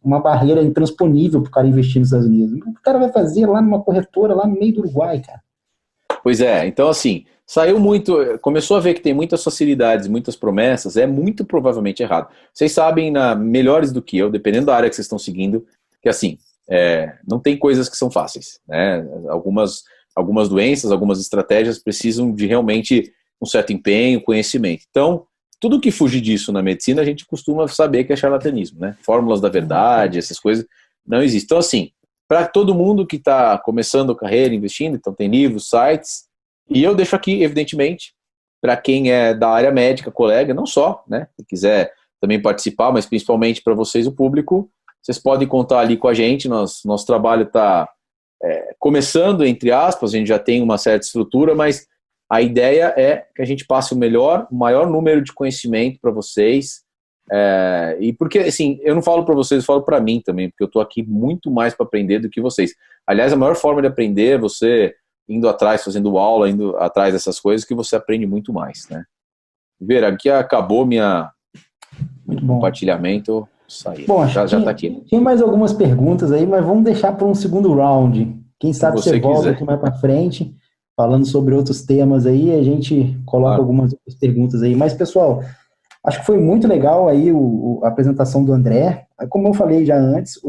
uma barreira intransponível para o cara investir nos Estados Unidos. O cara vai fazer lá numa corretora, lá no meio do Uruguai, cara? Pois é, então assim, saiu muito, começou a ver que tem muitas facilidades, muitas promessas, é muito provavelmente errado. Vocês sabem, na, melhores do que eu, dependendo da área que vocês estão seguindo, que assim, é, não tem coisas que são fáceis. Né? Algumas, algumas doenças, algumas estratégias precisam de realmente um certo empenho, conhecimento. Então, tudo que fugir disso na medicina, a gente costuma saber que é charlatanismo, né? Fórmulas da verdade, essas coisas não existem. Então, assim, para todo mundo que está começando a carreira, investindo, então tem livros, sites, e eu deixo aqui, evidentemente, para quem é da área médica, colega, não só, né, se quiser também participar, mas principalmente para vocês, o público, vocês podem contar ali com a gente, nosso, nosso trabalho está é, começando, entre aspas, a gente já tem uma certa estrutura, mas a ideia é que a gente passe o melhor, o maior número de conhecimento para vocês, é, e porque, assim, eu não falo para vocês, eu falo para mim também, porque eu estou aqui muito mais para aprender do que vocês. Aliás, a maior forma de aprender é você indo atrás, fazendo aula, indo atrás dessas coisas, que você aprende muito mais, né? Ver, aqui acabou minha muito bom. compartilhamento. Saí. Bom, já, já tá aqui. Tem mais algumas perguntas aí, mas vamos deixar para um segundo round. Quem sabe você, você volta aqui mais para frente, falando sobre outros temas aí, a gente coloca algumas outras perguntas aí. Mas, pessoal, acho que foi muito legal aí o, a apresentação do André. Como eu falei já antes,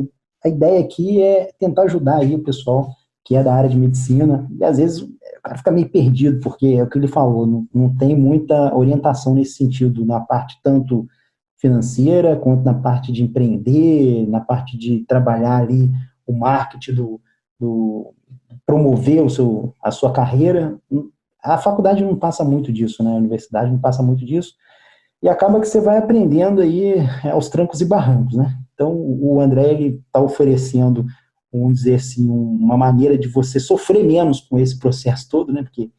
a ideia aqui é tentar ajudar aí o pessoal que é da área de medicina, e às vezes o cara fica meio perdido, porque é o que ele falou, não, não tem muita orientação nesse sentido, na parte tanto financeira, quanto na parte de empreender, na parte de trabalhar ali o marketing do, do promover o seu, a sua carreira. A faculdade não passa muito disso, né? A universidade não passa muito disso. E acaba que você vai aprendendo aí aos trancos e barrancos, né? Então, o André está oferecendo vamos dizer assim, uma maneira de você sofrer menos com esse processo todo, né? Porque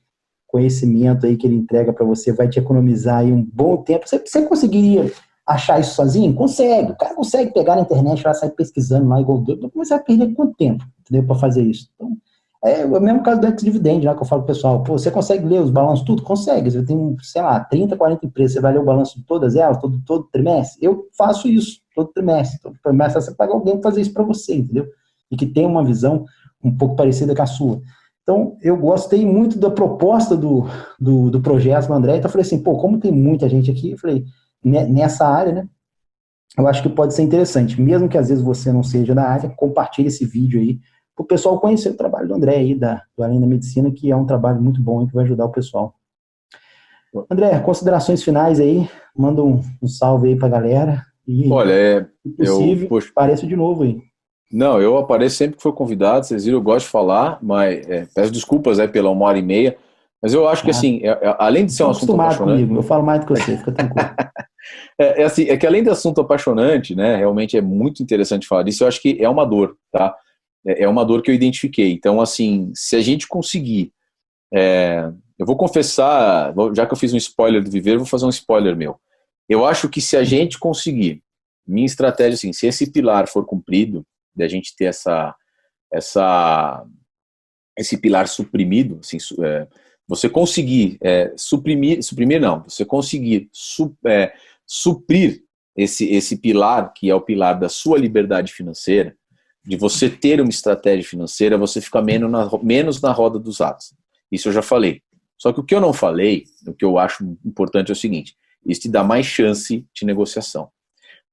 conhecimento aí que ele entrega para você vai te economizar aí um bom tempo. Você, você conseguiria achar isso sozinho? Consegue. O cara consegue pegar na internet, lá sair pesquisando lá igual doido. Mas vai perder quanto tempo, entendeu? Para fazer isso. Então, É o mesmo caso do ex-dividend, né, que eu falo pro pessoal, pô, você consegue ler os balanços tudo? Consegue, você tem, sei lá, 30, 40 empresas, você vai ler o balanço de todas elas, todo, todo trimestre? Eu faço isso, todo trimestre. Todo trimestre você paga alguém para fazer isso para você, entendeu? E que tem uma visão um pouco parecida com a sua. Então, eu gostei muito da proposta do, do, do projeto do André, então eu falei assim, pô, como tem muita gente aqui, eu falei, nessa área, né, eu acho que pode ser interessante, mesmo que às vezes você não seja da área, compartilhe esse vídeo aí, para o pessoal conhecer o trabalho do André aí, da, do Além da Medicina, que é um trabalho muito bom e que vai ajudar o pessoal. André, considerações finais aí, manda um, um salve aí para a galera. E, Olha, é, possível, eu, poxa, apareça de novo aí. Não, eu apareço sempre que for convidado, vocês viram, eu gosto de falar, mas é, peço desculpas aí pela uma hora e meia, mas eu acho que ah, assim, é, é, além de ser um assunto apaixonante... comigo, eu falo mais do que você, fica tranquilo. é, é, assim, é que além de assunto apaixonante, né, realmente é muito interessante falar disso, eu acho que é uma dor, tá? É, é uma dor que eu identifiquei. Então, assim, se a gente conseguir... É, eu vou confessar, já que eu fiz um spoiler do Viver, vou fazer um spoiler meu. Eu acho que se a gente conseguir, minha estratégia, assim, se esse pilar for cumprido, de a gente ter essa, essa, esse pilar suprimido, assim, é, você conseguir é, suprimir, suprimir não, você conseguir su, é, suprir esse, esse pilar, que é o pilar da sua liberdade financeira, de você ter uma estratégia financeira, você fica menos na, menos na roda dos atos. Isso eu já falei. Só que o que eu não falei, o que eu acho importante é o seguinte: isso te dá mais chance de negociação.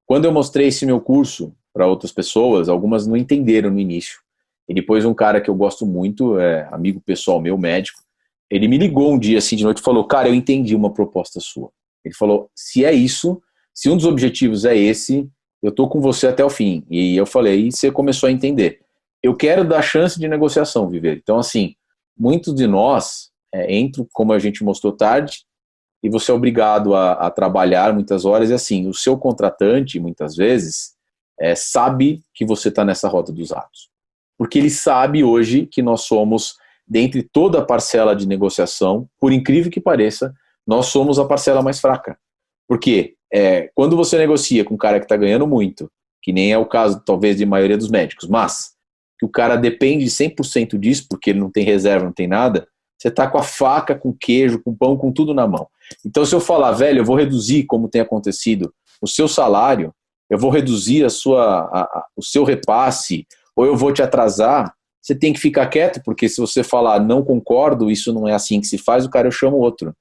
Quando eu mostrei esse meu curso para outras pessoas, algumas não entenderam no início. E depois um cara que eu gosto muito, é amigo pessoal meu, médico, ele me ligou um dia assim de noite e falou: "Cara, eu entendi uma proposta sua". Ele falou: "Se é isso, se um dos objetivos é esse, eu tô com você até o fim". E eu falei: "E você começou a entender. Eu quero dar chance de negociação, viver". Então assim, muitos de nós é, entram, como a gente mostrou tarde, e você é obrigado a, a trabalhar muitas horas e assim, o seu contratante muitas vezes é, sabe que você está nessa rota dos atos. Porque ele sabe hoje que nós somos, dentre toda a parcela de negociação, por incrível que pareça, nós somos a parcela mais fraca. Porque é, quando você negocia com um cara que está ganhando muito, que nem é o caso, talvez, de maioria dos médicos, mas que o cara depende 100% disso, porque ele não tem reserva, não tem nada, você está com a faca, com queijo, com pão, com tudo na mão. Então, se eu falar, velho, eu vou reduzir, como tem acontecido, o seu salário, eu vou reduzir a sua, a, a, o seu repasse, ou eu vou te atrasar, você tem que ficar quieto, porque se você falar não concordo, isso não é assim que se faz, o cara eu chamo outro.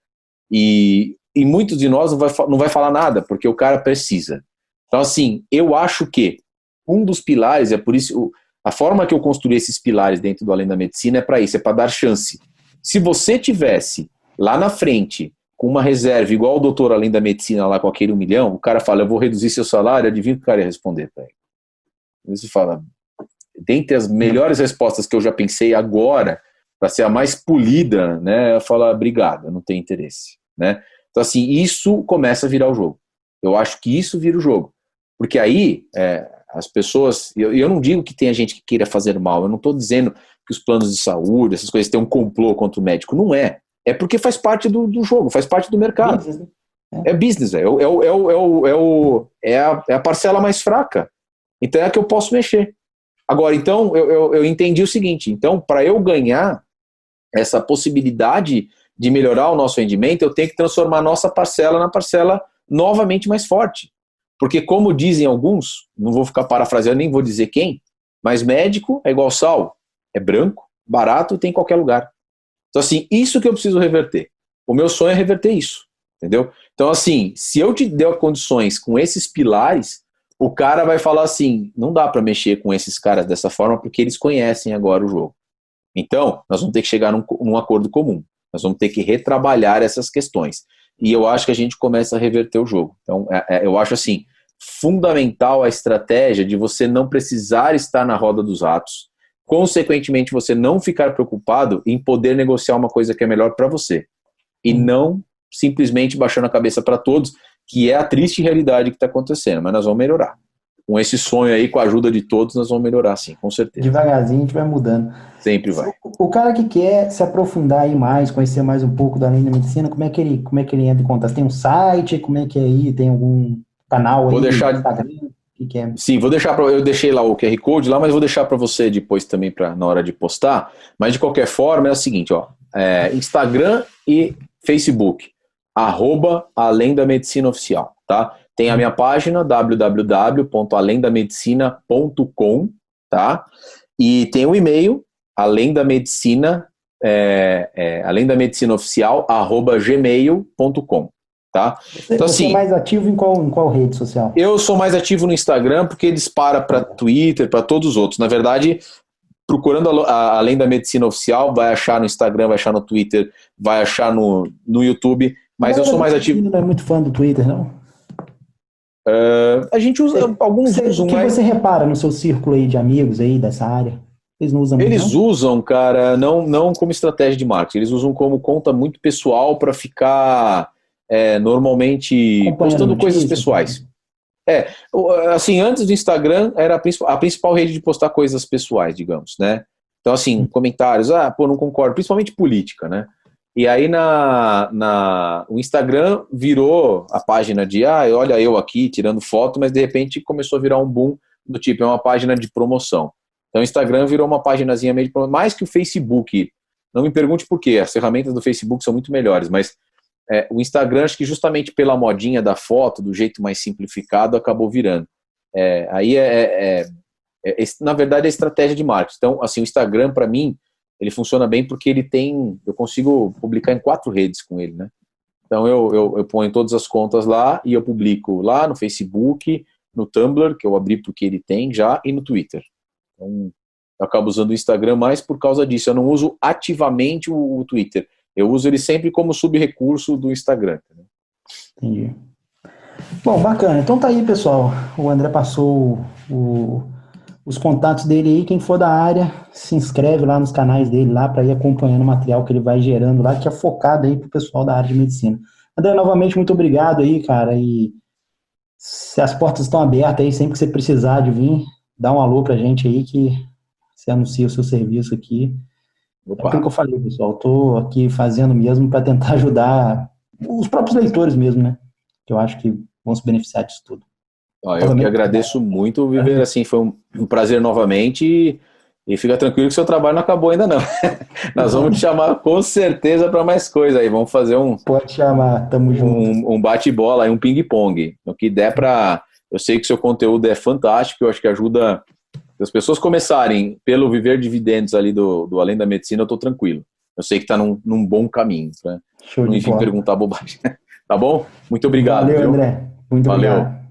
E, e muitos de nós não vai, não vai falar nada, porque o cara precisa. Então, assim, eu acho que um dos pilares, é por isso, a forma que eu construí esses pilares dentro do Além da Medicina é para isso, é para dar chance. Se você tivesse lá na frente com uma reserva igual o doutor além da medicina lá com aquele um milhão, o cara fala, eu vou reduzir seu salário, adivinha o que o cara ia responder para ele? Você fala, dentre as melhores respostas que eu já pensei agora, para ser a mais polida, né, eu falo, obrigado, não tenho interesse, né? Então, assim, isso começa a virar o jogo. Eu acho que isso vira o jogo. Porque aí, é, as pessoas, eu, eu não digo que tenha gente que queira fazer mal, eu não estou dizendo que os planos de saúde, essas coisas, têm um complô contra o médico. Não é. É porque faz parte do, do jogo, faz parte do mercado. Business, né? é. é. business, é, o, é, o, é, o, é, o, é, o, é, a, é a parcela mais fraca. Então é a que eu posso mexer. Agora, então, eu, eu, eu entendi o seguinte: então, para eu ganhar essa possibilidade de melhorar o nosso rendimento, eu tenho que transformar a nossa parcela na parcela novamente mais forte. Porque, como dizem alguns, não vou ficar parafraseando, nem vou dizer quem, mas médico é igual sal, é branco, barato, tem em qualquer lugar. Então, assim, isso que eu preciso reverter. O meu sonho é reverter isso, entendeu? Então, assim, se eu te der condições com esses pilares, o cara vai falar assim: não dá para mexer com esses caras dessa forma porque eles conhecem agora o jogo. Então, nós vamos ter que chegar num, num acordo comum. Nós vamos ter que retrabalhar essas questões. E eu acho que a gente começa a reverter o jogo. Então, é, é, eu acho assim, fundamental a estratégia de você não precisar estar na roda dos atos, consequentemente você não ficar preocupado em poder negociar uma coisa que é melhor para você e hum. não simplesmente baixando a cabeça para todos, que é a triste realidade que está acontecendo, mas nós vamos melhorar. Com esse sonho aí, com a ajuda de todos, nós vamos melhorar sim, com certeza. Devagarzinho a gente vai mudando. Sempre vai. O, cara que quer se aprofundar aí mais, conhecer mais um pouco da linha da medicina, como é que ele, como é que ele entra em contato? Tem um site? Como é que é aí? Tem algum canal aí? Vou deixar, que, que é? Sim, vou deixar pra, eu deixei lá o QR Code lá, mas vou deixar para você depois também para na hora de postar. Mas de qualquer forma é o seguinte, ó, é, Instagram e Facebook, arroba Além da Medicina Oficial, tá? Tem a minha página www.alemdamedicina.com, tá? E tem o e-mail além da medicina é, é, além da medicina oficial arroba gmail.com tá? Você, então, você é assim, mais ativo em qual, em qual rede social? Eu sou mais ativo no Instagram porque dispara para Twitter, para todos os outros. Na verdade, procurando a, a, além da medicina oficial, vai achar no Instagram, vai achar no Twitter, vai achar no, no YouTube. Mas, eu sou mais ativo. Não é muito fã do Twitter, não? Uh, a gente usa você, alguns você, usam. O que mas... você repara no seu círculo aí de amigos aí dessa área? Eles não usam Eles muito, usam, cara, não, não como estratégia de marketing. Eles usam como conta muito pessoal para ficar é, normalmente postando coisas pessoais. É, assim, antes do Instagram era a principal, a principal rede de postar coisas pessoais, digamos, né? Então, assim, hum. comentários, ah, pô, não concordo, principalmente política, né? E aí na, na, o Instagram virou a página de, ah, olha eu aqui tirando foto, mas de repente começou a virar um boom do tipo, é uma página de promoção. Então o Instagram virou uma páginazinha meio de promoção, mais que o Facebook. Não me pergunte por quê, as ferramentas do Facebook são muito melhores, mas é, o Instagram, acho que justamente pela modinha da foto, do jeito mais simplificado, acabou virando. É, aí é, é, é, é na verdade, é estratégia de marketing. Então, assim, o Instagram, para mim, ele funciona bem porque ele tem, eu consigo publicar em quatro redes com ele, né? Então eu, eu, eu ponho todas as contas lá e eu publico lá no Facebook, no Tumblr, que eu abri porque ele tem já, e no Twitter. Então eu acabo usando o Instagram mais por causa disso. Eu não uso ativamente o, o Twitter. Eu uso ele sempre como subrecurso do Instagram. Entendi. Bom, bacana. Então tá aí, pessoal. O André passou o, os contatos dele aí. Quem for da área, se inscreve lá nos canais dele lá para ir acompanhando o material que ele vai gerando lá, que é focado aí pro pessoal da área de medicina. André, novamente, muito obrigado aí, cara. E se as portas estão abertas aí, sempre que você precisar de vir, dá um alô pra gente aí que você anuncia o seu serviço aqui. Opa. É aquilo que eu falei, pessoal. Estou aqui fazendo mesmo para tentar ajudar os próprios leitores mesmo, né? Que eu acho que vão se beneficiar disso tudo. Ó, eu que agradeço muito, Viver, assim, foi um, um prazer novamente e, e, fica tranquilo que seu trabalho não acabou ainda não. Nós vamos te chamar com certeza para mais coisa aí, vamos fazer um... Pode chamar, tamo junto. Um, um bate-bola, um ping-pong, o que der para... Eu sei que seu conteúdo é fantástico, eu acho que ajuda se as pessoas começarem pelo viver dividendos ali do, do Além da Medicina, eu estou tranquilo. Eu sei que está num, num, bom caminho. Né? Show não enfim, perguntar bobagem. tá bom? Muito obrigado. Valeu, viu? André. Muito Valeu. obrigado.